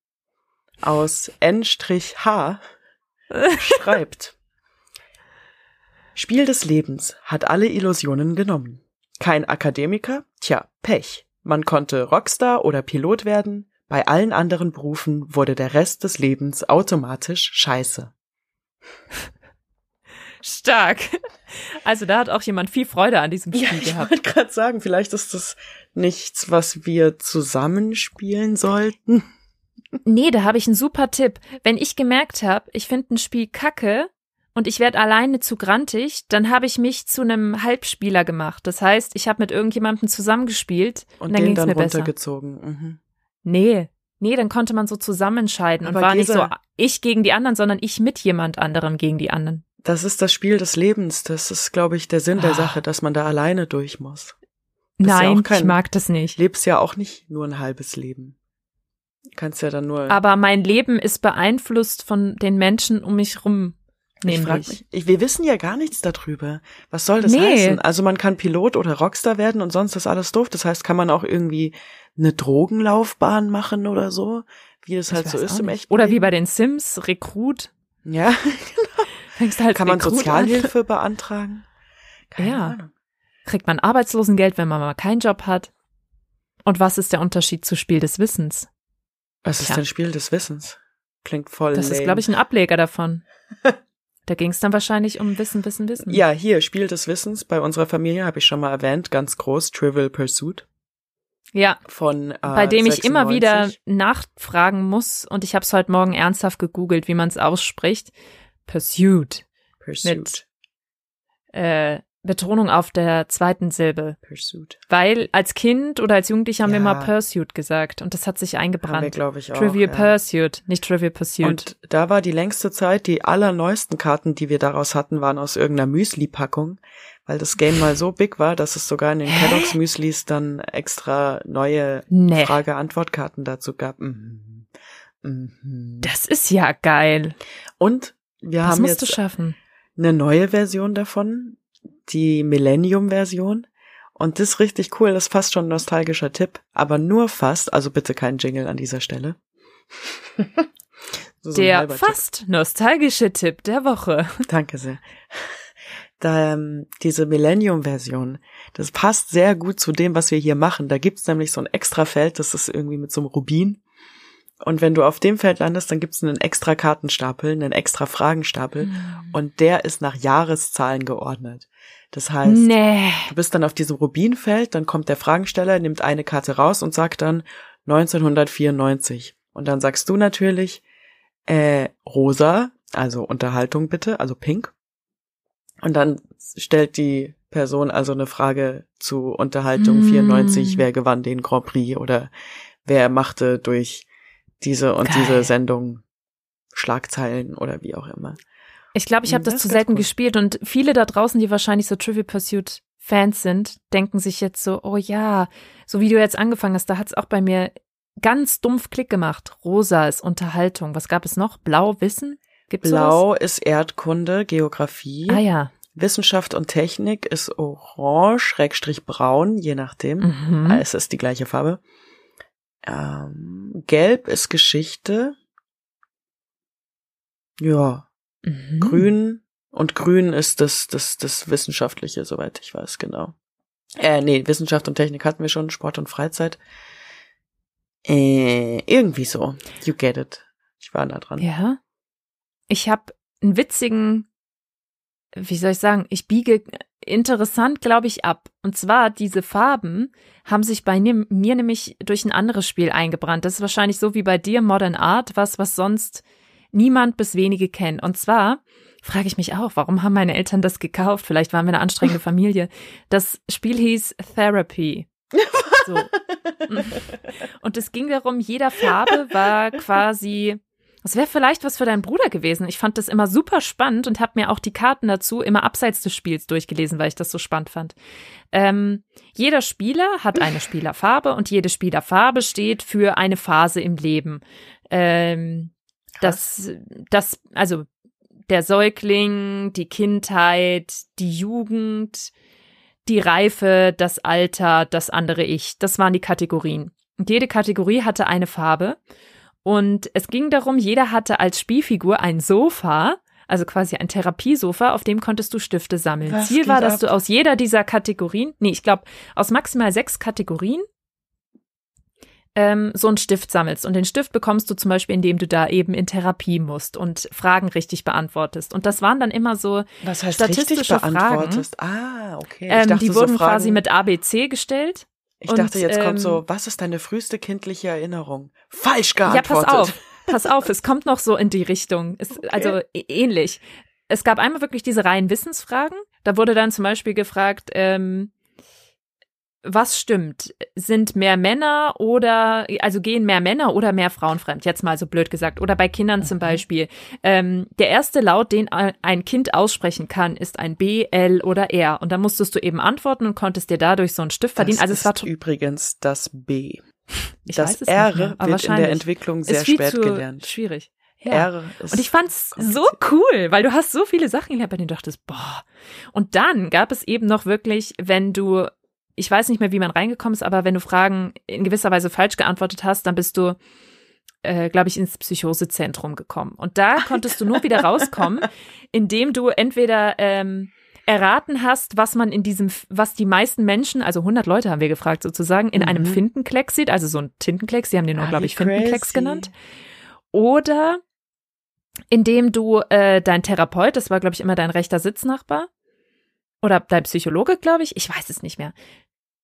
aus N-H (laughs) schreibt. Spiel des Lebens hat alle Illusionen genommen. Kein Akademiker? Tja, Pech. Man konnte Rockstar oder Pilot werden. Bei allen anderen Berufen wurde der Rest des Lebens automatisch scheiße. Stark. Also da hat auch jemand viel Freude an diesem Spiel Ja, ich gehabt. wollte gerade sagen, vielleicht ist das nichts, was wir zusammenspielen sollten. Nee, da habe ich einen super Tipp. Wenn ich gemerkt habe, ich finde ein Spiel kacke und ich werde alleine zu grantig, dann habe ich mich zu einem Halbspieler gemacht. Das heißt, ich habe mit irgendjemandem zusammengespielt und, Und dann den ging es dann mir besser. runtergezogen. Mhm. Nee. Nee, dann konnte man so zusammenentscheiden und Aber war nicht so Gesa- ich gegen die anderen, sondern ich mit jemand anderem gegen die anderen. Das ist das Spiel des Lebens. Das ist, glaube ich, der Sinn der Ah. Sache, dass man da alleine durch muss. Bist ja Nein, auch kein- ich mag das nicht. Lebst ja auch nicht nur ein halbes Leben. Kannst ja dann nur. Aber mein Leben ist beeinflusst von den Menschen um mich rum. ich Nämlich. mich, ich, wir wissen ja gar nichts darüber. Was soll das Nee. heißen? Also man kann Pilot oder Rockstar werden und sonst ist alles doof. Das heißt, kann man auch irgendwie eine Drogenlaufbahn machen oder so, wie es halt so ist im echten Oder wie bei den Sims, Rekrut. Ja, (laughs) Fängst halt kann man Rekrut Sozialhilfe beantragen? Keine Ja. Ahnung. An. Kriegt man Arbeitslosengeld, wenn man mal keinen Job hat? Und was ist der Unterschied zu Spiel des Wissens? Was ist Tja. denn Spiel des Wissens? Klingt voll Das ist, lame. glaube ich, ein Ableger davon. (laughs) da ging es dann wahrscheinlich um Wissen, Wissen, Wissen. Ja, hier, Spiel des Wissens. Bei unserer Familie habe ich schon mal erwähnt, ganz groß, Trivial Pursuit Ja, von äh, bei dem ich immer 96. wieder nachfragen muss und ich habe es heute Morgen ernsthaft gegoogelt, wie man es ausspricht. Pursuit. Pursuit. mit- Äh, Betonung auf der zweiten Silbe. Pursuit. Weil als Kind oder als Jugendlicher haben wir Ja. mal Pursuit gesagt und das hat sich wir, eingebrannt. glaube ich, auch. Trivial ja. Pursuit, nicht Trivial Pursuit. Und da war die längste Zeit, die allerneuesten Karten, die wir daraus hatten, waren aus irgendeiner Müsli-Packung, weil das Game mal so big war, dass es sogar in den Hä? Kellogg's Müslis dann extra neue nee, Frage-Antwort-Karten dazu gab. Mhm. Mhm. das ist ja geil. Und wir Das haben musst jetzt schaffen. eine neue Version davon, die Millennium-Version. Und das ist richtig cool, das ist fast schon ein nostalgischer Tipp, aber nur fast, also bitte kein Jingle an dieser Stelle. (laughs) So Der halber Tipp. fast nostalgische Tipp der Woche. Danke sehr. Da, ähm, diese Millennium-Version, das passt sehr gut zu dem, was wir hier machen. Da gibt's nämlich so ein extra Feld, das ist irgendwie mit so einem Rubin. Und wenn du auf dem Feld landest, dann gibt's einen extra Kartenstapel, einen extra Fragenstapel. Hm. Und der ist nach Jahreszahlen geordnet. Das heißt, Nee. du bist dann auf diesem Rubinfeld, dann kommt der Fragensteller, nimmt eine Karte raus und sagt dann 1994. Und dann sagst du natürlich, äh, rosa, also Unterhaltung bitte, also pink. Und dann stellt die Person also eine Frage zu Unterhaltung Mm. 94, wer gewann den Grand Prix oder wer machte durch diese und Geil. diese Sendung Schlagzeilen oder wie auch immer. Ich glaube, ich habe Hm, das, das zu selten cool. gespielt und viele da draußen, die wahrscheinlich so Trivial Pursuit Fans sind, denken sich jetzt so, oh ja, so wie du jetzt angefangen hast, da hat's auch bei mir ganz dumpf Klick gemacht. Rosa ist Unterhaltung. Was gab es noch? Blau Wissen? Gibt's Blau ist Erdkunde, Geografie. sowas? Ah ja. Wissenschaft und Technik ist orange, Schrägstrich braun, je nachdem. Mhm. Ah, Es ist die gleiche Farbe. Ähm, gelb ist Geschichte. Ja, Mhm. grün und grün ist das, das, das Wissenschaftliche, soweit ich weiß, genau. Äh, nee, Wissenschaft und Technik hatten wir schon, Sport und Freizeit. Äh, irgendwie so. You get it. Ich war nah dran. Ja. Ich habe einen witzigen, wie soll ich sagen, ich biege interessant, glaube ich, ab. Und zwar, diese Farben haben sich bei mir, mir nämlich durch ein anderes Spiel eingebrannt. Das ist wahrscheinlich so wie bei dir Modern Art, was, was sonst niemand bis wenige kennen. Und zwar frage ich mich auch, warum haben meine Eltern das gekauft? Vielleicht waren wir eine anstrengende (laughs) Familie. Das Spiel hieß Therapy. (laughs) So. Und es ging darum, jeder Farbe war quasi, das wäre vielleicht was für deinen Bruder gewesen. Ich fand das immer super spannend und habe mir auch die Karten dazu immer abseits des Spiels durchgelesen, weil ich das so spannend fand. Ähm, jeder Spieler hat eine Spielerfarbe und jede Spielerfarbe steht für eine Phase im Leben. Ähm, das, das, also der Säugling, die Kindheit, die Jugend, die Reife, das Alter, das andere Ich. Das waren die Kategorien. Und jede Kategorie hatte eine Farbe. Und es ging darum, jeder hatte als Spielfigur ein Sofa, also quasi ein Therapiesofa, auf dem konntest du Stifte sammeln. Was Ziel war, dass ab? du aus jeder dieser Kategorien, nee, ich glaube, aus maximal sechs Kategorien ähm, so einen Stift sammelst. Und den Stift bekommst du zum Beispiel, indem du da eben in Therapie musst und Fragen richtig beantwortest. Und das waren dann immer so, Was heißt richtig Statistische Fragen. beantwortest? Ah, okay. Ähm, die so wurden Fragen, quasi mit ABC gestellt. Ich und, dachte, jetzt ähm, kommt so, was ist deine früheste kindliche Erinnerung? Falsch Ja, geantwortet. pass auf, pass auf, es (laughs) kommt noch so in die Richtung. Es, Also ä- ähnlich. Es gab einmal wirklich diese reinen Wissensfragen. Da wurde dann zum Beispiel gefragt, ähm, was stimmt? Sind mehr Männer oder, also gehen mehr Männer oder mehr Frauen fremd? Jetzt mal so blöd gesagt. Oder bei Kindern zum Beispiel. Ähm, der erste Laut, den ein Kind aussprechen kann, ist ein B, L oder R. Und da musstest du eben antworten und konntest dir dadurch so einen Stift verdienen. Das also es war ist übrigens das B. ich das R mehr, aber wird in der. Entwicklung sehr spät gelernt. schwierig. Ja. R ist Und ich fand's so cool, weil du hast so viele Sachen gelernt, bei denen du dachtest, boah. Und dann gab es eben noch wirklich, wenn du, ich weiß nicht mehr, wie man reingekommen ist, aber wenn du Fragen in gewisser Weise falsch geantwortet hast, dann bist du, äh, glaube ich, ins Psychosezentrum gekommen. Und da konntest du nur wieder rauskommen, (laughs) indem du entweder ähm, erraten hast, was man in diesem, was die meisten Menschen, also 100 Leute haben wir gefragt sozusagen, in Mhm. einem Fintenklecks sieht, also so ein Tintenklecks, die haben den nur, Ah, glaube ich, Fintenklecks genannt. Oder indem du äh, dein Therapeut, das war, glaube ich, immer dein rechter Sitznachbar, oder dein Psychologe, glaube ich, ich weiß es nicht mehr,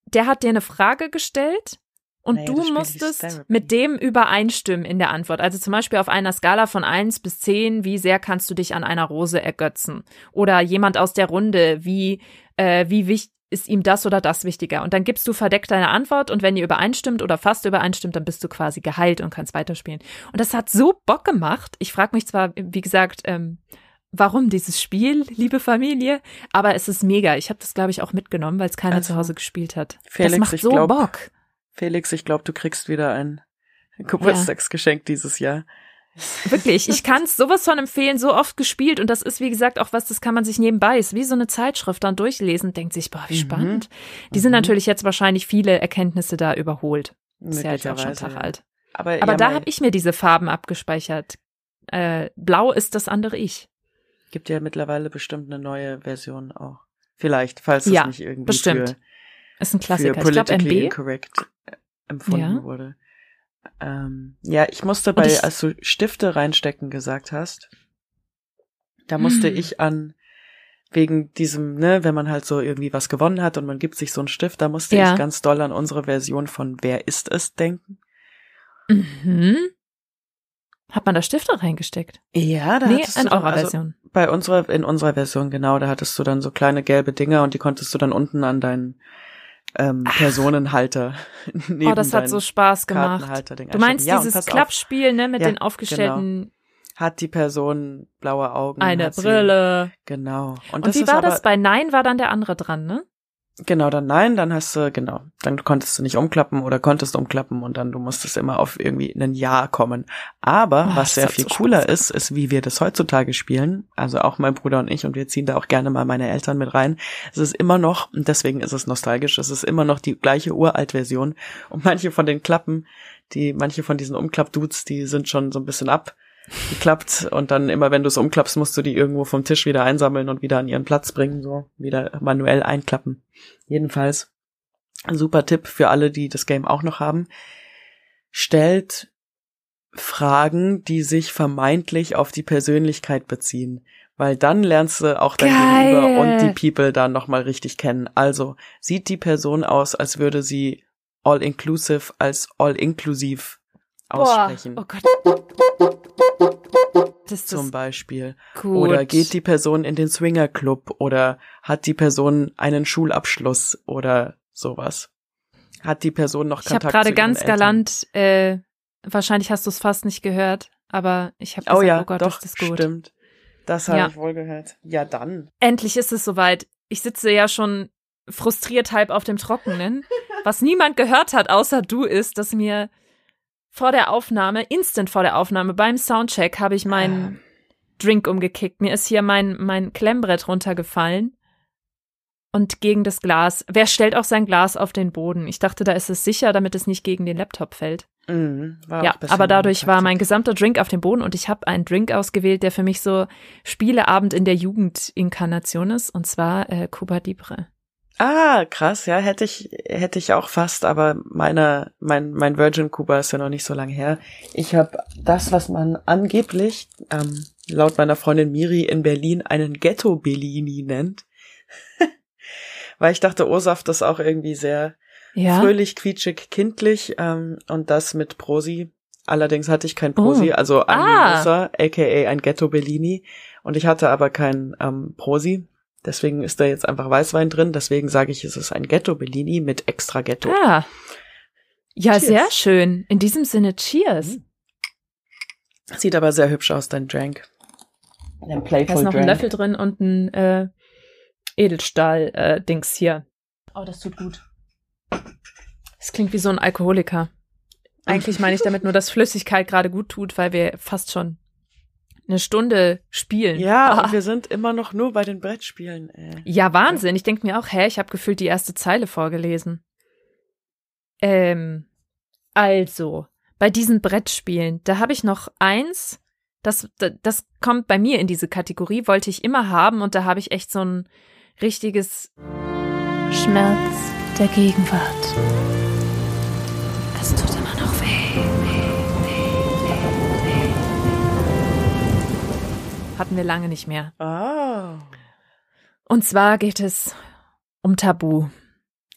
der hat dir eine Frage gestellt und Naja, du musstest mit dem übereinstimmen in der Antwort. Also zum Beispiel auf einer Skala von eins bis zehn, wie sehr kannst du dich an einer Rose ergötzen? Oder jemand aus der Runde, wie äh, wie wichtig ist ihm das oder das wichtiger. Und dann gibst du verdeckt deine Antwort und wenn ihr übereinstimmt oder fast übereinstimmt, dann bist du quasi geheilt und kannst weiterspielen. Und das hat so Bock gemacht. Ich frage mich zwar, wie gesagt, ähm, warum dieses Spiel, liebe Familie, aber es ist mega. Ich habe das, glaube ich, auch mitgenommen, weil es keiner Also, zu Hause gespielt hat. Felix, das macht ich so glaub- Bock. Felix, ich glaube, du kriegst wieder ein Geburtstagsgeschenk dieses Jahr. Wirklich, ich kann es sowas von empfehlen, so oft gespielt und das ist, wie gesagt, auch was, das kann man sich nebenbei, ist wie so eine Zeitschrift dann durchlesen, denkt sich, boah, wie Mhm. spannend. Die sind Mhm. natürlich jetzt wahrscheinlich viele Erkenntnisse da überholt. Ist ja jetzt auch schon Tag ja. alt. Aber, Aber ja, da habe ich mir diese Farben abgespeichert. Äh, blau ist das andere Ich. Gibt ja mittlerweile bestimmt eine neue Version auch. Vielleicht, falls Ja, es nicht irgendwie bestimmt. für, Ist ein für Klassiker. Ich glaube politically MB. incorrect äh, empfunden Ja. wurde. Ähm, ja, ich musste bei, ich- als du Stifte reinstecken gesagt hast, da musste Hm. ich an wegen diesem, ne, wenn man halt so irgendwie was gewonnen hat und man gibt sich so einen Stift, da musste Ja. ich ganz doll an unsere Version von Wer ist es denken. Mhm. Hat man da Stifte reingesteckt? Ja, da nee, in du eurer also, Version. Bei unserer, in unserer Version, genau, da hattest du dann so kleine gelbe Dinger und die konntest du dann unten an deinen ähm, Personenhalter (laughs) neben Oh, das hat so Spaß gemacht. Du meinst ja, dieses Klappspiel, ne, mit Ja, den aufgestellten Hat die Person blaue Augen? eine hat sie- Brille. Genau. Und, Und, wie war das? Bei Nein war dann der andere dran, ne? Genau, dann nein, dann hast du, genau, dann konntest du nicht umklappen oder konntest umklappen und dann du musstest immer auf irgendwie ein Ja kommen. Aber Oh, was sehr viel so Spaß cooler gemacht. ist, ist, wie wir das heutzutage spielen. Also auch mein Bruder und ich und wir ziehen da auch gerne mal meine Eltern mit rein. Es ist immer noch, und deswegen ist es nostalgisch, es ist immer noch die gleiche Uralt-Version. Und manche von den Klappen, die, manche von diesen Umklapp-Dudes, die sind schon so ein bisschen abgeklappt und dann immer, wenn du es umklappst, musst du die irgendwo vom Tisch wieder einsammeln und wieder an ihren Platz bringen, so wieder manuell einklappen. Jedenfalls, ein super Tipp für alle, die das Game auch noch haben. Stellt Fragen, die sich vermeintlich auf die Persönlichkeit beziehen. Weil dann lernst du auch dein Geil. Gegenüber und die People dann nochmal richtig kennen. Also, sieht die Person aus, als würde sie all-inclusive als all-inklusiv aussprechen. Boah, oh Gott. Das ist Zum Beispiel. gut. Oder geht die Person in den Swingerclub oder hat die Person einen Schulabschluss oder sowas? Hat die Person noch Ich habe Kontakt gerade zu ihren ganz galant, äh, wahrscheinlich hast du es fast nicht gehört, aber ich habe gesagt, Oh ja, oh Gott, doch, ist das gut. stimmt. Das habe Ja. ich wohl gehört. Ja, dann. Endlich ist es soweit. Ich sitze ja schon frustriert halb auf dem Trockenen. Was niemand gehört hat, außer du, ist, dass mir vor der Aufnahme, instant vor der Aufnahme, beim Soundcheck, habe ich meinen Drink umgekickt. Mir ist hier mein, mein Klemmbrett runtergefallen. Und gegen das Glas. Wer stellt auch sein Glas auf den Boden? Ich dachte, da ist es sicher, damit es nicht gegen den Laptop fällt. Mhm, Ja, aber dadurch war mein gesamter Drink auf dem Boden und ich habe einen Drink ausgewählt, der für mich so Spieleabend in der Jugendinkarnation ist, und zwar äh, Cuba Libre. Ah, krass, ja, hätte ich, hätte ich auch fast, aber meiner, mein, mein Virgin Cuba ist ja noch nicht so lange her. Ich habe das, was man angeblich, ähm, laut meiner Freundin Miri in Berlin einen Ghetto Bellini nennt. (laughs) Weil ich dachte, O-Saft ist auch irgendwie sehr Ja. fröhlich, quietschig, kindlich, ähm, und das mit Prosi. Allerdings hatte ich kein Prosi, Oh. also ein Ah. Aka ein Ghetto Bellini. Und ich hatte aber kein ähm, Prosi. Deswegen ist da jetzt einfach Weißwein drin. Deswegen sage ich, es ist ein Ghetto Bellini mit extra Ghetto. Ah. Ja, Cheers. sehr schön. In diesem Sinne, cheers. Sieht aber sehr hübsch aus, dein Drank. Ein Da ist Playful noch ein Drank. Löffel drin und ein äh, Edelstahl-Dings hier. Oh, das tut gut. Es klingt wie so ein Alkoholiker. Eigentlich meine ich damit nur, dass Flüssigkeit gerade gut tut, weil wir fast schon eine Stunde spielen. Ja, Ah. und wir sind immer noch nur bei den Brettspielen. Äh. Ja, Wahnsinn. Ich denke mir auch, hä, ich habe gefühlt die erste Zeile vorgelesen. Ähm, also, bei diesen Brettspielen, da habe ich noch eins, das, das, das kommt bei mir in diese Kategorie, wollte ich immer haben und da habe ich echt so ein richtiges Schmerz der Gegenwart. Hatten wir lange nicht mehr. Ah. Und zwar geht es um Tabu.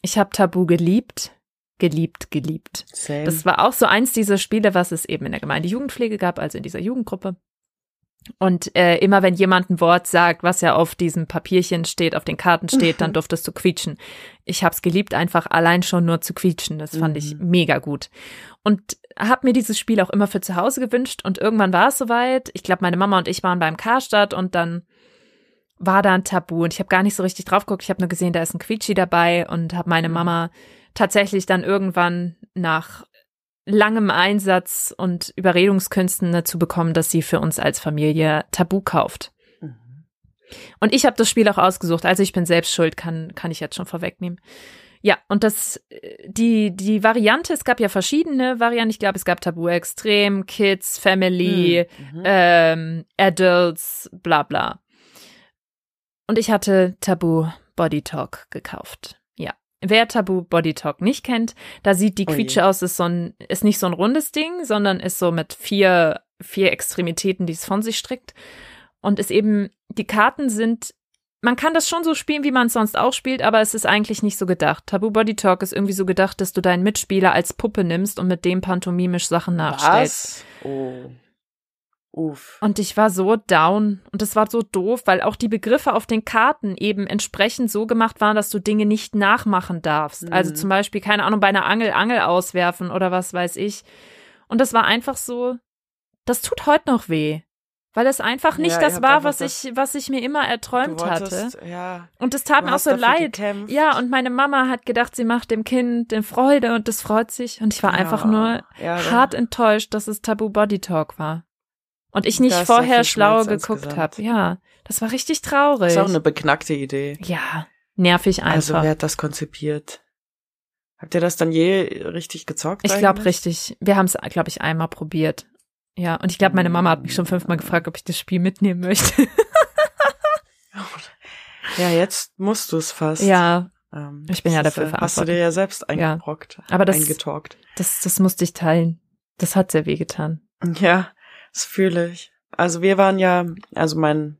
Ich habe Tabu geliebt, geliebt, geliebt. Same. Das war auch so eins dieser Spiele, was es eben in der Gemeinde Jugendpflege gab, also in dieser Jugendgruppe. Und äh, immer wenn jemand ein Wort sagt, was ja auf diesem Papierchen steht, auf den Karten steht, dann durftest du quietschen. Ich hab's geliebt, einfach allein schon nur zu quietschen. Das fand ich Mhm. mega gut. Und hab mir dieses Spiel auch immer für zu Hause gewünscht. Und irgendwann war es soweit. Ich glaube, meine Mama und ich waren beim Karstadt und dann war da ein Tabu. Und ich habe gar nicht so richtig drauf geguckt. Ich habe nur gesehen, da ist ein Quietschi dabei und habe meine Mhm. Mama tatsächlich dann irgendwann nach langem Einsatz und Überredungskünsten dazu bekommen, dass sie für uns als Familie Tabu kauft. Mhm. Und ich habe das Spiel auch ausgesucht. Also ich bin selbst schuld, kann, kann ich jetzt schon vorwegnehmen. Ja, und das, äh, die, die Variante, es gab ja verschiedene Varianten. Ich glaube, es gab Tabu Extrem, Kids, Family, Mhm. ähm, Adults, bla bla. Und ich hatte Tabu Body Talk gekauft. Ja. Wer Tabu Body Talk nicht kennt, da sieht die Oh. Quietsche aus, ist so ein, ist nicht so ein rundes Ding, sondern ist so mit vier, vier Extremitäten, die es von sich strickt. Und ist eben, die Karten sind, man kann das schon so spielen, wie man es sonst auch spielt, aber es ist eigentlich nicht so gedacht. Tabu Body Talk ist irgendwie so gedacht, dass du deinen Mitspieler als Puppe nimmst und mit dem pantomimisch Sachen nachstellst. Was? Oh. Uff. Und ich war so down und es war so doof, weil auch die Begriffe auf den Karten eben entsprechend so gemacht waren, dass du Dinge nicht nachmachen darfst. Also Mhm. zum Beispiel, keine Ahnung, bei einer Angel Angel auswerfen oder was weiß ich. Und das war einfach so, das tut heute noch weh. Weil es einfach nicht Ja, das war, einfach was das- ich, was ich mir immer erträumt du hatte. wolltest, Ja. Und es tat mir auch so leid. gekämpft. Ja, und meine Mama hat gedacht, sie macht dem Kind eine Freude und es freut sich. Und ich war einfach Ja, nur ja, dann- hart enttäuscht, dass es Tabu Body Talk war. Und ich nicht vorher schlau geguckt habe. Ja, das war richtig traurig. Ist auch eine beknackte Idee. ja, nervig Also einfach. wer hat das konzipiert? Habt ihr das dann je richtig gezockt? ich glaube richtig. Wir haben es, glaube ich, einmal probiert. Ja, und ich glaube, meine Mama hat mich schon fünfmal gefragt, ob ich das Spiel mitnehmen möchte. (laughs) Ja, jetzt musst du es fast. ja, Ähm, Ich bin ja dafür ist, äh, Hast du dir verantwortlich. ja selbst Ja. eingebrockt. Aber das- Eingetalkt. das, das musste ich teilen. Das hat sehr weh getan. Ja, das fühle ich. Also wir waren ja, also mein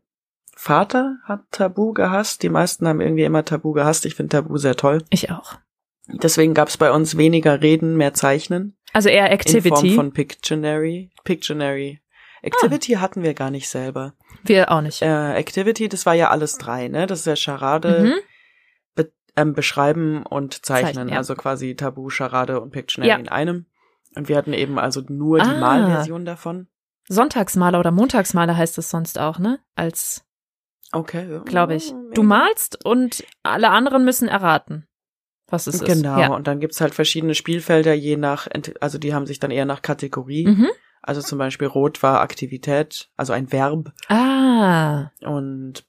Vater hat Tabu gehasst. Die meisten haben irgendwie immer Tabu gehasst. Ich finde Tabu sehr toll. Ich auch. Deswegen gab es bei uns weniger Reden, mehr Zeichnen. Also eher In Form Activity. von Pictionary. Pictionary. Activity hatten wir gar nicht selber. Wir auch nicht. Äh, Activity, das war ja alles drei, ne? Das ist ja Charade, Mhm. be ähm, beschreiben und zeichnen. Zeichnen, ja. Also quasi Tabu, Charade und Pictionary Ja. in einem. Und wir hatten eben also nur die Ah. Malversion davon. Sonntagsmaler oder Montagsmaler heißt es sonst auch, ne? Als, Okay. glaube ich. Du malst und alle anderen müssen erraten, was es ist. Genau, Ja. und dann gibt's halt verschiedene Spielfelder, je nach, also die haben sich dann eher nach Kategorie. Mhm. Also zum Beispiel Rot war Aktivität, also ein Verb. Ah, Und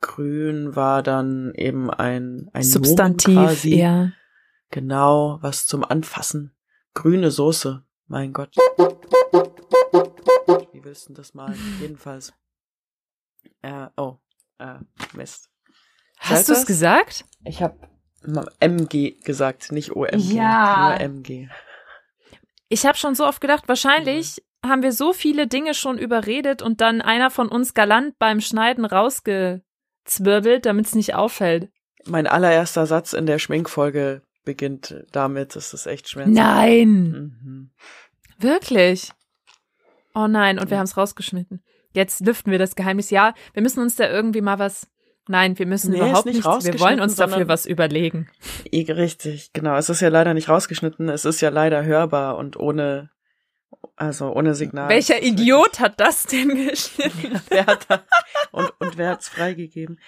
Grün war dann eben ein, ein Substantiv, Nomen quasi. ja. Genau, was zum Anfassen. Grüne Soße, mein Gott. Wie willst du das malen? Jedenfalls. Äh, oh, äh, Mist. Hast du es gesagt? Ich habe MG gesagt, nicht OMG. Ja. Nur MG. Ich habe schon so oft gedacht, wahrscheinlich haben wir so viele Dinge schon überredet und dann einer von uns galant beim Schneiden rausgezwirbelt, damit es nicht auffällt. Mein allererster Satz in der Schminkfolge beginnt damit. Das ist echt schmerzhaft. Nein, Mhm. wirklich. Oh nein, und wir haben es rausgeschnitten. Jetzt lüften wir das Geheimnis. Ja, wir müssen uns da irgendwie mal was. Nein, wir müssen Nee, überhaupt nicht nichts. Wir wollen uns dafür was überlegen. Richtig, genau. Es ist ja leider nicht rausgeschnitten. Es ist ja leider hörbar und ohne, also ohne Signal. Welcher Idiot hat das denn geschnitten? (laughs) wer hat da, und, und wer hat's freigegeben?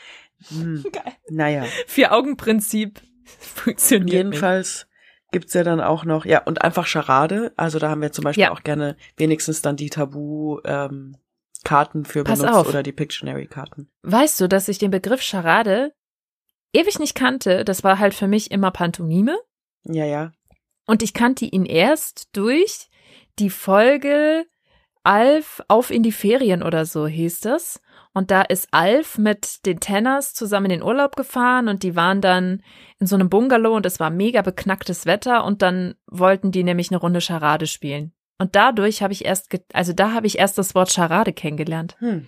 Hm. (laughs) Geil. Naja, Vier-Augen-Prinzip funktioniert jedenfalls gibt's ja dann auch noch, ja, und einfach Charade. Also da haben wir zum Beispiel Ja. auch gerne wenigstens dann die Tabu, ähm, Karten für Pass benutzt auf. oder die Pictionary-Karten. Weißt du, dass ich den Begriff Charade ewig nicht kannte? Das war halt für mich immer Pantomime. Ja, ja. Und ich kannte ihn erst durch die Folge Alf auf in die Ferien oder so hieß das. Und da ist Alf mit den Tenners zusammen in den Urlaub gefahren und die waren dann in so einem Bungalow und es war mega beknacktes Wetter und dann wollten die nämlich eine Runde Charade spielen. Und dadurch habe ich erst, ge- also da habe ich erst das Wort Charade kennengelernt. Hm.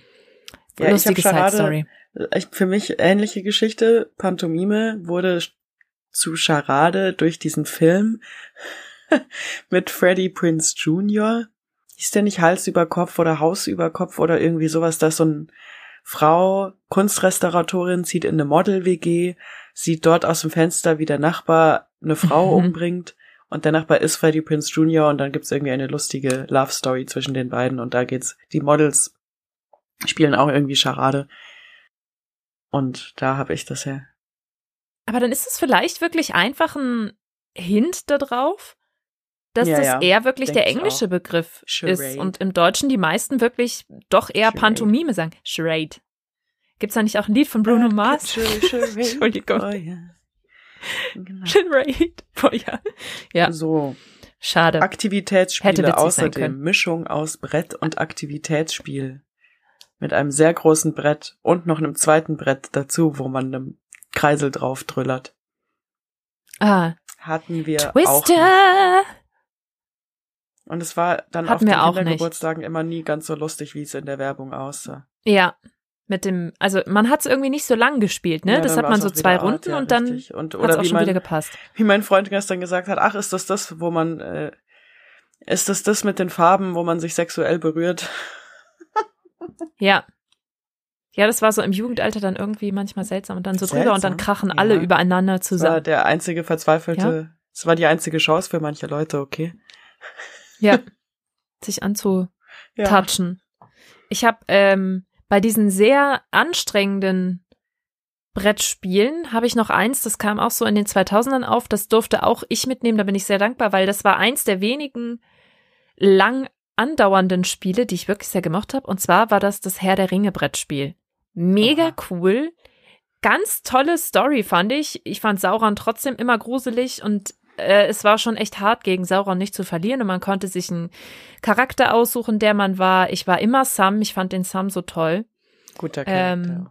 Ja, ich Lustige hab Charade- Side Story. Echt für mich ähnliche Geschichte. Pantomime wurde zu Charade durch diesen Film (laughs) mit Freddie Prince Jr. hieß der nicht Hals über Kopf oder Haus über Kopf oder irgendwie sowas, dass so ein Frau, Kunstrestauratorin, zieht in eine Model-WG, sieht dort aus dem Fenster, wie der Nachbar eine Frau (laughs) umbringt und der Nachbar ist Freddie Prince Jr. und dann gibt's irgendwie eine lustige Love-Story zwischen den beiden und da geht's, die Models spielen auch irgendwie Charade und da habe ich das her. Aber dann ist es vielleicht wirklich einfach ein Hint darauf, dass Ja, das ja, eher wirklich denk der englische. Begriff Charade. ist und im Deutschen die meisten wirklich doch eher Charade. Pantomime sagen. Charade. Gibt's da nicht auch ein Lied von Bruno Mars? (laughs) Entschuldigung. Oh, ja. Genau. Charade. Boah, ja. ja, So, schade. Hätte Aktivitätsspiele außerdem. Mischung aus Brett und Aktivitätsspiel. Mit einem sehr großen Brett und noch einem zweiten Brett dazu, wo man einem Kreisel drauf drüllert. Ah, Hatten wir auch. Nicht. Twister. Und es war dann Hatten auf den auch. Kindergeburtstagen immer nie ganz so lustig, wie es in der Werbung aussah. Ja, mit dem, also man hat es irgendwie nicht so lang gespielt, ne? Ja, das hat man so zwei wieder Art, Runden ja, und dann richtig. hat es auch schon wieder mein, gepasst. wie mein Freund gestern gesagt hat, ach, ist das das, wo man, äh, ist das das mit den Farben, wo man sich sexuell berührt? (laughs) Ja. Ja, das war so im Jugendalter dann irgendwie manchmal seltsam und dann so drüber und dann Seltsam? krachen alle Ja. übereinander Das war zusammen. der einzige verzweifelte, es war die einzige Chance für manche Leute, okay? Ja. (laughs) Sich anzutatschen. Ich habe ähm, bei diesen sehr anstrengenden Brettspielen habe ich noch eins, das kam auch so in den 2000ern auf, das durfte auch ich mitnehmen, da bin ich sehr dankbar, weil das war eins der wenigen lang andauernden Spiele, die ich wirklich sehr gemocht habe. Und zwar war das das Herr der Ringe Brettspiel. Mega Aha. cool. Ganz tolle Story fand ich. Ich fand Sauron trotzdem immer gruselig und äh, es war schon echt hart, gegen Sauron nicht zu verlieren. Und man konnte sich einen Charakter aussuchen, der man war. Ich war immer Sam. Ich fand den Sam so toll. Guter Charakter. Ähm,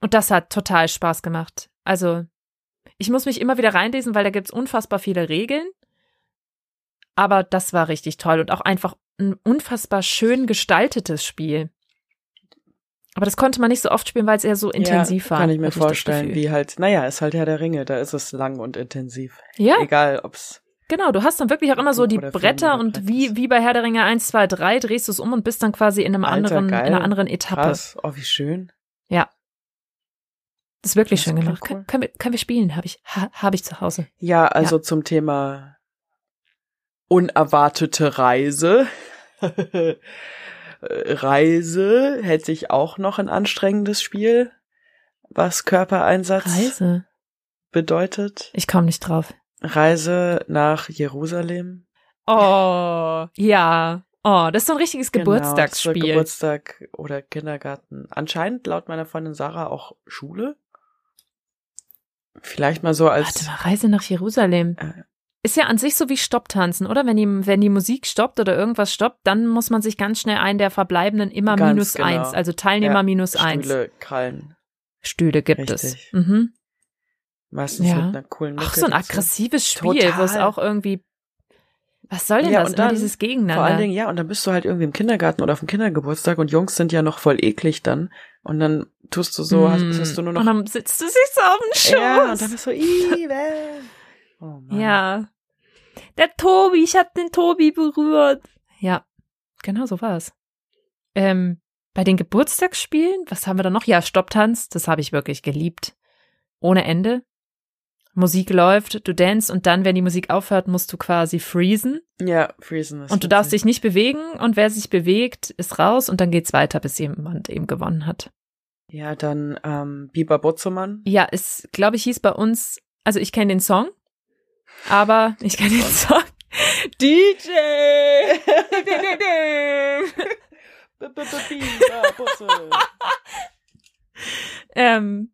Und das hat total Spaß gemacht. Also, ich muss mich immer wieder reinlesen, weil da gibt's unfassbar viele Regeln. Aber das war richtig toll und auch einfach ein unfassbar schön gestaltetes Spiel. Aber das konnte man nicht so oft spielen, weil es eher so intensiv ja, war. Kann ich mir vorstellen, wie halt, naja, ist halt Herr der Ringe, da ist es lang und intensiv. Ja, Egal, ob's, genau. Du hast dann wirklich auch immer so die Bretter und wie, wie bei Herr der Ringe 1, 2, 3 drehst du es um und bist dann quasi in einem Alter, anderen, geil. in einer anderen Etappe. krass, oh, wie schön. Das ist wirklich Das schön gemacht. cool. Können, wir, können wir spielen? Habe ich, ha, hab ich zu Hause. Ja, also zum Thema unerwartete Reise. (laughs) Reise hätte ich auch noch ein anstrengendes Spiel, was Körpereinsatz Reise. bedeutet. Ich komme nicht drauf. Reise nach Jerusalem. Oh, ja. Oh, das ist so ein richtiges Genau, das Geburtstagsspiel. Geburtstag oder Kindergarten. Anscheinend laut meiner Freundin Sarah auch Schule. Vielleicht mal so als Warte mal, Reise nach Jerusalem. Äh. Ist ja an sich so wie Stopptanzen, oder? Wenn die, wenn die Musik stoppt oder irgendwas stoppt, dann muss man sich ganz schnell einen der verbleibenden immer Ganz minus genau. eins, also Teilnehmer Ja, minus eins. Stühle krallen. Stühle gibt Richtig. es. Mhm. Meistens Ja. mit einer coolen Auch Mucke so ein aggressives Spiel, wo es auch irgendwie. Was soll denn Ja, das? und Immer dann dieses Gegeneinander. Vor allen Dingen, ja, und dann bist du halt irgendwie im Kindergarten oder auf dem Kindergeburtstag und Jungs sind ja noch voll eklig dann. Und dann tust du so, hast, Mm. hast du nur noch. Und dann sitzt du sich so auf dem Schoß. ja, und dann bist du, bäh. oh Mann. Ja. Der Tobi, ich hab den Tobi berührt. Ja, genau so war es. Ähm, bei den Geburtstagsspielen, was haben wir da noch? Ja, Stopptanz, das habe ich wirklich geliebt. Ohne Ende. Musik läuft, du dance und dann, wenn die Musik aufhört, musst du quasi freezen. Ja, Friesen ist. Und du darfst dich nicht bewegen und wer sich bewegt, ist raus und dann geht's weiter, bis jemand eben gewonnen hat. Ja, dann ähm, Biber Butzemann. Ja, es, glaube ich, hieß bei uns, also ich kenne den Song, aber ich kenne den Song. DJ! Ähm,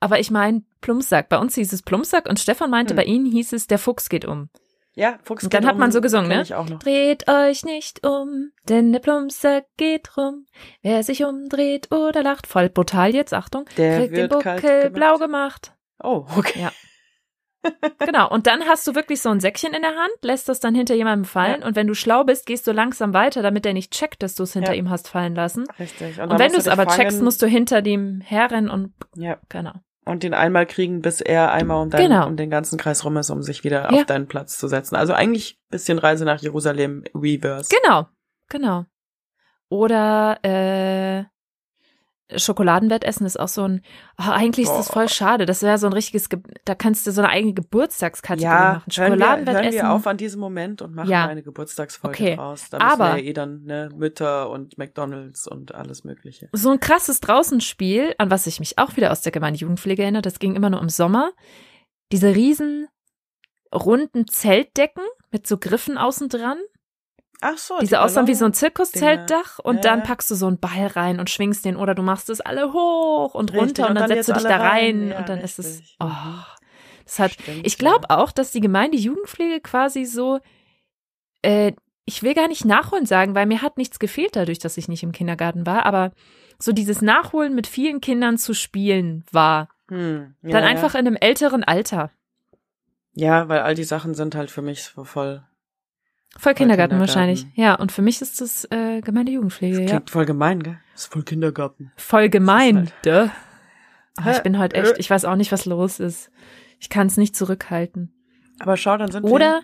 aber ich meine Plumpsack. Bei uns hieß es Plumpsack und Stefan meinte, Hm. bei ihnen hieß es Der Fuchs geht um. Ja, Fuchs Und dann geht hat man um, so gesungen, ne? Ich auch noch. Dreht euch nicht um, denn der Plumpsack geht rum. Wer sich umdreht oder lacht, voll brutal jetzt, Achtung, Der kriegt den Buckel gemacht. blau gemacht. Oh, okay. Ja. Genau, und dann hast du wirklich so ein Säckchen in der Hand, lässt das dann hinter jemandem fallen Ja. und wenn du schlau bist, gehst du langsam weiter, damit er nicht checkt, dass du es hinter Ja. ihm hast fallen lassen. Richtig. Und, dann wenn du es aber checkst, fangen. musst du hinter dem herrennen und Ja, genau. und den einmal kriegen, bis er einmal um, dein, Genau. um den ganzen Kreis rum ist, um sich wieder Ja. auf deinen Platz zu setzen. Also eigentlich bisschen Reise nach Jerusalem Reverse. Genau. genau. Oder äh, Schokoladenwettessen ist auch so ein, oh, eigentlich ist das voll schade. Das wäre so ein richtiges, Ge da kannst du so eine eigene Geburtstagskategorie Ja, machen. hören wir, hören wir auf an diesem Moment und machen Ja. eine Geburtstagsfolge Okay, draus. Da müssen aber- wir ja eh dann ne, Mütter und McDonalds und alles mögliche. so ein krasses Draußenspiel, an was ich mich auch wieder aus der Gemeinde Jugendpflege erinnere, das ging immer nur im Sommer. Diese riesen runden Zeltdecken mit so Griffen außen dran, Ach so, die so aussahen wie so ein Zirkuszeltdach und Ja, dann packst du so einen Ball rein und schwingst den oder du machst es alle hoch und Richtig, runter und, und dann, dann setzt du dich da rein. rein Ja, und dann ist es, richtig. oh, Mhm. das hat, Stimmt, ich glaube ja. auch, dass die Gemeinde Jugendpflege quasi so, äh, ich will gar nicht nachholen sagen, weil mir hat nichts gefehlt dadurch, dass ich nicht im Kindergarten war, aber so dieses Nachholen mit vielen Kindern zu spielen war. Hm, Dann einfach in einem älteren Alter. Ja, weil all die Sachen sind halt für mich so voll. Voll Kindergarten, Kindergarten. wahrscheinlich. Ja, und für mich ist das äh, Gemeinde Jugendpflege, Das ja. klingt voll gemein, gell? Das ist voll Kindergarten. Voll gemein. Das duh. Ah, ich bin heute echt, ich weiß auch nicht, was los ist. Ich kann es nicht zurückhalten. Aber schau, dann sind Oder,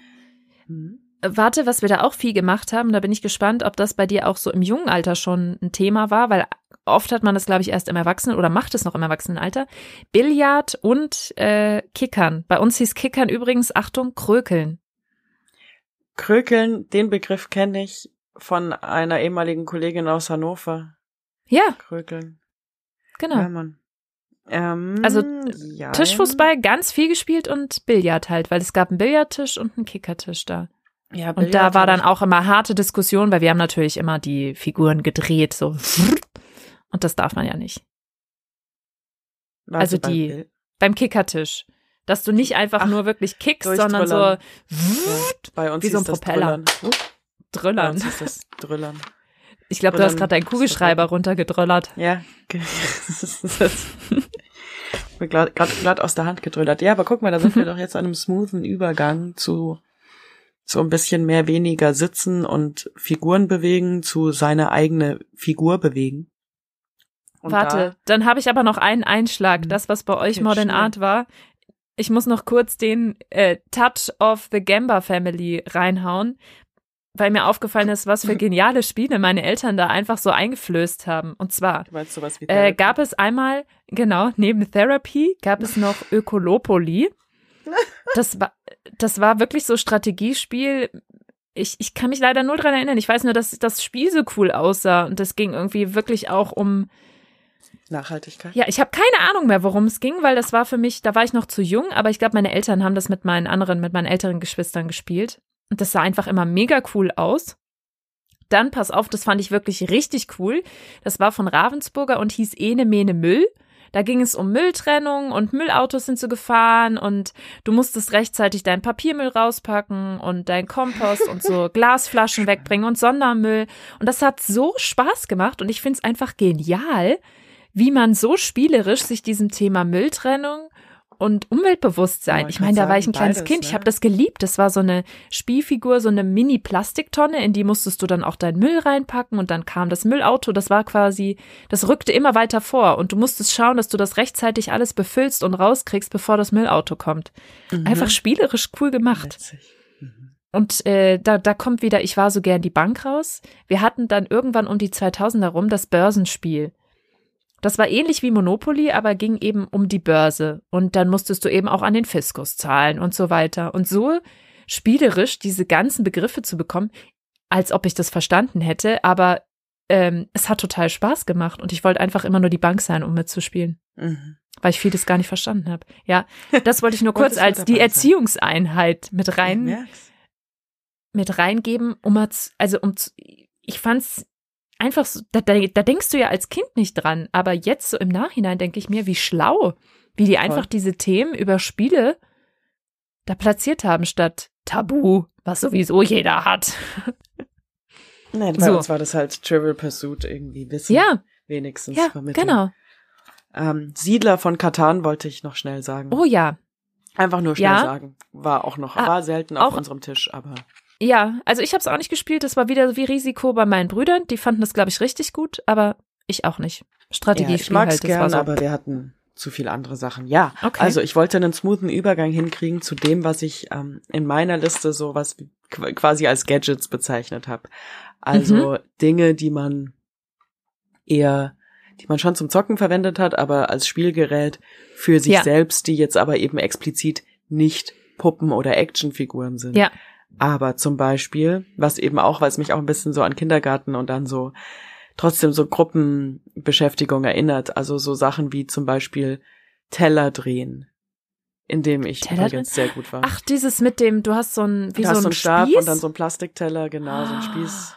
wir. Hm? äh, warte, was wir da auch viel gemacht haben, da bin ich gespannt, ob das bei dir auch so im jungen Alter schon ein Thema war, weil oft hat man das, glaube ich, erst im Erwachsenen oder macht es noch im Erwachsenenalter. Billard und äh, Kickern. Bei uns hieß Kickern übrigens, Achtung, Krökeln. Krökeln, den Begriff kenne ich von einer ehemaligen Kollegin aus Hannover. Ja, Krökeln. genau. Ja, Mann. Ähm, Also, ja. Tischfußball ganz viel gespielt und Billard halt, weil es gab einen Billardtisch und einen Kickertisch da. Ja, Und da war dann auch immer harte Diskussion, weil wir haben natürlich immer die Figuren gedreht, so. Und das darf man ja nicht. also die- Beim Kickertisch. Dass du nicht einfach Ach, nur wirklich kickst, sondern so durchdrüllern. bei uns wie so ein Propeller. Drüllern. uns hieß das Drüllern. Ich glaube, du hast gerade deinen Kugelschreiber runtergedröllert. Ja. Glatt, (laughs) aus der Hand gedrüllert. Ja, aber guck mal, da sind wir doch jetzt an einem smoothen Übergang zu so ein bisschen mehr weniger sitzen und Figuren bewegen zu seine eigene Figur bewegen. Und Warte, dann habe ich aber noch einen Einschlag. Hm. Das, was bei euch Modern schnell. Art war. Ich muss noch kurz den äh, Touch of the Gamba Family reinhauen, weil mir aufgefallen ist, was für (laughs) geniale Spiele meine Eltern da einfach so eingeflößt haben. Und zwar äh, gab es einmal, genau, neben Therapy gab es noch (laughs) Ökolopoli. (laughs) Das war, das war wirklich so Strategiespiel. Ich, ich kann mich leider null dran erinnern. Ich weiß nur, dass das Spiel so cool aussah und es ging irgendwie wirklich auch um Nachhaltigkeit. ja, ich habe keine Ahnung mehr, worum es ging, weil das war für mich, da war ich noch zu jung, aber ich glaube, meine Eltern haben das mit meinen anderen, mit meinen älteren Geschwistern gespielt. Und das sah einfach immer mega cool aus. Dann, pass auf, das fand ich wirklich richtig cool. Das war von Ravensburger und hieß Ene Mene Müll. Da ging es um Mülltrennung und Müllautos sind so gefahren und du musstest rechtzeitig deinen Papiermüll rauspacken und dein Kompost und so (laughs) Glasflaschen wegbringen und Sondermüll. Und das hat so Spaß gemacht und ich finde es einfach genial, wie man so spielerisch sich diesem Thema Mülltrennung und Umweltbewusstsein. Ja, ich meine, da war ich ein kleines beides, Kind. Ich ne? habe das geliebt. Das war so eine Spielfigur, so eine Mini-Plastiktonne, in die musstest du dann auch deinen Müll reinpacken und dann kam das Müllauto. Das war quasi, das rückte immer weiter vor und du musstest schauen, dass du das rechtzeitig alles befüllst und rauskriegst, bevor das Müllauto kommt. Mhm. Einfach spielerisch cool gemacht. Mhm. Und äh, da, da kommt wieder, ich war so gern die Bank raus. Wir hatten dann irgendwann um die 2000er rum das Börsenspiel. Das war ähnlich wie Monopoly, aber ging eben um die Börse. Und dann musstest du eben auch an den Fiskus zahlen und so weiter. Und so spielerisch diese ganzen Begriffe zu bekommen, als ob ich das verstanden hätte, aber ähm, es hat total Spaß gemacht und ich wollte einfach immer nur die Bank sein, um mitzuspielen, Mhm. weil ich vieles gar nicht verstanden habe. Ja, (laughs) das wollte ich nur kurz als die sein? Erziehungseinheit mit rein mit reingeben, um also um zu, ich fand's einfach so, da, da, da denkst du ja als Kind nicht dran, aber jetzt so im Nachhinein denke ich mir, wie schlau, wie die einfach diese Themen über Spiele da platziert haben statt Tabu, was sowieso jeder hat. Nein, bei So. uns war das halt Trivial Pursuit irgendwie wissen. Ja, Wenigstens ja, vermitteln. genau. Ähm, Siedler von Katan wollte ich noch schnell sagen. Oh ja, Einfach nur schnell Ja. sagen. War auch noch, Ah, war selten auf auch- unserem Tisch, aber ja, also ich habe es auch nicht gespielt, das war wieder wie Risiko bei meinen Brüdern, die fanden das glaube ich richtig gut, aber ich auch nicht. Strategie ja, ich mag's halt, das war gern, so. aber wir hatten zu viele andere Sachen. Ja, Okay. also ich wollte einen smoothen Übergang hinkriegen zu dem, was ich ähm, in meiner Liste so was quasi als Gadgets bezeichnet habe. Also Dinge, die man eher, die man schon zum Zocken verwendet hat, aber als Spielgerät für sich Ja. selbst, die jetzt aber eben explizit nicht Puppen oder Actionfiguren sind. Ja. Aber zum Beispiel, was eben auch, weil es mich auch ein bisschen so an Kindergarten und dann so trotzdem so Gruppenbeschäftigung erinnert. Also so Sachen wie zum Beispiel Teller drehen, in dem ich Teller übrigens sehr gut war. Ach, dieses mit dem, du hast so ein, wie du so hast ein so einen Stab Spieß? und dann so ein Plastikteller, genau, so ein Spieß.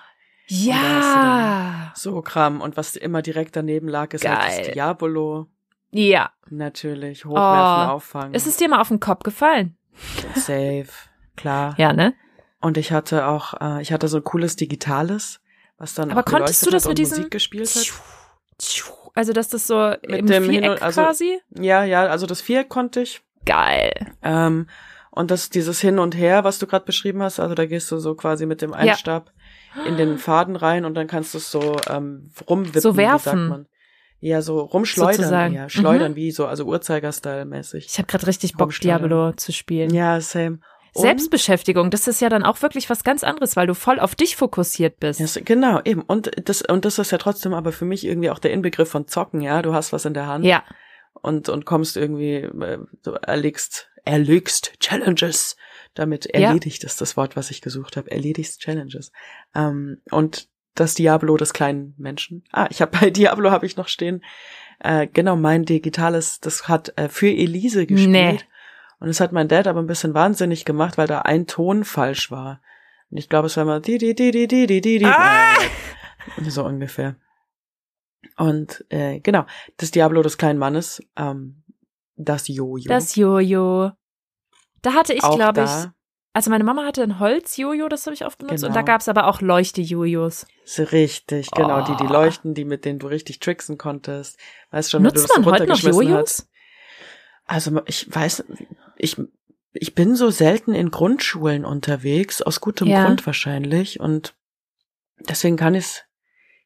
Ja. So Kram. Und was immer direkt daneben lag, ist halt Geil. das Diabolo. Ja. Natürlich. Hochwerfen, Oh. auffangen. Ist es dir mal auf den Kopf gefallen? safe. Klar. Ja, ne? Und ich hatte auch, äh, ich hatte so ein cooles Digitales, was dann Aber auch konntest du das mit und diesem Musik gespielt hat. Also, dass das so im dem Viereck also- quasi? Ja, ja, also das Viereck konnte ich. Geil. Ähm, und das dieses Hin und Her, was du gerade beschrieben hast, also da gehst du so quasi mit dem Einstab in den Faden rein und dann kannst du es so ähm, rumwippen, So wie sagt werfen. man. Ja, so rumschleudern, Sozusagen. ja, schleudern Mhm. wie so, also Uhrzeiger-Style-mäßig. Ich habe gerade richtig Bock. Diablo zu spielen. Ja, same. Und- Selbstbeschäftigung, das ist ja dann auch wirklich was ganz anderes, weil du voll auf dich fokussiert bist. Ja, so- genau, eben. Und das, und das ist ja trotzdem aber für mich irgendwie auch der Inbegriff von Zocken, ja. Du hast was in der Hand Ja, und, und kommst irgendwie, äh, du erlegst, erlegst Challenges. Damit Ja. erledigt ist das Wort, was ich gesucht habe. Erledigst Challenges. Ähm, und das Diablo des kleinen Menschen. Ah, ich habe (laughs) bei Diablo habe ich noch stehen. Äh, genau, mein digitales, das hat äh, für Elise gespielt. Nee. Und das hat mein Dad aber ein bisschen wahnsinnig gemacht, weil da ein Ton falsch war. Und ich glaube, es war immer die, die, die, die, die, die, die, die. Ah! So ungefähr. Und äh, genau, das Diablo des kleinen Mannes, ähm, das Jojo. das Jojo. Da hatte ich, glaube ich, also meine Mama hatte ein Holz-Jojo, das habe ich oft benutzt. Und da Genau. gab's aber auch Leuchte-Jojos. richtig, genau, die, die Oh. leuchten, die mit denen du richtig tricksen konntest. Weißt schon, du Nutzt das so man heute noch Jojos? hast. Also ich weiß, ich, ich bin so selten in Grundschulen unterwegs, aus gutem Ja. Grund wahrscheinlich. Und deswegen kann ich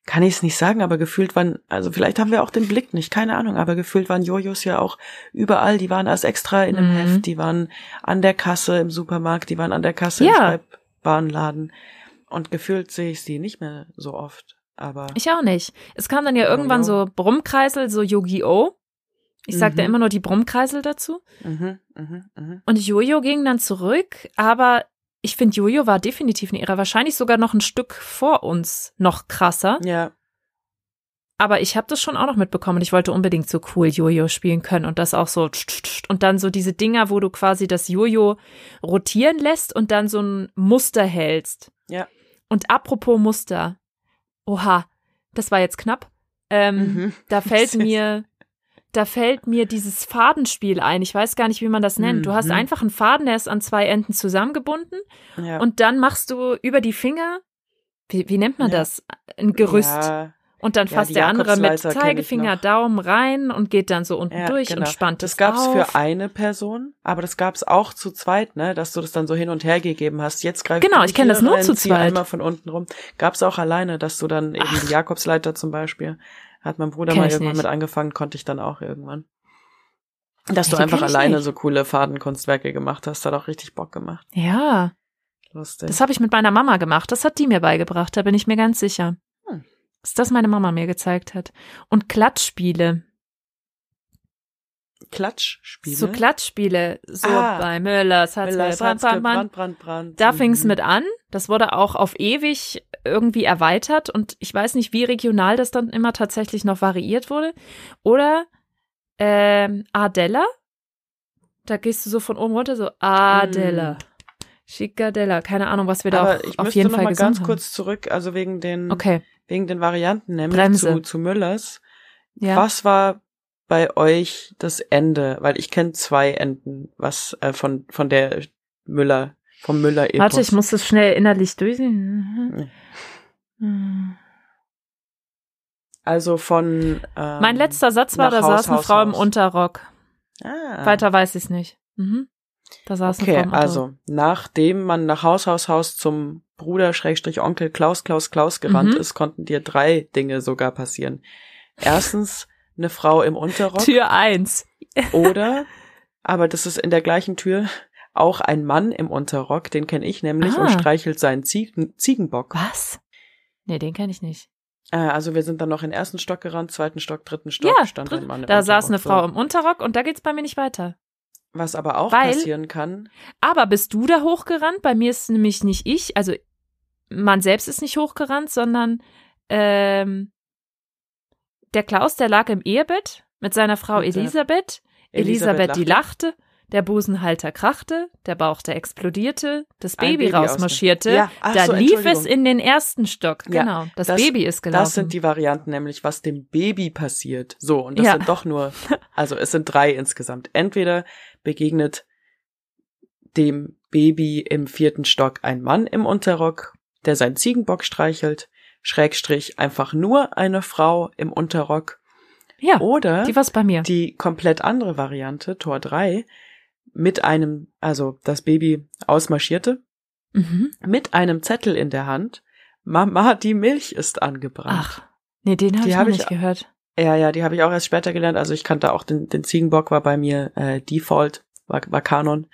kann ich es nicht sagen, aber gefühlt waren, also vielleicht haben wir auch den Blick nicht, keine Ahnung, aber gefühlt waren Jojos ja auch überall, die waren als extra in einem Mhm. Heft, die waren an der Kasse im Supermarkt, die waren an der Kasse im Ja. Schreibwarenladen. Und gefühlt sehe ich sie nicht mehr so oft. Aber Ich auch nicht. Es kam dann ja irgendwann jo. so Brummkreisel, so Yu-Gi-Oh! Ich sag da Mhm. immer nur die Brummkreisel dazu. mhm, mhm, mhm. Und Jojo ging dann zurück, aber ich finde, Jojo war definitiv eine Ära, wahrscheinlich sogar noch ein Stück vor uns noch krasser. ja, Aber ich habe das schon auch noch mitbekommen. Ich wollte unbedingt so cool Jojo spielen können und das auch so tsch, tsch, tsch. und dann so diese Dinger, wo du quasi das Jojo rotieren lässt und dann so ein Muster hältst. Ja. Und apropos Muster. Oha, das war jetzt knapp. Ähm, Mhm. Da (laughs) fällt mir, da fällt mir dieses Fadenspiel ein. Ich weiß gar nicht, wie man das nennt. Du hast Mhm. einfach einen Faden, der ist an zwei Enden zusammengebunden ja. und dann machst du über die Finger, wie, wie nennt man Ja. das? Ein Gerüst. Ja, Und dann fasst der andere mit Zeigefinger. Daumen rein und geht dann so unten durch genau. und spannt Das es gab's auf. für eine Person, aber das gab's auch zu zweit, ne, dass du das dann so hin und her gegeben hast. Jetzt greif Genau, ich kenn hier das nur rein, zu zweit. einmal von unten rum. Gab's auch alleine, dass du dann eben Ach. die Jakobsleiter zum Beispiel, hat mein Bruder Kenn mal ich irgendwann nicht. mit angefangen, konnte ich dann auch irgendwann. Dass Ja, du die einfach ich alleine nicht. so coole Fadenkunstwerke gemacht hast, hat auch richtig Bock gemacht. Ja, Lustig. das habe ich mit meiner Mama gemacht. Das hat die mir beigebracht, da bin ich mir ganz sicher. Hm. Dass das meine Mama mir gezeigt hat. Und Klatschspiele. Klatschspiele. So Klatschspiele. So Ah. bei Brand, Hatzke, Brand, Brand. Brand, Brand. Da Mhm. mit an. Das wurde auch auf ewig irgendwie erweitert und ich weiß nicht, wie regional das dann immer tatsächlich noch variiert wurde. Oder ähm, Adella. Da gehst du so von oben runter, so Adella. Chicadella. Keine Ahnung, was wir da. Aber auch ich auf jeden noch Fall mal ganz haben. kurz zurück, also wegen den, Okay, wegen den Varianten, nämlich Bremse. zu, zu Müllers. ja. Was war bei euch das Ende? Weil ich kenne zwei Enden, was äh, von von der Müller vom Müller Epos. Warte, ich muss das schnell innerlich durchsehen. Mhm. also von ähm, Mein letzter Satz war, da Haus, saß eine Haus, Frau im Haus. Unterrock. ah, Weiter weiß ich nicht. Mhm. Da saß eine Frau Okay, im Unterrock. also nachdem man nach Haus Haus Haus zum Bruder Schrägstrich Onkel Klaus Klaus Klaus gerannt Mhm. ist, konnten dir drei Dinge sogar passieren. Erstens eine Frau im Unterrock. Tür eins. Oder, (laughs) aber das ist in der gleichen Tür, auch ein Mann im Unterrock, den kenne ich nämlich, Ah. und streichelt seinen Ziegen, Ziegenbock. Was? Nee, den kenne ich nicht. Äh, also wir sind dann noch in den ersten Stock gerannt, zweiten Stock, dritten Stock, ja, stand dritt- ein Mann im da saß eine Unterrock. Frau im Unterrock und da geht's bei mir nicht weiter. Was aber auch Weil- passieren kann, Aber bist du da hochgerannt? Bei mir ist nämlich nicht ich, also man selbst ist nicht hochgerannt, sondern ähm, der Klaus, der lag im Ehebett mit seiner Frau Mit seiner- Elisabeth. Elisabeth, die lachte. der Busenhalter krachte, der Bauch, der explodierte, das Baby, Baby rausmarschierte. Ja, ach da so, lief es in den ersten Stock. Ja, Genau, das, das- Baby ist gelaufen. Das sind die Varianten, nämlich was dem Baby passiert. So, und das Ja. sind doch nur, also es sind drei insgesamt. Entweder begegnet dem Baby im vierten Stock ein Mann im Unterrock, der seinen Ziegenbock streichelt, Schrägstrich einfach nur eine Frau im Unterrock. ja, Oder die war's bei mir. die komplett andere Variante, Tor 3, mit einem, also das Baby ausmarschierte, Mhm. mit einem Zettel in der Hand, Mama, die Milch ist angebrannt. Ach, nee, den habe ich hab noch ich- nicht gehört. Ja, ja, die habe ich auch erst später gelernt. Also ich kannte auch den, den Ziegenbock, war bei mir äh, Default, war, war Kanon.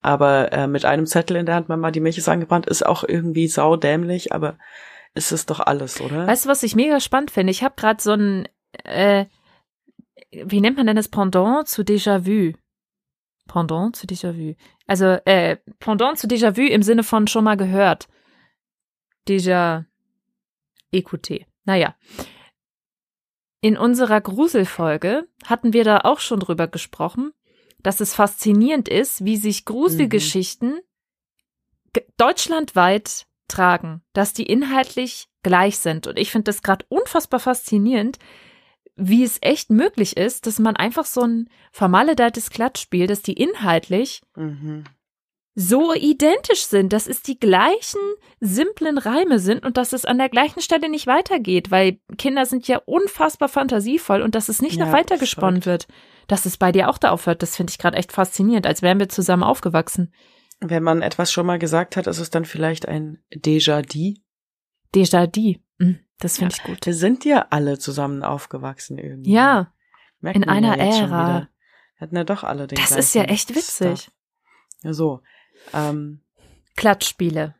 Aber äh, mit einem Zettel in der Hand, Mama, die Milch ist angebrannt, ist auch irgendwie saudämlich, aber ist es doch alles, oder? Weißt du, was ich mega spannend finde? Ich habe gerade so ein, äh, wie nennt man denn das Pendant zu Déjà-vu? Pendant zu Déjà-vu. Also, äh, Pendant zu Déjà-vu im Sinne von schon mal gehört. Déjà écouté. Naja. In unserer Gruselfolge hatten wir da auch schon drüber gesprochen, dass es faszinierend ist, wie sich Gruselgeschichten ge- deutschlandweit tragen, dass die inhaltlich gleich sind. Und ich finde das gerade unfassbar faszinierend, wie es echt möglich ist, dass man einfach so ein vermaledeitetes Klatschspiel, dass die inhaltlich Mhm. so identisch sind, dass es die gleichen simplen Reime sind und dass es an der gleichen Stelle nicht weitergeht, weil Kinder sind ja unfassbar fantasievoll und dass es nicht Ja, noch weitergesponnen wird, dass es bei dir auch da aufhört, das finde ich gerade echt faszinierend, als wären wir zusammen aufgewachsen. Wenn man etwas schon mal gesagt hat, ist es dann vielleicht ein Déjà-di. Déjà-di. Mm, Das finde ich gut. Wir sind ja alle zusammen aufgewachsen irgendwie. Ja, Merkt in einer ja Ära. Hatten ja doch alle den das ist ja echt witzig. Stuff. Ja, so. Ähm, Klatschspiele.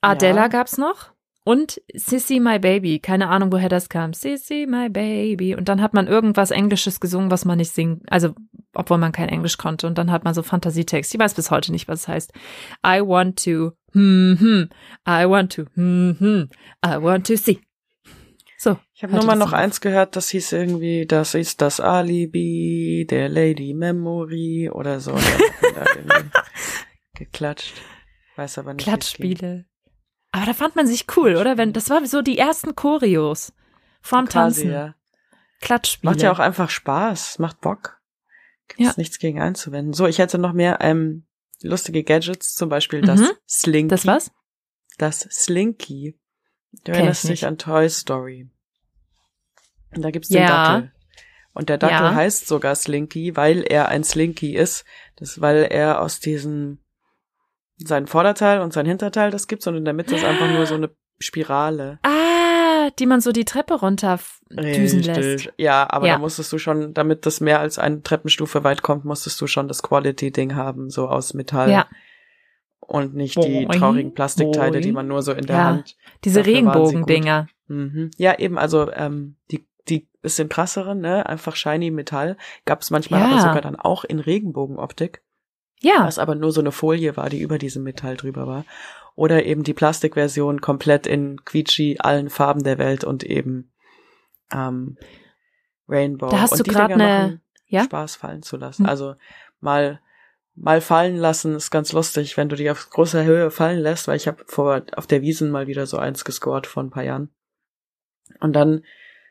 Adela Ja. gab's noch. Und Sissy My Baby. Keine Ahnung, woher das kam. Sissy My Baby. Und dann hat man irgendwas Englisches gesungen, was man nicht singen. Also, obwohl man kein Englisch konnte. Und dann hat man so Fantasietext. Ich weiß bis heute nicht, was es heißt. I want to, hm, hm. I want to, hm, hm. I want to see. So. ich habe nur mal noch eins gehört, das hieß irgendwie, das ist das Alibi der Lady Memory oder so. (laughs) Geklatscht. Weiß aber nicht. Klatschspiele. Aber da fand man sich cool, oder? Wenn, das war so die ersten Choreos. Vorm Quasi, Tanzen. ja. Klatschspiele. Macht ja auch einfach Spaß, macht Bock. Gibt's Ja. nichts gegen einzuwenden. So, ich hätte noch mehr ähm, lustige Gadgets, zum Beispiel das Mhm. Slinky. Das was? Das Slinky. Du erinnerst ich dich nicht. an Toy Story. Und da gibt's den Ja. Dackel. Und der Dackel Ja. heißt sogar Slinky, weil er ein Slinky ist. Das, weil er aus diesen, sein Vorderteil und sein Hinterteil das gibt's und in der Mitte ist einfach nur so eine Spirale. Ah, die man so die Treppe runter düsen lässt. Ja, aber Ja. da musstest du schon, damit das mehr als eine Treppenstufe weit kommt, musstest du schon das Quality-Ding haben, so aus Metall. Ja, Und nicht die Boing, traurigen Plastikteile, die boing. man nur so in der Ja. Hand. diese Regenbogendinger. Mhm. Ja, eben, also ähm, die, die bisschen krasseren, ne? Einfach shiny Metall. Gab's manchmal Ja. aber sogar dann auch in Regenbogenoptik, Ja, was aber nur so eine Folie war, die über diesem Metall drüber war. Oder eben die Plastikversion komplett in quietschi allen Farben der Welt und eben ähm, Rainbow. Da hast und du die grad Dinger ne- machen ja? Spaß fallen zu lassen. Hm. Also mal mal fallen lassen ist ganz lustig, wenn du die auf großer Höhe fallen lässt, weil ich habe vor auf der Wiesen mal wieder so eins gescored vor ein paar Jahren. Und dann,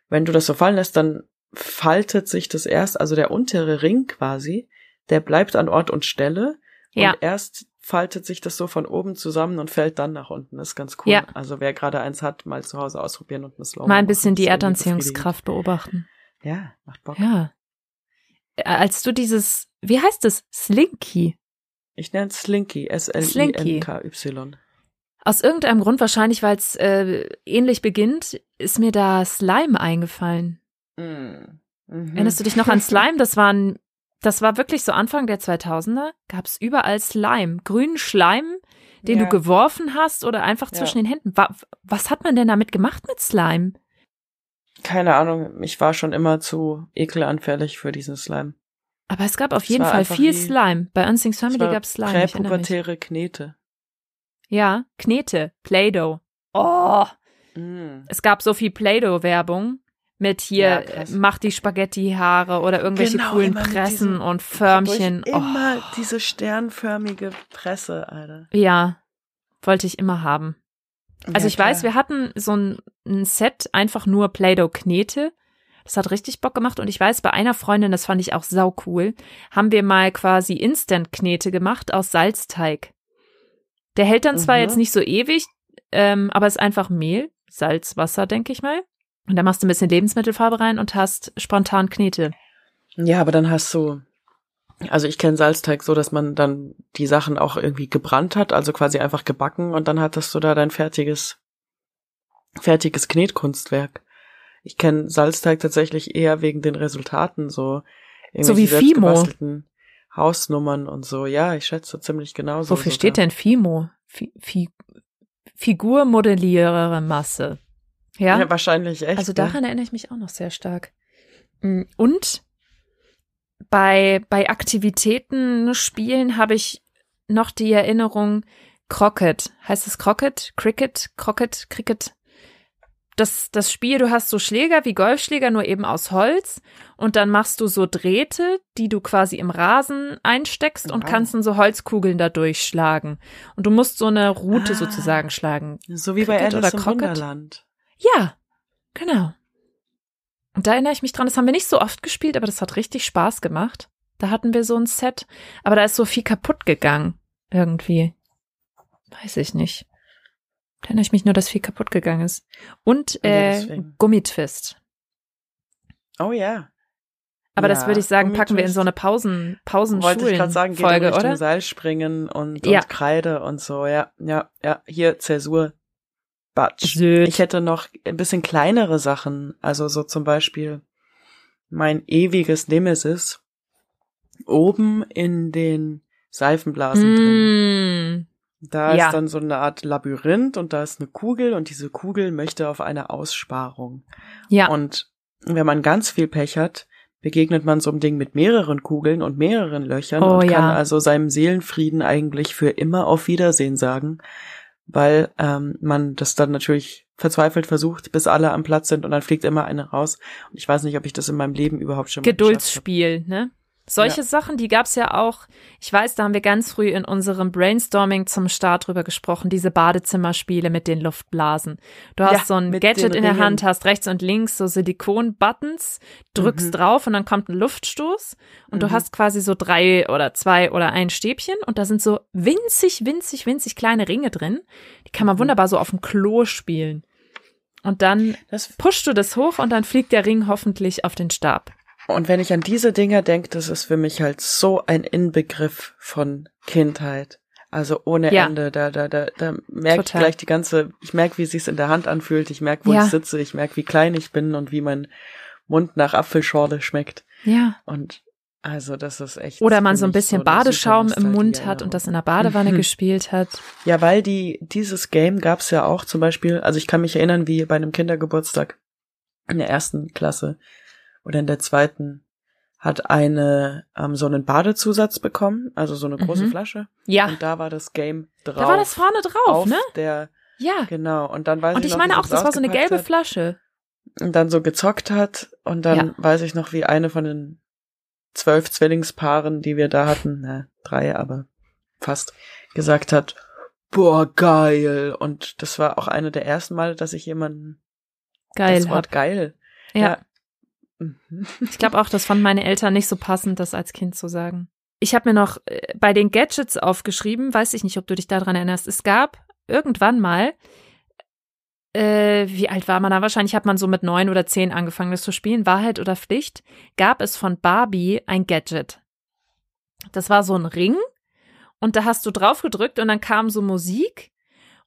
wenn du das so fallen lässt, dann faltet sich das erst, also der untere Ring quasi, der bleibt an Ort und Stelle Ja. und erst faltet sich das so von oben zusammen und fällt dann nach unten. Das ist ganz cool. Ja. Also wer gerade eins hat, mal zu Hause ausprobieren und eine Slow mal ein bisschen die Erdanziehungskraft beobachten. Ja, macht Bock. Ja. Äh, Als du dieses, wie heißt es? Slinky. Ich nenne es Slinky, S-L-I-N-K-Y. Aus irgendeinem Grund, wahrscheinlich weil es äh, ähnlich beginnt, ist mir da Slime eingefallen. Mm. Mhm. Erinnerst du dich noch an Slime? Das waren, das war wirklich so Anfang der 2000er, gab es überall Slime, grünen Schleim, den Ja. du geworfen hast oder einfach Ja. zwischen den Händen. Wa was hat man denn damit gemacht mit Slime? Keine Ahnung, ich war schon immer zu ekelanfällig für diesen Slime. Aber es gab auf Es jeden Fall viel Slime. Bei Unsings Family gab es Slime. Präpubertäre Knete. Ja, Knete, Play-Doh. Oh, Mm. es gab so viel Play-Doh-Werbung mit hier, Ja, äh, mach die Spaghetti-Haare oder irgendwelche Genau, coolen immer Pressen und Förmchen. Durch Oh, Immer diese sternförmige Presse, Alter. ja, wollte ich immer haben. Also Ja, ich weiß, klar. wir hatten so ein, ein Set einfach nur Play-Doh-Knete. Das hat richtig Bock gemacht und ich weiß, bei einer Freundin, das fand ich auch sau cool, haben wir mal quasi Instant-Knete gemacht aus Salzteig. Der hält dann zwar Mhm. jetzt nicht so ewig, ähm, aber ist einfach Mehl, Salz, Wasser, denke ich mal. Und da machst du ein bisschen Lebensmittelfarbe rein und hast spontan Knete. Ja, aber dann hast du, also ich kenne Salzteig so, dass man dann die Sachen auch irgendwie gebrannt hat, also quasi einfach gebacken und dann hattest du da dein fertiges, fertiges Knetkunstwerk. Ich kenne Salzteig tatsächlich eher wegen den Resultaten, so So wie Fimo. Hausnummern und so. Ja, ich schätze ziemlich genauso. Wofür sogar. steht denn FIMO? Fi Fi Figurmodellierer Masse. Ja? Ja, wahrscheinlich echt. Also ne? daran erinnere ich mich auch noch sehr stark. Mm, Und bei, bei Aktivitäten, Spielen habe ich noch die Erinnerung Crockett. Heißt es Crockett? Cricket? Crockett? Cricket? Das, das Spiel, du hast so Schläger wie Golfschläger, nur eben aus Holz. Und dann machst du so Drähte, die du quasi im Rasen einsteckst und Wow. kannst dann so Holzkugeln da durchschlagen. Und du musst so eine Route Ah. sozusagen schlagen. So wie bei Cricket Alice oder im Crockett? Wunderland. Ja, genau. Und da erinnere ich mich dran, das haben wir nicht so oft gespielt, aber das hat richtig Spaß gemacht. Da hatten wir so ein Set, aber da ist so viel kaputt gegangen. Irgendwie. Weiß ich nicht. Da erinnere ich mich nur, dass viel kaputt gegangen ist. Und Ja, äh, deswegen. Gummitwist. Oh ja. Aber das Ja, würde ich sagen, packen wir in so eine Pausen, Wollte ich gerade sagen, geht in Pausen-Folge, Richtung oder? Seilspringen und, Ja. und Kreide und so. Ja, ja, ja. Hier Zäsur. Batsch. Söd. Ich hätte noch ein bisschen kleinere Sachen. Also so zum Beispiel mein ewiges Nemesis. Oben in den Seifenblasen drin. Mm, Da Ja. ist dann so eine Art Labyrinth und da ist eine Kugel und diese Kugel möchte auf eine Aussparung. ja, Und wenn man ganz viel Pech hat, begegnet man so einem Ding mit mehreren Kugeln und mehreren Löchern Oh, und kann ja. also seinem Seelenfrieden eigentlich für immer auf Wiedersehen sagen, weil ähm, man das dann natürlich verzweifelt versucht, bis alle am Platz sind und dann fliegt immer eine raus. Und ich weiß nicht, ob ich das in meinem Leben überhaupt schon mal Geduldsspiel, ne? Solche Ja. Sachen, die gab's ja auch. Ich weiß, da haben wir ganz früh in unserem Brainstorming zum Start drüber gesprochen, diese Badezimmerspiele mit den Luftblasen. Du hast Ja, so ein Gadget in der. Hand, hast rechts und links so Silikon-Buttons, drückst Mhm. drauf und dann kommt ein Luftstoß und du Mhm. hast quasi so drei oder zwei oder ein Stäbchen und da sind so winzig, winzig, winzig kleine Ringe drin. Die kann man Mhm. wunderbar so auf dem Klo spielen. Und dann Das, pushst du das hoch und dann fliegt der Ring hoffentlich auf den Stab. Und wenn ich an diese Dinger denke, das ist für mich halt so ein Inbegriff von Kindheit. Also ohne Ja. Ende. Da, da, da, da merke ich gleich die ganze, ich merke, wie es sich in der Hand anfühlt, ich merke, wo Ja. ich sitze, ich merke, wie klein ich bin und wie mein Mund nach Apfelschorle schmeckt. Ja. Und also das ist echt. Oder man so ein bisschen super Badeschaum im Mund hat und das in der Badewanne Mhm. gespielt hat. Ja, weil die, dieses Game gab's ja auch zum Beispiel, also ich kann mich erinnern, wie bei einem Kindergeburtstag in der ersten Klasse oder in der zweiten hat eine ähm, so einen Badezusatz bekommen, also so eine große Mhm. Flasche. Ja. Und da war das Game drauf. Da war das vorne drauf, auf ne? der, Ja. genau. Und dann weiß Und ich ich noch, meine auch, das war so eine gelbe hat Flasche. Und dann so gezockt hat. Und dann Ja. weiß ich noch, wie eine von den zwölf Zwillingspaaren, die wir da hatten, na, drei, aber fast, gesagt hat, boah, geil. Und das war auch eine der ersten Male, dass ich jemanden Geil. das Wort Hab. geil. Ja. Mhm. Ich glaube auch, das fanden meine Eltern nicht so passend, das als Kind zu sagen. Ich habe mir noch äh, bei den Gadgets aufgeschrieben, weiß ich nicht, ob du dich daran erinnerst. Es gab irgendwann mal, äh, wie alt war man da? Wahrscheinlich hat man so mit neun oder zehn angefangen, das zu spielen. Wahrheit oder Pflicht? Gab es von Barbie ein Gadget. Das war so ein Ring und da hast du drauf gedrückt und dann kam so Musik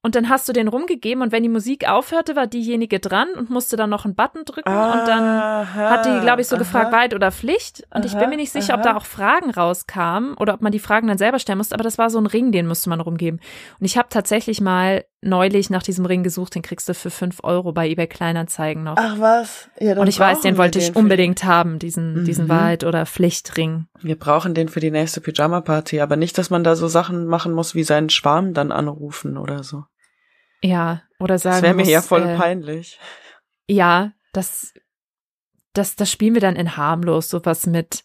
und dann hast du den rumgegeben und wenn die Musik aufhörte, war diejenige dran und musste dann noch einen Button drücken und dann hat die, glaube ich, so gefragt, Wahrheit oder Pflicht. Und ich bin mir nicht sicher, ob da auch Fragen rauskamen oder ob man die Fragen dann selber stellen musste, aber das war so ein Ring, den musste man rumgeben. Und ich habe tatsächlich mal neulich nach diesem Ring gesucht, den kriegst du für fünf Euro bei eBay Kleinanzeigen noch. Ach was? Ja, dann und ich weiß, den wollte wir ich unbedingt haben, diesen, diesen Mhm. Wahrheit- oder Pflichtring. Wir brauchen den für die nächste Pyjama-Party, aber nicht, dass man da so Sachen machen muss, wie seinen Schwarm dann anrufen oder so. Ja, oder sagen Das wäre mir ja voll äh, peinlich. Ja, das, das, das spielen wir dann in harmlos, sowas mit,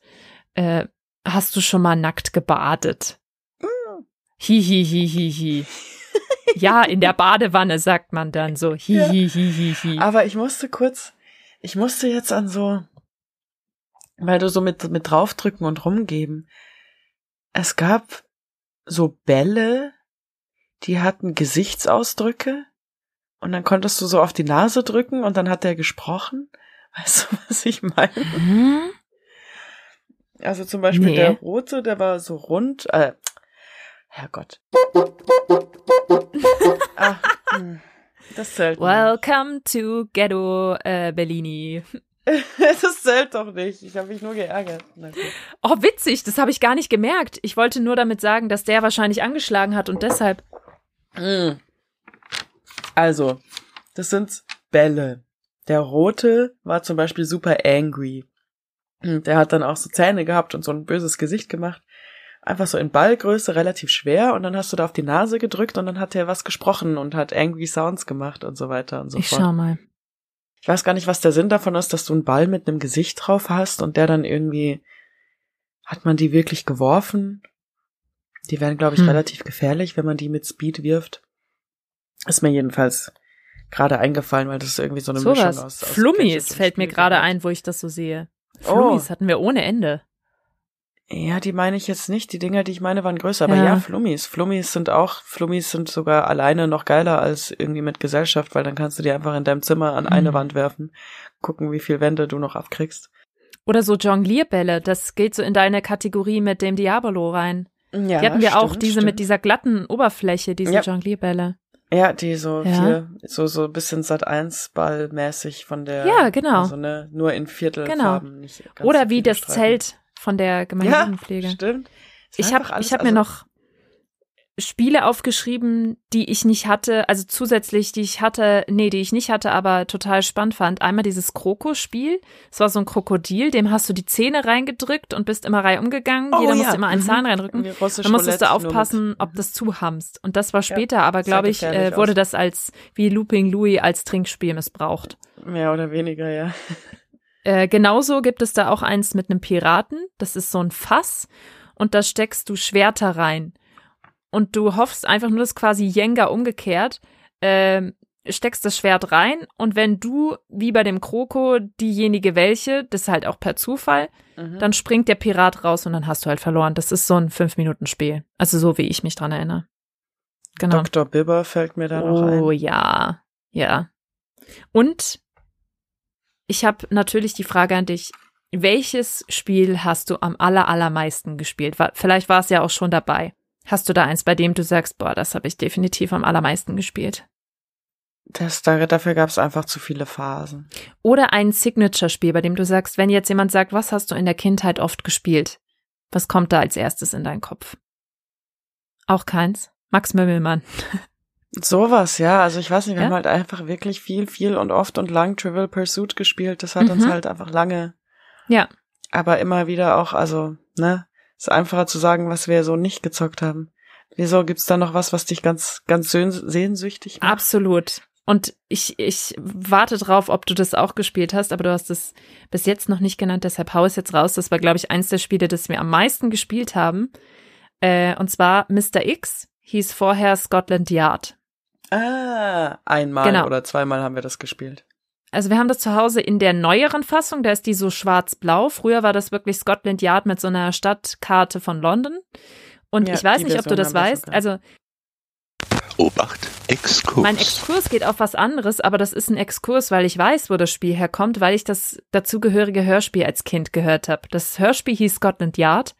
äh, hast du schon mal nackt gebadet? Hi, hi, hi, hi, hi. (laughs) Ja, in der Badewanne sagt man dann so, hi, Ja. hi, hi, hi, hi. Aber ich musste kurz, ich musste jetzt an so, weil du so mit, mit draufdrücken und rumgeben. Es gab so Bälle, die hatten Gesichtsausdrücke und dann konntest du so auf die Nase drücken und dann hat der gesprochen. (laughs) Weißt du, was ich meine? Hm? Also zum Beispiel Nee. der rote, der war so rund, äh, Herrgott. ah, hm, das zählt nicht. Welcome to Ghetto äh, Bellini. (laughs) das zählt doch nicht. Ich habe mich nur geärgert. Oh, witzig, das habe ich gar nicht gemerkt. Ich wollte nur damit sagen, dass der wahrscheinlich angeschlagen hat und deshalb. Mm. Also, das sind Bälle. Der rote war zum Beispiel super angry. Und Der hat dann auch so Zähne gehabt und so ein böses Gesicht gemacht. Einfach so in Ballgröße, relativ schwer. Und dann hast du da auf die Nase gedrückt und dann hat er was gesprochen und hat angry Sounds gemacht und so weiter und so ich fort. schau mal. Ich weiß gar nicht, was der Sinn davon ist, dass du einen Ball mit einem Gesicht drauf hast und der dann irgendwie, hat man die wirklich geworfen? Die werden, glaube ich, Hm. relativ gefährlich, wenn man die mit Speed wirft. Ist mir jedenfalls gerade eingefallen, weil das ist irgendwie so eine Mischung Sowas. aus. aus Flummis fällt mir gerade ein, wo ich das so sehe. Oh. Flummis hatten wir ohne Ende. Ja, die meine ich jetzt nicht. Die Dinger, die ich meine, waren größer. Aber Ja. ja, Flummis. Flummis sind auch, Flummis sind sogar alleine noch geiler als irgendwie mit Gesellschaft, weil dann kannst du die einfach in deinem Zimmer an eine Mhm. Wand werfen, gucken, wie viel Wände du noch abkriegst. Oder so Jonglierbälle, das geht so in deine Kategorie mit dem Diabolo rein. Ja, Die hatten wir auch, stimmt, diese stimmt. mit dieser glatten Oberfläche, diese Ja. Jonglierbälle. Ja, die so Ja. vier, so, so ein bisschen Sat 1 Ball mäßig von der. Ja, genau. Also ne, nur in Viertelfarben. Ganz Oder wie das Streifen. Zelt von der Ja, Gemeindejugendpflege. stimmt. Ich habe ich hab mir also- noch Spiele aufgeschrieben, die ich nicht hatte, also zusätzlich, die ich hatte, nee, die ich nicht hatte, aber total spannend fand. Einmal dieses Kroko-Spiel. Es war so ein Krokodil, dem hast du die Zähne reingedrückt und bist immer reihum gegangen. Oh, Jeder ja. musste immer einen Mhm. Zahn reindrücken. Dann musstest du Roulette, aufpassen, ob das zuhamst. Und das war später, aber sehr glaube ich, äh, wurde aus. das als wie Looping Louis als Trinkspiel missbraucht. Mehr oder weniger, ja. Äh, genauso gibt es da auch eins mit einem Piraten. Das ist so ein Fass und da steckst du Schwerter rein. Und du hoffst einfach nur, dass quasi Jenga umgekehrt, ähm, steckst das Schwert rein und wenn du, wie bei dem Kroko, diejenige welche, das ist halt auch per Zufall, Mhm. dann springt der Pirat raus und dann hast du halt verloren. Das ist so ein Fünf-Minuten-Spiel. Also so, wie ich mich dran erinnere. Genau. Dr. Bibber fällt mir da noch Oh ein. ja, ja. Und ich habe natürlich die Frage an dich, welches Spiel hast du am aller, allermeisten gespielt? Vielleicht war es ja auch schon dabei. Hast du da eins, bei dem du sagst, boah, das habe ich definitiv am allermeisten gespielt? Das, da, dafür gab es einfach zu viele Phasen. Oder ein Signature-Spiel, bei dem du sagst, wenn jetzt jemand sagt, was hast du in der Kindheit oft gespielt? Was kommt da als erstes in deinen Kopf? Auch keins? Max Mümmelmann. (laughs) Sowas, ja. Also ich weiß nicht, wir Ja? haben halt einfach wirklich viel, viel und oft und lang Trivial Pursuit gespielt. Das hat uns Mhm. halt einfach lange, Ja, aber immer wieder auch, also, ne, ist einfacher zu sagen, was wir so nicht gezockt haben. Wieso gibt's da noch was, was dich ganz, ganz sehns- sehnsüchtig macht? Absolut. Und ich, ich warte drauf, ob du das auch gespielt hast, aber du hast es bis jetzt noch nicht genannt, deshalb hau es jetzt raus. Das war, glaube ich, eins der Spiele, das wir am meisten gespielt haben. Äh, und zwar Mr. X hieß vorher Scotland Yard. Ah, einmal Genau. oder zweimal haben wir das gespielt. Also wir haben das zu Hause in der neueren Fassung, da ist die so schwarz-blau. Früher war das wirklich Scotland Yard mit so einer Stadtkarte von London. Und Ja, ich weiß nicht, ob du Version das weißt. sogar. Also Obacht, Exkurs. Mein Exkurs geht auf was anderes, aber das ist ein Exkurs, weil ich weiß, wo das Spiel herkommt, weil ich das dazugehörige Hörspiel als Kind gehört habe. Das Hörspiel hieß Scotland Yard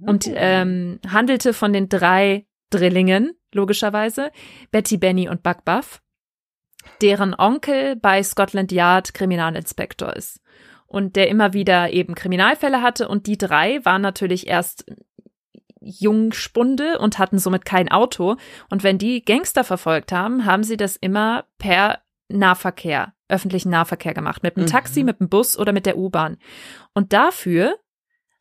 und ähm, handelte von den drei Drillingen, logischerweise, Betty Benny und Buck Buff, deren Onkel bei Scotland Yard Kriminalinspektor ist und der immer wieder eben Kriminalfälle hatte und die drei waren natürlich erst Jungspunde und hatten somit kein Auto und wenn die Gangster verfolgt haben, haben sie das immer per Nahverkehr, öffentlichen Nahverkehr gemacht, mit dem Taxi, Mhm. mit dem Bus oder mit der U-Bahn. Und dafür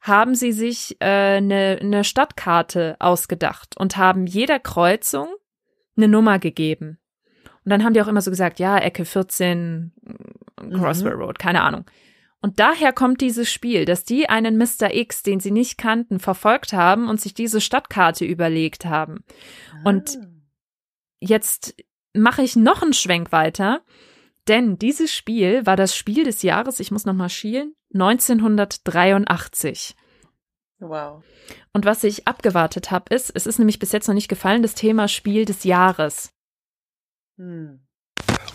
haben sie sich eine äh, ne ne Stadtkarte ausgedacht und haben jeder Kreuzung eine Nummer gegeben. Und dann haben die auch immer so gesagt, ja, Ecke 14, Crosswell Road, keine Ahnung. Und daher kommt dieses Spiel, dass die einen Mr. X, den sie nicht kannten, verfolgt haben und sich diese Stadtkarte überlegt haben. Und Ah. jetzt mache ich noch einen Schwenk weiter, denn dieses Spiel war das Spiel des Jahres, ich muss noch mal schielen, 1983. Wow. Und was ich abgewartet habe, ist, es ist nämlich bis jetzt noch nicht gefallen, das Thema Spiel des Jahres. Hm.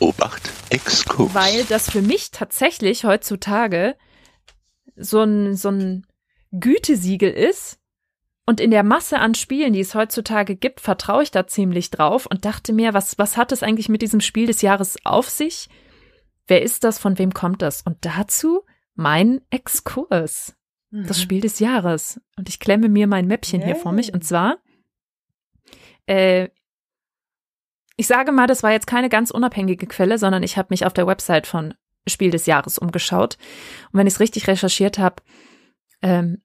Obacht, Exkurs. Weil das für mich tatsächlich heutzutage so ein, so ein Gütesiegel ist. Und in der Masse an Spielen, die es heutzutage gibt, vertraue ich da ziemlich drauf und dachte mir, was, was hat es eigentlich mit diesem Spiel des Jahres auf sich? Wer ist das? Von wem kommt das? Und dazu mein Exkurs. Das Mhm. Spiel des Jahres. Und ich klemme mir mein Mäppchen hier vor mich. Und zwar, äh, ich sage mal, das war jetzt keine ganz unabhängige Quelle, sondern ich habe mich auf der Website von Spiel des Jahres umgeschaut. Und wenn ich es richtig recherchiert habe, ähm,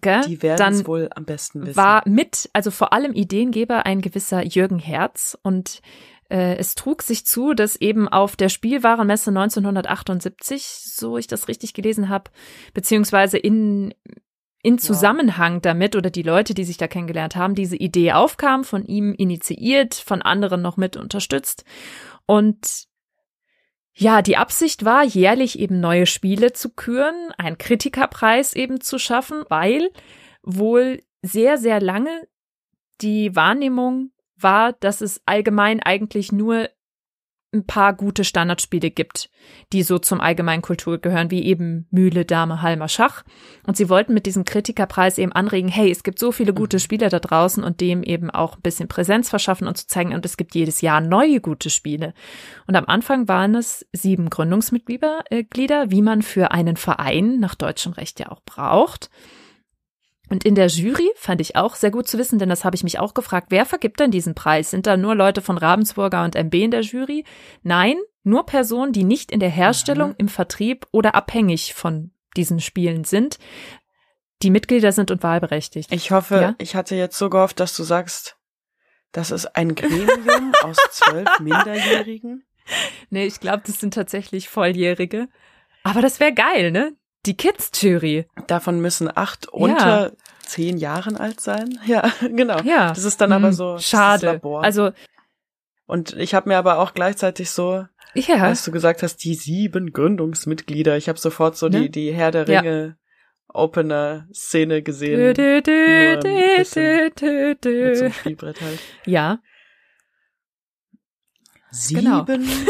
gell, Die werden es wohl am besten wissen. war mit, also vor allem Ideengeber ein gewisser Jürgen Herz und äh, es trug sich zu, dass eben auf der Spielwarenmesse 1978, so ich das richtig gelesen habe, beziehungsweise in in Zusammenhang damit oder die Leute, die sich da kennengelernt haben, diese Idee aufkam, von ihm initiiert, von anderen noch mit unterstützt. Und ja, die Absicht war, jährlich eben neue Spiele zu küren, einen Kritikerpreis eben zu schaffen, weil wohl sehr, sehr lange die Wahrnehmung war, dass es allgemein eigentlich nur ein paar gute Standardspiele gibt, die so zum allgemeinen Kultur gehören, wie eben Mühle, Dame, Halmer, Schach. Und sie wollten mit diesem Kritikerpreis eben anregen, hey, es gibt so viele gute Spiele da draußen und dem eben auch ein bisschen Präsenz verschaffen und zu zeigen, und es gibt jedes Jahr neue gute Spiele. Und am Anfang waren es sieben Gründungsmitglieder, äh, Glieder, wie man für einen Verein nach deutschem Recht ja auch braucht. Und in der Jury fand ich auch sehr gut zu wissen, denn das habe ich mich auch gefragt, wer vergibt denn diesen Preis? Sind da nur Leute von Ravensburger und MB in der Jury? Nein, nur Personen, die nicht in der Herstellung, im Vertrieb oder abhängig von diesen Spielen sind, die Mitglieder sind und wahlberechtigt. Ich hoffe, Ja? ich hatte jetzt so gehofft, dass du sagst, das ist ein Gremium (laughs) aus zwölf Minderjährigen. Nee, ich glaube, das sind tatsächlich Volljährige. Aber das wäre geil, ne? Die Kids-Jury. Davon müssen acht unter zehn Jahren alt sein. (laughs) Ja, genau. Ja. Das ist dann aber Hm, so Schade. Also, Und ich habe mir aber auch gleichzeitig so, ja. als du gesagt hast, die sieben Gründungsmitglieder, ich habe sofort so Ne? die, die Herr der Ja. Ringe Opener-Szene Dö, gesehen. dö, dö, Nur ein dö, bisschen dö, dö, Mit so einem Spielbrett halt. Ja, Sieben Genau.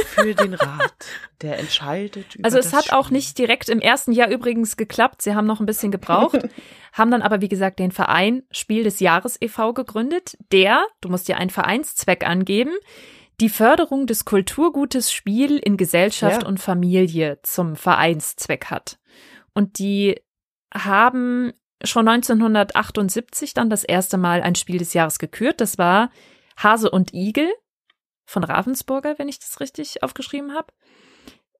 für den Rat, der entscheidet (laughs) über also es hat auch Spiel. nicht direkt im ersten Jahr übrigens geklappt. Sie haben noch ein bisschen gebraucht, (laughs) haben dann aber, wie gesagt, den Verein Spiel des Jahres e.V. gegründet, der, du musst dir einen Vereinszweck angeben, die Förderung des Kulturgutes Spiel in Gesellschaft Ja. und Familie zum Vereinszweck hat. Und die haben schon 1978 dann das erste Mal ein Spiel des Jahres gekürt. Das war Hase und Igel von Ravensburger, wenn ich das richtig aufgeschrieben habe.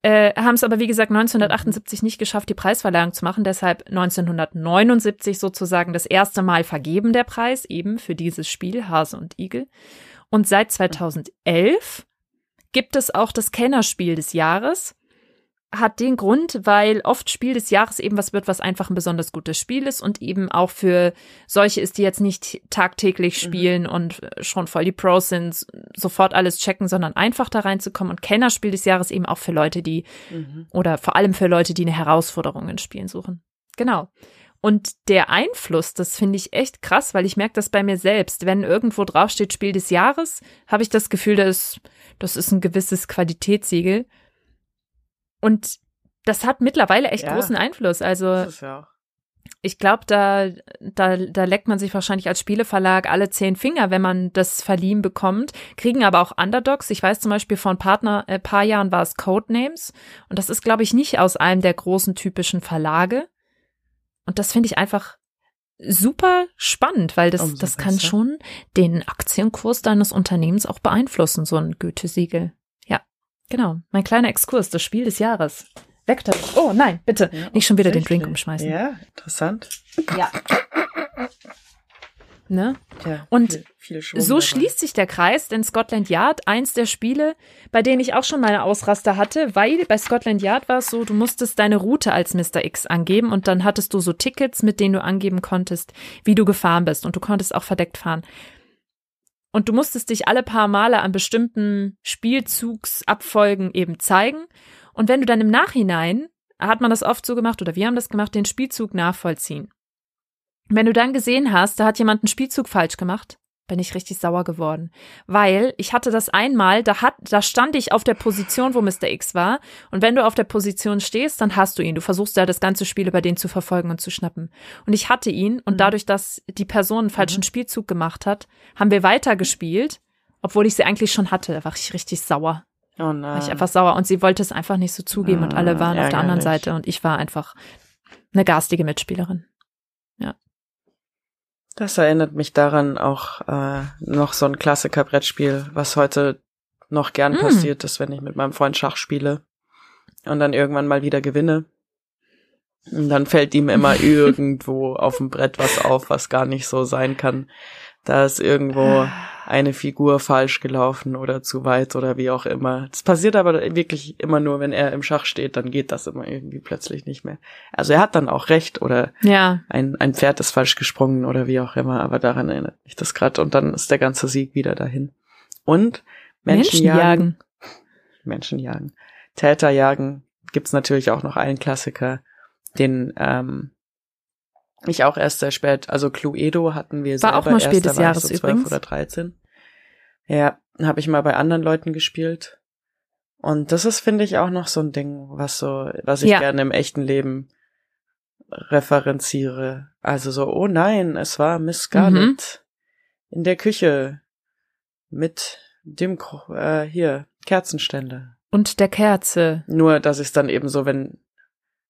Äh, haben es aber, wie gesagt, 1978 nicht geschafft, die Preisverleihung zu machen. Deshalb 1979 sozusagen das erste Mal vergeben der Preis, eben für dieses Spiel Hase und Igel. Und seit 2011 gibt es auch das Kennerspiel des Jahres. Hat den Grund, weil oft Spiel des Jahres eben was wird, was einfach ein besonders gutes Spiel ist und eben auch für solche ist, die jetzt nicht tagtäglich spielen und äh, schon voll die Pros sind, sofort alles checken, sondern einfach da reinzukommen. Und Kennerspiel des Jahres eben auch für Leute, die Mhm. oder vor allem für Leute, die eine Herausforderung in Spielen suchen. Genau. Und der Einfluss, das finde ich echt krass, weil ich merke das bei mir selbst. Wenn irgendwo draufsteht Spiel des Jahres, habe ich das Gefühl, das, das ist ein gewisses Qualitätssiegel. Und das hat mittlerweile echt Ja. großen Einfluss. Also ja. Ich glaube, da, da, da leckt man sich wahrscheinlich als Spieleverlag alle zehn Finger, wenn man das verliehen bekommt. Kriegen aber auch Underdogs. Ich weiß zum Beispiel vor ein Partner, äh, paar Jahren war es Codenames. Und das ist, glaube ich, nicht aus einem der großen typischen Verlage. Und das finde ich einfach super spannend, weil das, Umso das kann schon den Aktienkurs deines Unternehmens auch beeinflussen, so ein Gütesiegel. Ja, genau. Mein kleiner Exkurs, das Spiel des Jahres. Weg da. Oh nein, bitte. Nicht schon wieder den Drink umschmeißen. Ja, interessant. Ja. Ne? Ja, Und viel, viel Schwung So dabei. schließt sich der Kreis, denn Scotland Yard, eins der Spiele, bei denen ich auch schon meine Ausraster hatte, weil bei Scotland Yard war es so, du musstest deine Route als Mr. X angeben und dann hattest du so Tickets, mit denen du angeben konntest, wie du gefahren bist und du konntest auch verdeckt fahren. Und du musstest dich alle paar Male an bestimmten Spielzugsabfolgen eben zeigen. Und wenn du dann im Nachhinein, hat man das oft so gemacht oder wir haben das gemacht, den Spielzug nachvollziehen. Wenn du dann gesehen hast, da hat jemand einen Spielzug falsch gemacht, bin ich richtig sauer geworden. Weil ich hatte das einmal, da hat, da stand ich auf der Position, wo Mr. X war. Und wenn du auf der Position stehst, dann hast du ihn. Du versuchst ja das ganze Spiel über den zu verfolgen und zu schnappen. Und ich hatte ihn und Mhm. dadurch, dass die Person einen falschen Spielzug gemacht hat, haben wir weitergespielt, obwohl ich sie eigentlich schon hatte. Da war ich richtig sauer. Oh War nein. ich einfach sauer. Und sie wollte es einfach nicht so zugeben und alle Ah, waren auf der anderen ärgerlich. Seite und ich war einfach eine garstige Mitspielerin. Das erinnert mich daran auch äh, noch so ein Klassiker-Brettspiel, was heute noch gern Mm. passiert ist, wenn ich mit meinem Freund Schach spiele und dann irgendwann mal wieder gewinne. Und dann fällt ihm immer (laughs) irgendwo auf dem Brett was auf, was gar nicht so sein kann. Da ist irgendwo eine Figur falsch gelaufen oder zu weit oder wie auch immer. Das passiert aber wirklich immer nur, wenn er im Schach steht, dann geht das immer irgendwie plötzlich nicht mehr. Also er hat dann auch recht oder Ja, ein, ein Pferd ist falsch gesprungen oder wie auch immer, aber daran erinnert mich das gerade und dann ist der ganze Sieg wieder dahin. Und Menschen, jagen. Menschen jagen. Täter jagen gibt's natürlich auch noch einen Klassiker, den ähm, ich auch erst sehr spät, also Cluedo hatten wir War auch mal da des Jahres so 12 übrigens. oder 13. Ja, habe ich mal bei anderen Leuten gespielt. Und das ist, finde ich, auch noch so ein Ding, was so, was ich Ja. gerne im echten Leben referenziere. Also so, oh nein, es war Miss Scarlett Mhm. in der Küche mit dem äh, hier Kerzenständer. und der Kerze. Nur, dass ich dann eben so, wenn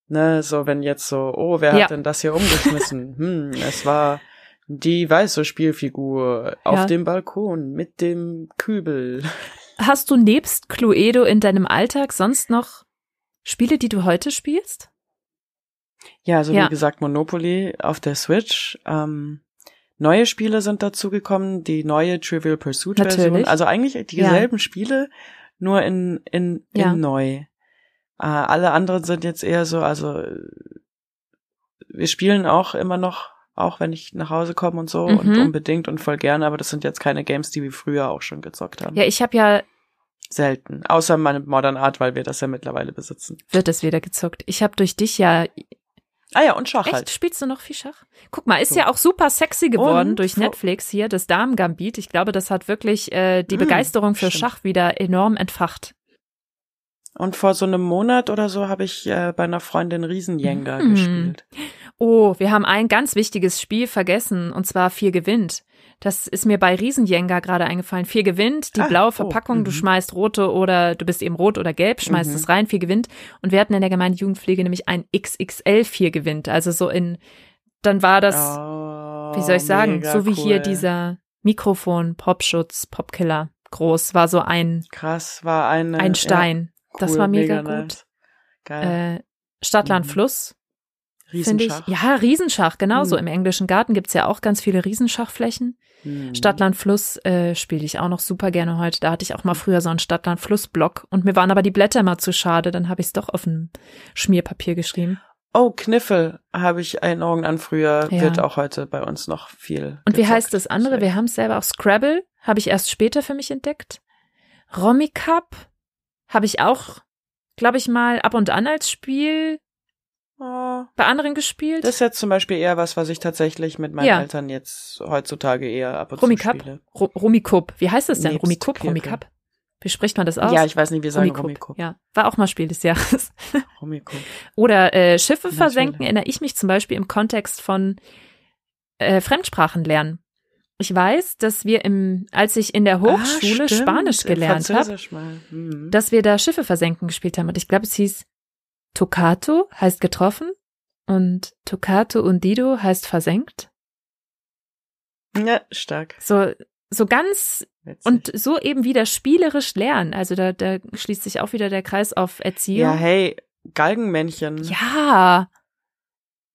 ne, so wenn jetzt so, oh, wer Ja. hat denn das hier umgeschmissen? (laughs) hm, es war die weiße Spielfigur auf Ja. dem Balkon mit dem Kübel. Hast du nebst Cluedo in deinem Alltag sonst noch Spiele, die du heute spielst? Ja, so Ja. wie gesagt, Monopoly auf der Switch. Ähm, neue Spiele sind dazugekommen, die neue Trivial Pursuit Version. Natürlich. Also eigentlich dieselben Spiele, nur in, in, in Ja. neu. Äh, alle anderen sind jetzt eher so, also wir spielen auch immer noch, auch wenn ich nach Hause komme und so Mhm. und unbedingt und voll gerne, aber das sind jetzt keine Games, die wir früher auch schon gezockt haben. Ja, ich habe ja, Selten. Außer meine Modern Art, weil wir das ja mittlerweile besitzen. wird es wieder gezockt. Ich habe durch dich ja Ah ja, und Schach Echt? halt. Spielst du noch viel Schach? Guck mal, ist So. ja auch super sexy geworden Und durch Netflix hier, das Damen-Gambit. Ich glaube, das hat wirklich äh, die Mm, Begeisterung für stimmt. Schach wieder enorm entfacht. Und vor so einem Monat oder so habe ich äh, bei einer Freundin Riesenjenga Mhm. gespielt. Oh, wir haben ein ganz wichtiges Spiel vergessen, und zwar Vier gewinnt. Das ist mir bei Riesenjenga gerade eingefallen. Vier gewinnt, die Ah, blaue oh, Verpackung, du mhm. schmeißt rote oder du bist eben rot oder gelb, schmeißt Mhm. es rein, Vier gewinnt. Und wir hatten in der Gemeinde Jugendpflege nämlich ein XXL Vier gewinnt. Also so in, dann war das, oh, wie soll ich sagen, mega so wie hier cool. dieser Mikrofon, Popschutz, Popkiller groß, war so ein, Krass, war eine, ein Stein. Ja, das cool, war mega, mega gut. nice. Geil. Äh, Stadtland Mhm. Fluss, finde ich. Riesenschach. Ja, Riesenschach, genau so. Mhm. Im englischen Garten gibt's ja auch ganz viele Riesenschachflächen. Hm. Stadtland Fluss äh, spiele ich auch noch super gerne heute. Da hatte ich auch mal früher so einen Stadtland Fluss Block und mir waren aber die Blätter mal zu schade, dann habe ich es doch auf ein Schmierpapier geschrieben. Oh, Kniffel habe ich Erinnerungen an früher. Ja. Wird auch heute bei uns noch viel. Und wie heißt das andere? Wir haben es selber auch Scrabble, habe ich erst später für mich entdeckt. Romy Cup habe ich auch, glaube ich mal ab und an als Spiel Oh, bei anderen gespielt. das ist jetzt zum Beispiel eher was, was ich tatsächlich mit meinen Ja. Eltern jetzt heutzutage eher ab und Rummy zu Cup? spiele. Ru- Rummikub. Wie heißt das denn? Nebst Rummikub. Rummikub? Wie spricht man das aus? Ja, ich weiß nicht, wir sagen. Rummikub. Ja, war auch mal Spiel des Jahres. (laughs) Rummikub. Oder äh, Schiffe Natürlich. versenken erinnere ich mich zum Beispiel im Kontext von äh, Fremdsprachen lernen. Ich weiß, dass wir im, als ich in der Hochschule Ah, Spanisch gelernt habe. Mhm. dass wir da Schiffe versenken gespielt haben. Und ich glaube, es hieß Tocato heißt getroffen und Tocato und Dido heißt versenkt. ja, stark. So, so ganz Witzig. und so eben wieder spielerisch lernen. Also da, da schließt sich auch wieder der Kreis auf Erziehung. ja, hey, Galgenmännchen. Ja,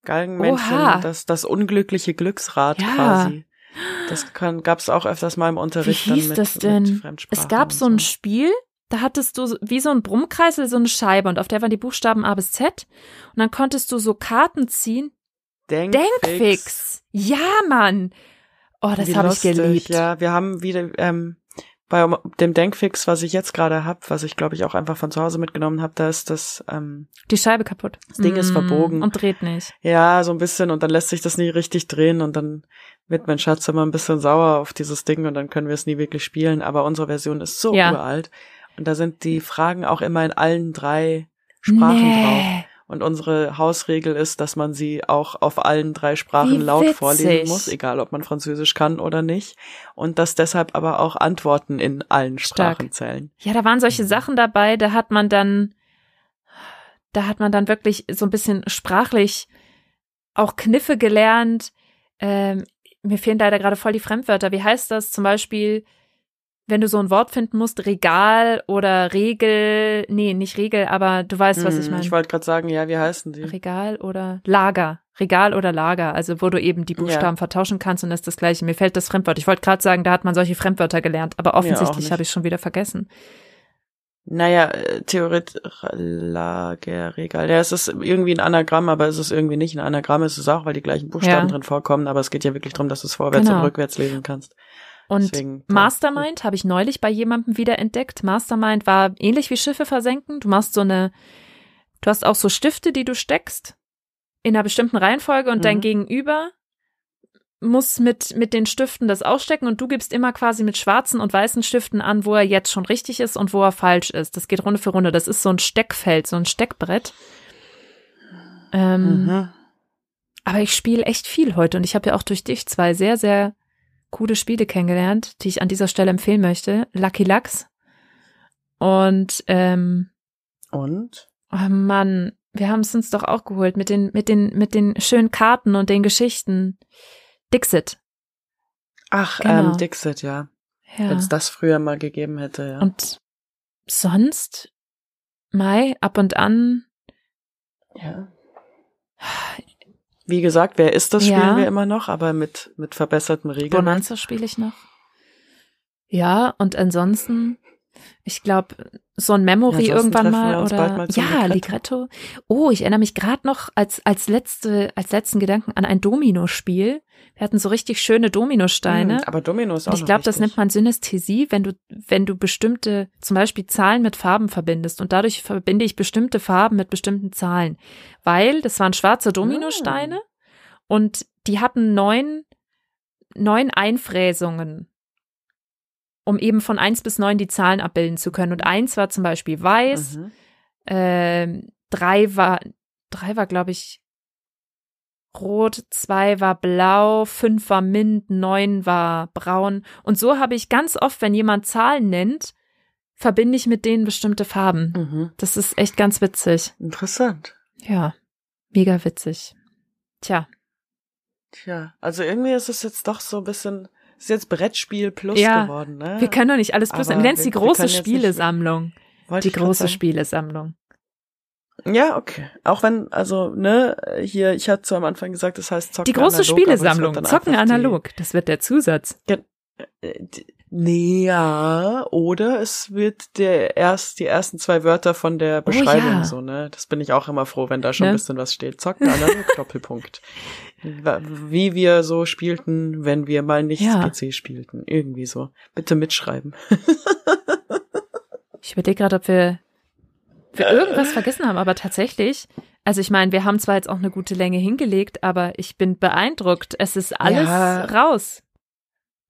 Galgenmännchen, Oha. das, das unglückliche Glücksrad Ja. quasi. Das kann, gab's auch öfters mal im Unterricht. Wie hieß mit, das denn? Es gab so ein Spiel, da hattest du wie so ein Brummkreisel so eine Scheibe und auf der waren die Buchstaben A bis Z und dann konntest du so Karten ziehen. Denkfix. Denkfix. Ja, Mann. Oh, das habe ich geliebt. Ja, wir haben wieder ähm, bei dem Denkfix, was ich jetzt gerade hab, was ich glaube ich auch einfach von zu Hause mitgenommen habe, da ist das ähm, Die Scheibe kaputt. Das Ding ist Mm, verbogen. Und dreht nicht. ja so ein bisschen und dann lässt sich das nie richtig drehen und dann wird mein Schatz immer ein bisschen sauer auf dieses Ding und dann können wir es nie wirklich spielen. Aber unsere Version ist so Ja. uralt und da sind die Fragen auch immer in allen drei Sprachen drauf. Und unsere Hausregel ist, dass man sie auch auf allen drei Sprachen Wie laut witzig. vorlesen muss, egal ob man Französisch kann oder nicht. Und dass deshalb aber auch Antworten in allen Stark. Sprachen zählen. Ja, da waren Mhm. solche Sachen dabei, da hat man dann, da hat man dann wirklich so ein bisschen sprachlich auch Kniffe gelernt. Ähm, mir fehlen leider gerade voll die Fremdwörter. Wie heißt das zum Beispiel, wenn du so ein Wort finden musst, Regal oder Regel? Nee, nicht Regel, aber du weißt, was ich Hm, meine. Ich wollte gerade sagen, ja, wie heißen die? Regal oder Lager. Regal oder Lager, also wo du eben die Buchstaben Ja. vertauschen kannst und das ist das gleiche. Mir fällt das Fremdwort. Ich wollte gerade sagen, da hat man solche Fremdwörter gelernt, aber offensichtlich habe ich schon wieder vergessen. Naja, äh, theoretisch Lagerregal. Ja, es ist irgendwie ein Anagramm, aber es ist irgendwie nicht ein Anagramm. Es ist auch, weil die gleichen Buchstaben Ja. drin vorkommen, aber es geht ja wirklich darum, dass du es vorwärts Genau. und rückwärts lesen kannst. Und Deswegen. Mastermind habe ich neulich bei jemandem wieder entdeckt. Mastermind war ähnlich wie Schiffe versenken. Du machst so eine, du hast auch so Stifte, die du steckst in einer bestimmten Reihenfolge und dein Mhm. Gegenüber muss mit, mit den Stiften das ausstecken und du gibst immer quasi mit schwarzen und weißen Stiften an, wo er jetzt schon richtig ist und wo er falsch ist. Das geht Runde für Runde. Das ist so ein Steckfeld, so ein Steckbrett. Ähm, Mhm. aber ich spiele echt viel heute und ich habe ja auch durch dich zwei sehr, sehr coole Spiele kennengelernt, die ich an dieser Stelle empfehlen möchte. Lucky Lux und ähm, Und? oh Mann, wir haben es uns doch auch geholt mit den mit den mit den schönen Karten und den Geschichten. Dixit. Ach, Genau. ähm, Dixit, ja. Ja. Wenn es das früher mal gegeben hätte, ja. Und sonst Mai ab und an ja. Wie gesagt, wer ist das, Ja. spielen wir immer noch, aber mit, mit verbesserten Regeln. Bonanza spiele ich noch. Ja, und ansonsten, ich glaube, so ein Memory Ja, irgendwann mal oder mal ja, Ligretto. Ligretto. Oh, ich erinnere mich gerade noch als als letzte als letzten Gedanken an ein Domino-Spiel. Wir hatten so richtig schöne Dominosteine. Hm, aber Domino ist auch Und ich glaube, das nennt man Synästhesie, wenn du, wenn du bestimmte, zum Beispiel Zahlen mit Farben verbindest. Und dadurch verbinde ich bestimmte Farben mit bestimmten Zahlen. Weil das waren schwarze Dominosteine und die hatten neun, neun Einfräsungen, um eben von eins bis neun die Zahlen abbilden zu können. Und eins war zum Beispiel weiß, Mhm. ähm, drei war, drei war, glaube ich, rot, zwei war blau, fünf war mint, neun war braun. Und so habe ich ganz oft, wenn jemand Zahlen nennt, verbinde ich mit denen bestimmte Farben. Mhm. Das ist echt ganz witzig. Interessant. Ja, mega witzig. Tja, Tja, also irgendwie ist es jetzt doch so ein bisschen, ist jetzt Brettspiel plus Ja, geworden, ne? wir können doch nicht alles plus. Aber Wir nennen es die große Spielesammlung. Die große. Spielesammlung. Ja, okay. Auch wenn, also, ne, hier, ich hatte zu am Anfang gesagt, das heißt Zocken Die große analog, Spielesammlung. Zocken einfach die- analog. Das wird der Zusatz. Äh, die- ja, oder es wird der erst die ersten zwei Wörter von der Beschreibung Oh ja. so, ne? Das bin ich auch immer froh, wenn da schon Ne? ein bisschen was steht. Zocken analog (laughs) Doppelpunkt. Wie wir so spielten, wenn wir mal nicht Ja. PC spielten. Irgendwie so. Bitte mitschreiben. Ich überlege gerade, ob wir, wir irgendwas vergessen haben, aber tatsächlich, also ich meine, wir haben zwar jetzt auch eine gute Länge hingelegt, aber ich bin beeindruckt. Es ist alles Ja. raus.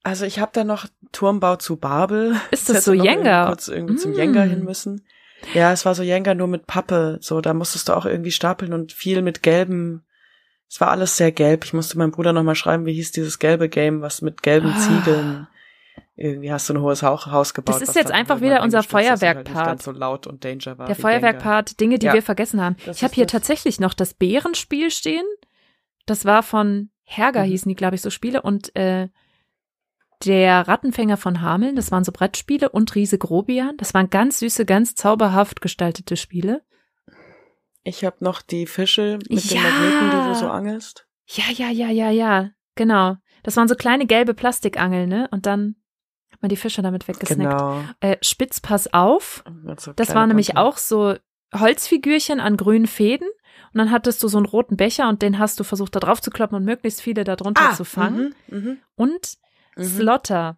Also ich habe da noch Turmbau zu Babel. Ist das Hätte so Jenga? Kurz irgendwie zum Mm. Jenga hin müssen. Ja, es war so Jenga nur mit Pappe. So, da musstest du auch irgendwie stapeln und viel mit gelben. Es war alles sehr gelb. Ich musste meinem Bruder nochmal schreiben, wie hieß dieses gelbe Game, was mit gelben Ah. Ziegeln. Irgendwie hast du ein hohes Hau- Haus gebaut. Das ist jetzt einfach wieder unser halt Feuerwerkpart. ganz so laut und Danger war. Der. Feuerwerkpart, Dinge, die Ja. wir vergessen haben. Das ich habe hier das. tatsächlich noch das Bärenspiel stehen. Das war von Herger, Mhm. hießen die, glaube ich, so Spiele. Und äh, der Rattenfänger von Hameln, das waren so Brettspiele. Und Riese Grobian, das waren ganz süße, ganz zauberhaft gestaltete Spiele. Ich habe noch die Fische mit Ja. den Magneten, die du so angelst. Ja, ja, ja, ja, ja, genau. Das waren so kleine gelbe Plastikangeln, ne? Und dann hat man die Fische damit weggesnackt. Genau. Äh, Spitz, pass auf. So Das kleine war nämlich auch so Holzfigürchen an grünen Fäden. Und dann hattest du so einen roten Becher und den hast du versucht, da drauf zu kloppen und möglichst viele da drunter ah, zu fangen. Mhm, mhm, Und mhm. Slotter.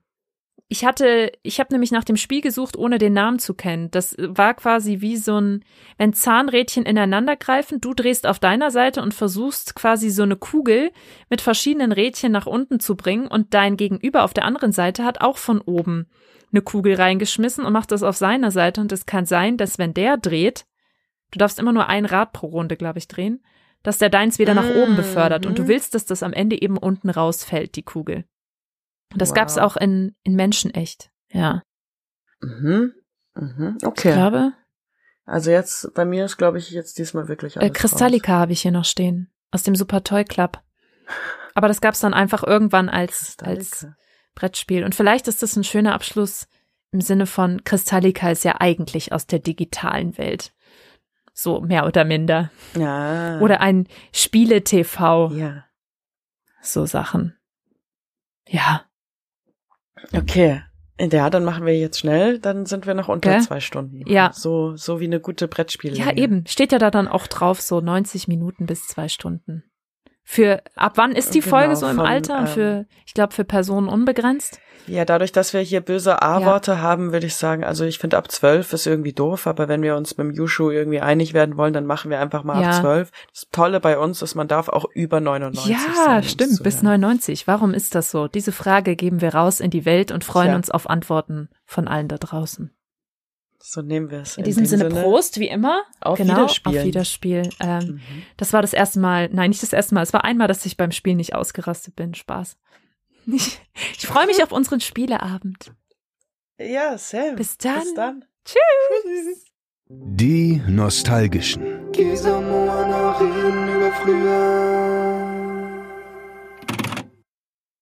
Ich hatte, ich habe nämlich nach dem Spiel gesucht, ohne den Namen zu kennen. Das war quasi wie so ein, wenn Zahnrädchen ineinander greifen, du drehst auf deiner Seite und versuchst quasi so eine Kugel mit verschiedenen Rädchen nach unten zu bringen und dein Gegenüber auf der anderen Seite hat auch von oben eine Kugel reingeschmissen und macht das auf seiner Seite und es kann sein, dass wenn der dreht, du darfst immer nur ein Rad pro Runde, glaube ich, drehen, dass der deins wieder nach oben befördert und du Mhm. willst, dass das am Ende eben unten rausfällt, die Kugel. Und das Wow. gab's auch in, in Menschen echt. Ja. Mhm. Mhm. Ich Okay. glaube, Also jetzt, bei mir ist, glaube ich, jetzt diesmal wirklich alles äh, Kristallika habe ich hier noch stehen. Aus dem Super Toy Club. Aber das gab's dann einfach irgendwann als, als. Brettspiel. Und vielleicht ist das ein schöner Abschluss im Sinne von Kristallika ist ja eigentlich aus der digitalen Welt. So mehr oder minder. Ja. Oder ein Spiele-TV. Ja. So Sachen. Ja. Okay. Ja, dann machen wir jetzt schnell, dann sind wir noch unter Gell? zwei Stunden. Ja. So, so wie eine gute Brettspiellänge. Ja, eben. Steht ja da dann auch drauf, so 90 Minuten bis zwei Stunden. Für, ab wann ist die Genau, Folge so im von, Alter? ähm, Für, ich glaube, für Personen unbegrenzt? Ja, dadurch, dass wir hier böse A-Worte haben, würde ich sagen, also ich finde ab zwölf ist irgendwie doof, aber wenn wir uns mit dem Yushu irgendwie einig werden wollen, dann machen wir einfach mal Ja. ab zwölf. Das Tolle bei uns ist, man darf auch über 99 Ja, sein, stimmt, bis hören. 99. Warum ist das so? Diese Frage geben wir raus in die Welt und freuen Tja. uns auf Antworten von allen da draußen. So nehmen wir es. In diesem Sinne, Prost, wie immer. Auf genau, Wiederspielen. auf Wiederspiel. Ähm, Mhm. Das war das erste Mal, nein, nicht das erste Mal, es war einmal, dass ich beim Spiel nicht ausgerastet bin. Spaß. Ich, ich freue mich auf unseren Spieleabend. Ja, Sam. Bis dann. Bis dann. Tschüss. Die Nostalgischen. Käse, reden über früher.